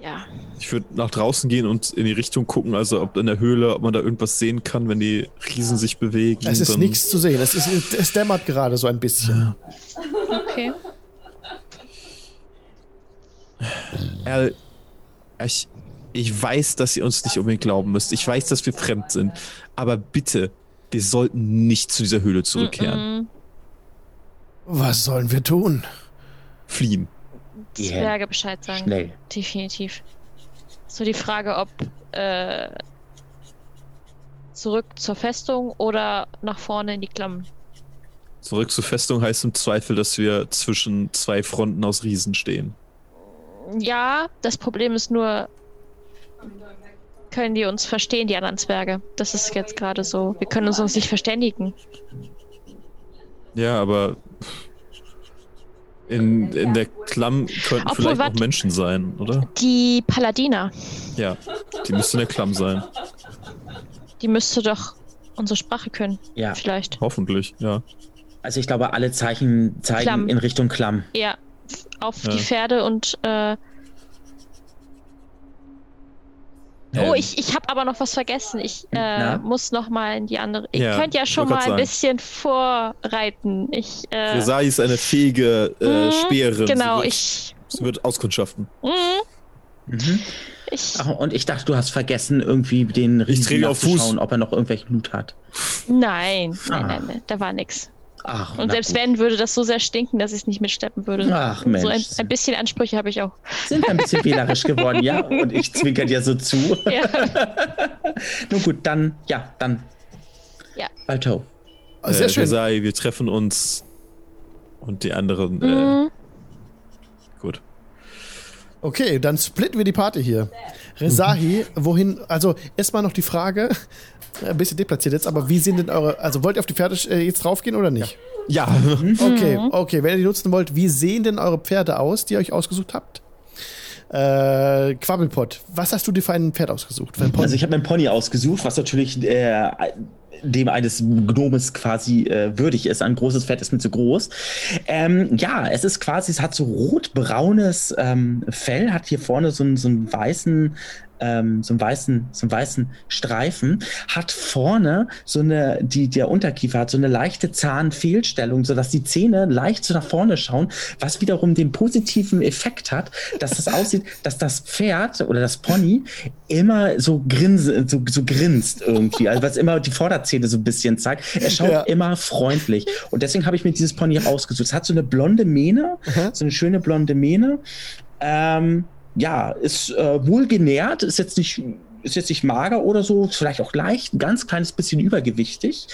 Ja, Ich würde nach draußen gehen und in die Richtung gucken, also ob in der Höhle, ob man da irgendwas sehen kann, wenn die Riesen sich bewegen. Es ist dann- nichts zu sehen. Es, ist, es dämmert gerade so ein bisschen. okay. Al, ich, ich weiß, dass ihr uns nicht unbedingt glauben müsst. Ich weiß, dass wir fremd sind. Aber bitte, wir sollten nicht zu dieser Höhle zurückkehren. Was sollen wir tun? Fliehen. Geh hin. Zwerge Bescheid sagen. Schnell. Definitiv. So die Frage, ob äh, zurück zur Festung oder nach vorne in die Klammen. Zurück zur Festung heißt im Zweifel, dass wir zwischen zwei Fronten aus Riesen stehen. Ja, das Problem ist nur, können die uns verstehen, die anderen Zwerge? Das ist jetzt gerade so. Wir können uns nicht verständigen. Ja, aber in, in der Klamm könnten Obwohl, vielleicht auch Menschen sein, oder? Die Paladiner, Ja, die müssten in der Klamm sein. die müsste doch unsere Sprache können. Ja. Vielleicht. Hoffentlich, ja. Also ich glaube, alle Zeichen zeigen Klamm. in Richtung Klamm. Ja, auf Ja. die Pferde und. Äh, oh, Ähm, ich, ich habe aber noch was vergessen. Ich äh, muss noch mal in die andere. Ihr Ja, könnt ja schon mal ein sagen. bisschen vorreiten. Ich. Äh, Resai ist eine fähige äh, Mhm, Speerin. genau, sie wird, ich. Sie wird auskundschaften. Mm, Mhm. ich. Ach, und ich dachte, du hast vergessen, irgendwie den Riesen auf Fuß. nachzuschauen, ob er noch irgendwelche Blut hat. Nein, Ah. nein, nein, nein, da war nix. Ach, Und selbst gut. wenn, würde das so sehr stinken, dass ich es nicht mitsteppen würde. Ach, So ein, Mensch. ein bisschen Ansprüche habe ich auch. sind ein bisschen wählerisch geworden, ja? Und ich zwinker dir so zu. Ja. Nun gut, dann, ja, dann. Ja. Balto. Ah, Sehr äh, schön. Resai, wir treffen uns und die anderen. Äh, Mm, gut. Okay, dann splitten wir die Party hier. Resahi, wohin, also erstmal noch die Frage, ein bisschen deplatziert jetzt, aber wie sind denn eure, also wollt ihr auf die Pferde äh, jetzt draufgehen oder nicht? Ja. Okay, okay, wenn ihr die nutzen wollt, wie sehen denn eure Pferde aus, die ihr euch ausgesucht habt? Äh, Quabbelpott, was hast du dir für ein Pferd ausgesucht? Also ich habe meinen Pony ausgesucht, was natürlich äh, dem eines Gnomes quasi äh, würdig ist. Ein großes Pferd ist mir zu groß. Ähm, ja, es ist quasi, es hat so rot-braunes ähm, Fell, hat hier vorne so, einen- so einen weißen ähm, so einen weißen, so einen weißen Streifen, hat vorne so eine, die, der Unterkiefer hat so eine leichte Zahnfehlstellung, sodass die Zähne leicht so nach vorne schauen, was wiederum den positiven Effekt hat, dass es aussieht, dass das Pferd oder das Pony immer so, grinse, so, so grinst irgendwie, also was immer die Vorderzähne so ein bisschen zeigt. Er schaut Ja. immer freundlich. Und deswegen habe ich mir dieses Pony ausgesucht. Es hat so eine blonde Mähne, so eine schöne blonde Mähne. Ähm, ja, ist äh, wohl genährt, ist jetzt nicht ist jetzt nicht mager oder so, vielleicht auch leicht, ein ganz kleines bisschen übergewichtig.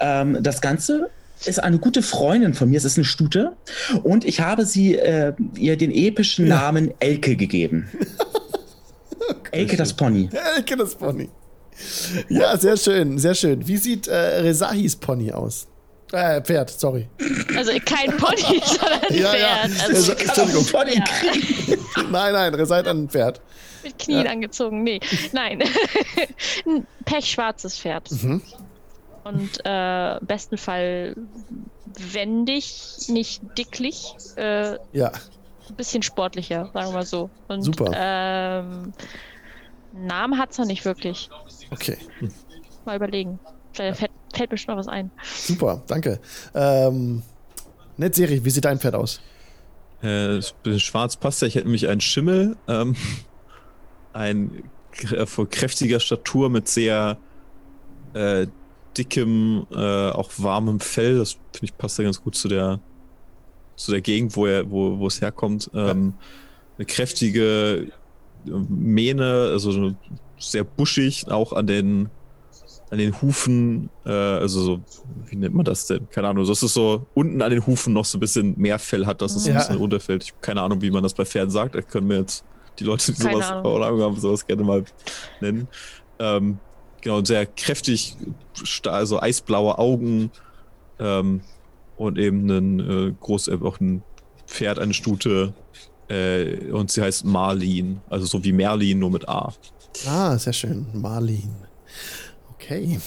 Ähm, das Ganze ist eine gute Freundin von mir, es ist eine Stute und ich habe sie äh, ihr den epischen Namen Elke gegeben. Elke das Pony. Elke das Pony. Ja, sehr schön, sehr schön. Wie sieht äh, Resahis Pony aus? Äh, Pferd, sorry. also kein Pony, sondern ein Ja, ja. Pferd. Also Entschuldigung. Pony Ja. Nein, nein, Resai hat ein Pferd. mit Knien angezogen. Nee, nein. ein pechschwarzes Pferd. Mhm. Und äh, im besten Fall wendig, nicht dicklich. Äh, Ja, ein bisschen sportlicher, sagen wir mal so. Und, Super. Ähm, Namen hat's noch nicht wirklich. okay. Mal überlegen. Vielleicht fällt, fällt mir schon noch was ein. Super, danke. Ähm, Netzserie, wie sieht dein Pferd aus? Äh, das bisschen schwarz passt ja. Ich hätte nämlich einen Schimmel, ähm, ein krä- von kräftiger Statur mit sehr äh, dickem, äh, auch warmem Fell. Das finde ich passt ja ganz gut zu der zu der Gegend, wo er, wo, wo es herkommt. Ähm, Eine kräftige Mähne, also so sehr buschig, auch an den an den Hufen, äh, also so, wie nennt man das denn? Keine Ahnung, so dass es so unten an den Hufen noch so ein bisschen mehr Fell hat, dass es Ja. ein bisschen runterfällt. Ich habe keine Ahnung, wie man das bei Pferden sagt. Da können wir jetzt die Leute, die Keine sowas Ahnung. Ahnung haben, sowas gerne mal nennen. Ähm, genau, sehr kräftig, also eisblaue Augen ähm, und eben ein äh, groß, auch ein Pferd, eine Stute. Äh, und sie heißt Marlin, also so wie Merlin, nur mit A. Ah, sehr schön. Marlin. Okay.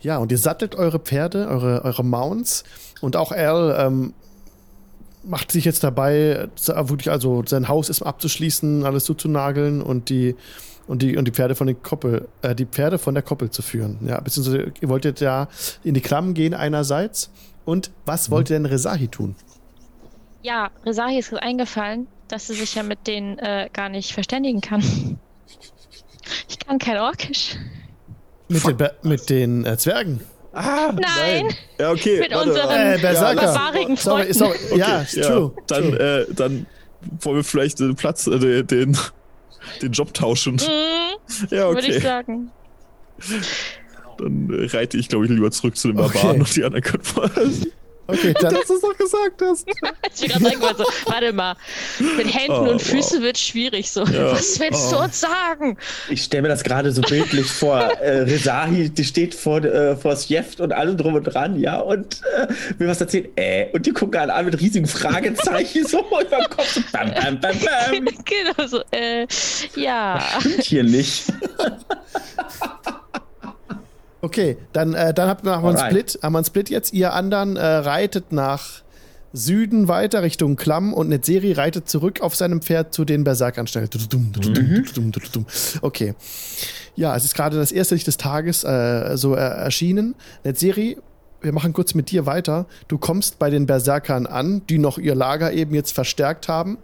Ja, und ihr sattelt eure Pferde, eure, eure Mounts. Und auch Al ähm, macht sich jetzt dabei, wirklich also sein Haus ist abzuschließen, alles zuzunageln und die und die und die Pferde von den Koppel, äh, die Pferde von der Koppel zu führen. Ja, beziehungsweise ihr wolltet ja in die Klamm gehen einerseits. Und was wollte denn Resahi tun? Ja, Resahi ist eingefallen, dass sie sich ja mit denen äh, gar nicht verständigen kann. Ich kann kein Orkisch. Mit den, mit den äh, Zwergen. Ah, Nein. Ja, okay. Mit warte, unseren. Äh, Berserker. barbarigen Sorry, Freunden. sorry. Okay, ja, ist true. Dann, true. Äh, dann wollen wir vielleicht den Platz, äh, den, den, den Job tauschen. Mhm, Ja, Würde ich okay. sagen. Dann äh, reite ich, glaube ich, lieber zurück zu den Barbaren Okay. und die anderen können. Okay, dann, Dass du es doch gesagt hast. Als ich gerade sagen wollte, so, warte mal, mit Händen Oh, und Füßen wow. wird schwierig so. Ja. Was willst du Oh. uns sagen? Ich stelle mir das gerade so bildlich vor. Äh, Rezahi, die steht vor, äh, vor Sjeft und alle drum und dran, ja, und äh, will was erzählen. Äh, und die gucken alle an mit riesigen Fragezeichen so über den Kopf. So, bam, bam, bam, bam. genau so. Äh, ja. Stimmt hier nicht. Okay, dann, äh, dann habt- machen wir einen. Split. Haben wir einen Split jetzt. Ihr anderen äh, reitet nach Süden weiter Richtung Klamm und Netzeri reitet zurück auf seinem Pferd zu den dududum, dududum. Okay. Ja, es ist gerade das erste Licht des Tages äh, so äh, erschienen. Netzeri, wir machen kurz mit dir weiter. Du kommst bei den Berserkern an, die noch ihr Lager eben jetzt verstärkt haben.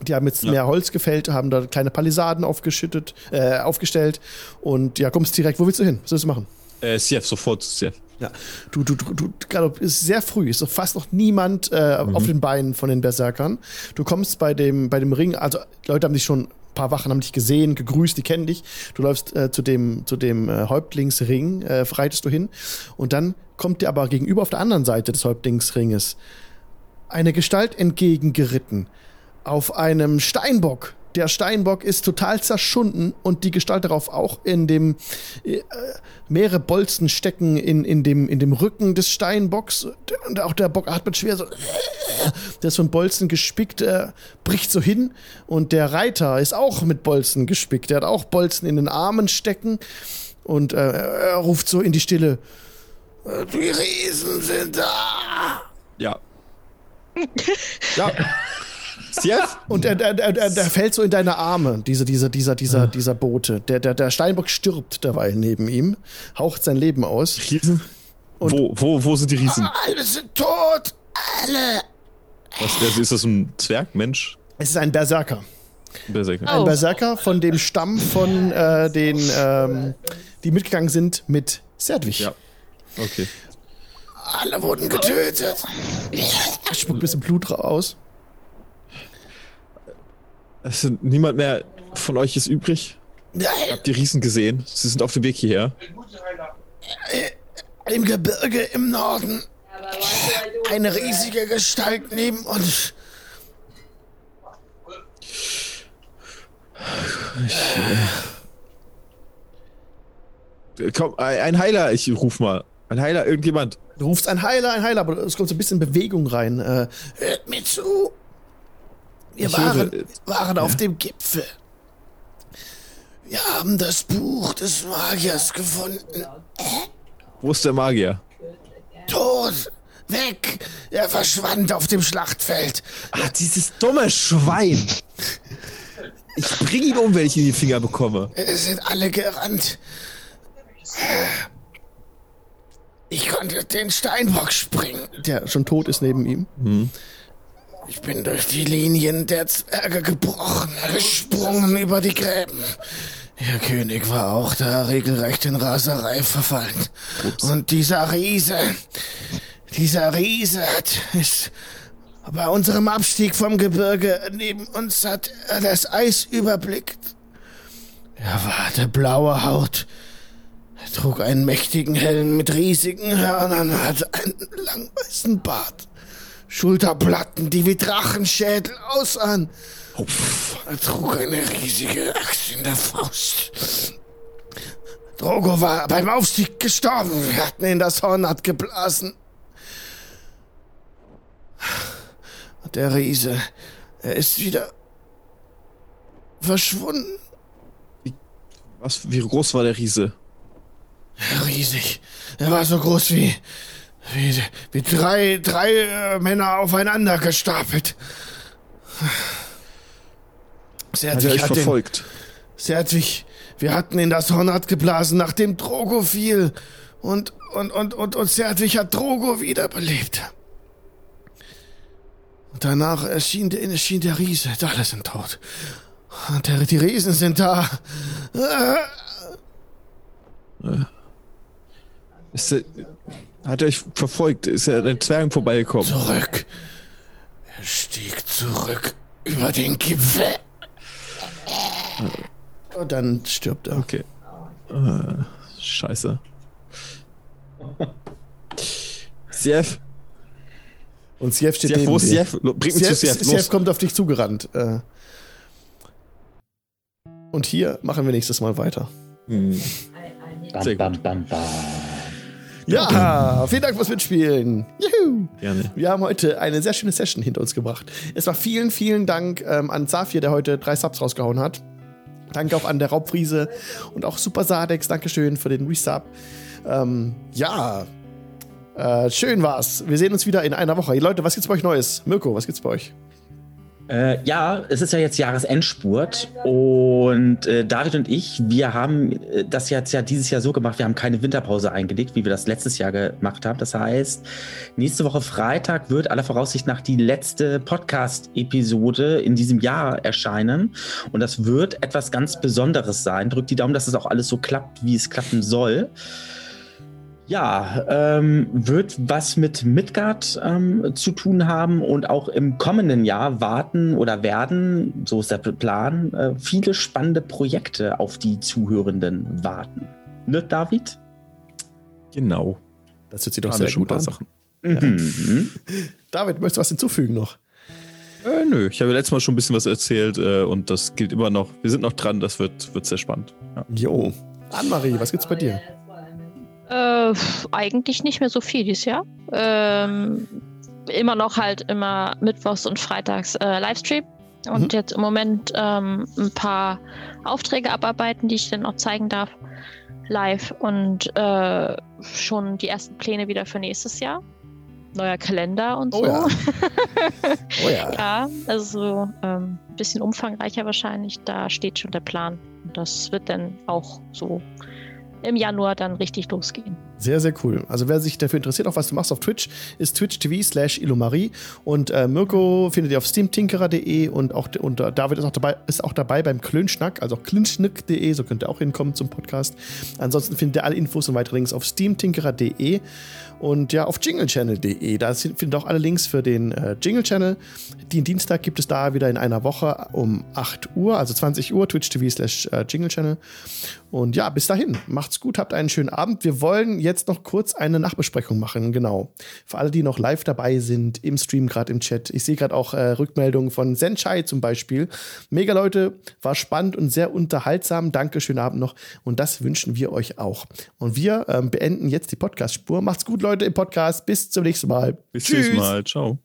Die haben jetzt Ja. mehr Holz gefällt, haben da kleine Palisaden aufgeschüttet, äh, aufgestellt und ja, kommst direkt. Wo willst du hin? Was willst du machen? Äh, Sief, sofort Sief. Ja, du, du, du, du gerade ist sehr früh, ist noch fast noch niemand äh, auf den Beinen von den Berserkern. Du kommst bei dem, bei dem Ring, also Leute haben dich schon, ein paar Wachen haben dich gesehen, gegrüßt, die kennen dich. Du läufst äh, zu dem, zu dem äh, Häuptlingsring, äh, reitest du hin und dann kommt dir aber gegenüber auf der anderen Seite des Häuptlingsringes eine Gestalt entgegengeritten auf einem Steinbock. Der Steinbock ist total zerschunden und die Gestalt darauf auch in dem äh, mehrere Bolzen stecken in, in, dem, in dem Rücken des Steinbocks und auch der Bock atmet schwer so. Der ist von Bolzen gespickt, äh, bricht so hin und der Reiter ist auch mit Bolzen gespickt. Der hat auch Bolzen in den Armen stecken und äh, er ruft so in die Stille. "Äh, Die Riesen sind da. Ja. ja. Sief? Und er, er, er, er, der fällt so in deine Arme, diese, dieser, dieser, dieser, dieser Bote. Der, der, der Steinbock stirbt derweil neben ihm, haucht sein Leben aus. Riesen? wo, wo, wo sind die Riesen? Alle sind tot! Alle! Was, ist das ein Zwerg, Mensch? Es ist ein Berserker. Berserker. Ein Oh. Berserker von dem Stamm von äh, den, ähm, die mitgegangen sind mit Serdwig. Ja. Okay. Alle wurden getötet. Er spuckt ein bisschen Blut raus. Es sind niemand mehr von euch ist übrig. Nein, Habt ihr Riesen gesehen? Sie sind auf dem Weg hierher. im Gebirge im Norden eine riesige Gestalt neben uns. Äh, Komm, ein ein Heiler, ich ruf mal. Ein Heiler, irgendjemand. Du rufst ein Heiler, ein Heiler, aber es kommt so ein bisschen Bewegung rein. Äh, hört mir zu. Wir Ich waren, äh, waren auf dem Gipfel. Wir haben das Buch des Magiers gefunden. Wo ist der Magier? Tot. Weg. Er verschwand auf dem Schlachtfeld. Ah, dieses dumme Schwein. Ich bring ihn um, wenn ich ihn in die Finger bekomme. Es sind alle gerannt. Ich konnte den Steinbock springen. Der schon tot ist neben ihm. Ich bin durch die Linien der Zwerge gebrochen, gesprungen über die Gräben. Ihr König war auch da regelrecht in Raserei verfallen. Und dieser Riese, dieser Riese hat es bei unserem Abstieg vom Gebirge neben uns hat er das Eis überblickt. Er war der blaue Haut. Er trug einen mächtigen Helm mit riesigen Hörnern, hatte einen langen weißen Bart. Schulterplatten, die wie Drachenschädel aussahen. Er trug eine riesige Axt in der Faust. Drogo war beim Aufstieg gestorben. Wir hatten ihn das Hornat geblasen. Und der Riese, er ist wieder verschwunden. Was, wie groß war der Riese? Riesig. Er war so groß wie, wie, wie drei, drei äh, Männer aufeinander gestapelt. Hat euch hat den, verfolgt? Serdwig, wir hatten in das Hornat geblasen, nachdem Drogo fiel. Und, und, und, und, und Serdwig hat Drogo wiederbelebt. Und danach erschien der, erschien der Riese. Alle sind tot. Und der, die Riesen sind da. Ist er, hat er euch verfolgt? Ist er an den Zwergen vorbeigekommen? Zurück. Er stieg zurück über den Gipfel. Und dann stirbt er. Okay. Äh, scheiße. Sief, Und Sief steht Sief, neben wo ist dir. Sief? Bring mich zu Sief, Sief, Sief los. kommt auf dich zugerannt. Äh. Und hier machen wir nächstes Mal weiter. Hm, Bam, bam, bam, bam. Ja, vielen Dank fürs Mitspielen. Juhu. gerne. Wir haben heute eine sehr schöne Session hinter uns gebracht. Es war vielen, vielen Dank ähm, an Zafir, der heute drei Subs rausgehauen hat. Danke auch an der Raubfriese und auch Super Sadex. Dankeschön für den Resub. Ähm, ja, äh, schön war's. Wir sehen uns wieder in einer Woche. Leute, was gibt's bei euch Neues? Mirko, was gibt's bei euch? Äh, ja, es ist ja jetzt Jahresendspurt und äh, David und ich, wir haben äh, das jetzt ja dieses Jahr so gemacht, wir haben keine Winterpause eingelegt, wie wir das letztes Jahr gemacht haben. Das heißt, nächste Woche Freitag wird aller Voraussicht nach die letzte Podcast-Episode in diesem Jahr erscheinen und das wird etwas ganz Besonderes sein. Drückt die Daumen, dass es auch alles so klappt, wie es klappen soll. Ja, ähm, wird was mit Midgard ähm, zu tun haben und auch im kommenden Jahr warten oder werden, so ist der Plan, äh, viele spannende Projekte auf die Zuhörenden warten. Ne, David? Genau. Das hört sich doch Alle sehr gut an. Sachen. Mhm. David, möchtest du was hinzufügen noch? Äh, nö, ich habe ja letztes Mal schon ein bisschen was erzählt äh, und das gilt immer noch. Wir sind noch dran, das wird, wird sehr spannend. Ja. Jo. Anne-Marie, was gibt's bei dir? Äh, eigentlich nicht mehr so viel dieses Jahr. Ähm, immer noch halt immer mittwochs und freitags äh, Livestream. Und Mhm. jetzt im Moment ähm, ein paar Aufträge abarbeiten, die ich dann auch zeigen darf. Live und äh, schon die ersten Pläne wieder für nächstes Jahr. Neuer Kalender und Oh so. ja. Oh ja. Ja, also so ähm, ein bisschen umfangreicher wahrscheinlich. Da steht schon der Plan. Und das wird dann auch so im Januar dann richtig losgehen. Sehr, sehr cool. Also wer sich dafür interessiert, auch was du machst auf Twitch, ist twitch TV slash Illumarie. Und äh, Mirko findet ihr auf steamtinkerer.de und auch und äh, David ist auch dabei, ist auch dabei beim Klönschnack, also auch klönschnack.de, so könnt ihr auch hinkommen zum Podcast. Ansonsten findet ihr alle Infos und weitere Links auf steamtinkerer.de und ja, auf jinglechannel.de. Da findet auch alle Links für den äh, Jingle Channel. Den Dienstag gibt es da wieder in einer Woche um 8 Uhr, also 20 Uhr, twitch TV slash äh, Jingle Channel. Und ja, bis dahin, macht's gut, habt einen schönen Abend. Wir wollen jetzt noch kurz eine Nachbesprechung machen, genau. Für alle, die noch live dabei sind, im Stream, gerade im Chat. Ich sehe gerade auch äh, Rückmeldungen von Senchai zum Beispiel. Mega Leute, war spannend und sehr unterhaltsam. Danke, schönen Abend noch. Und das wünschen wir euch auch. Und wir ähm, beenden jetzt die Podcast-Spur. Macht's gut, Leute, im Podcast. Bis zum nächsten Mal. Bis zum nächsten Mal. Ciao.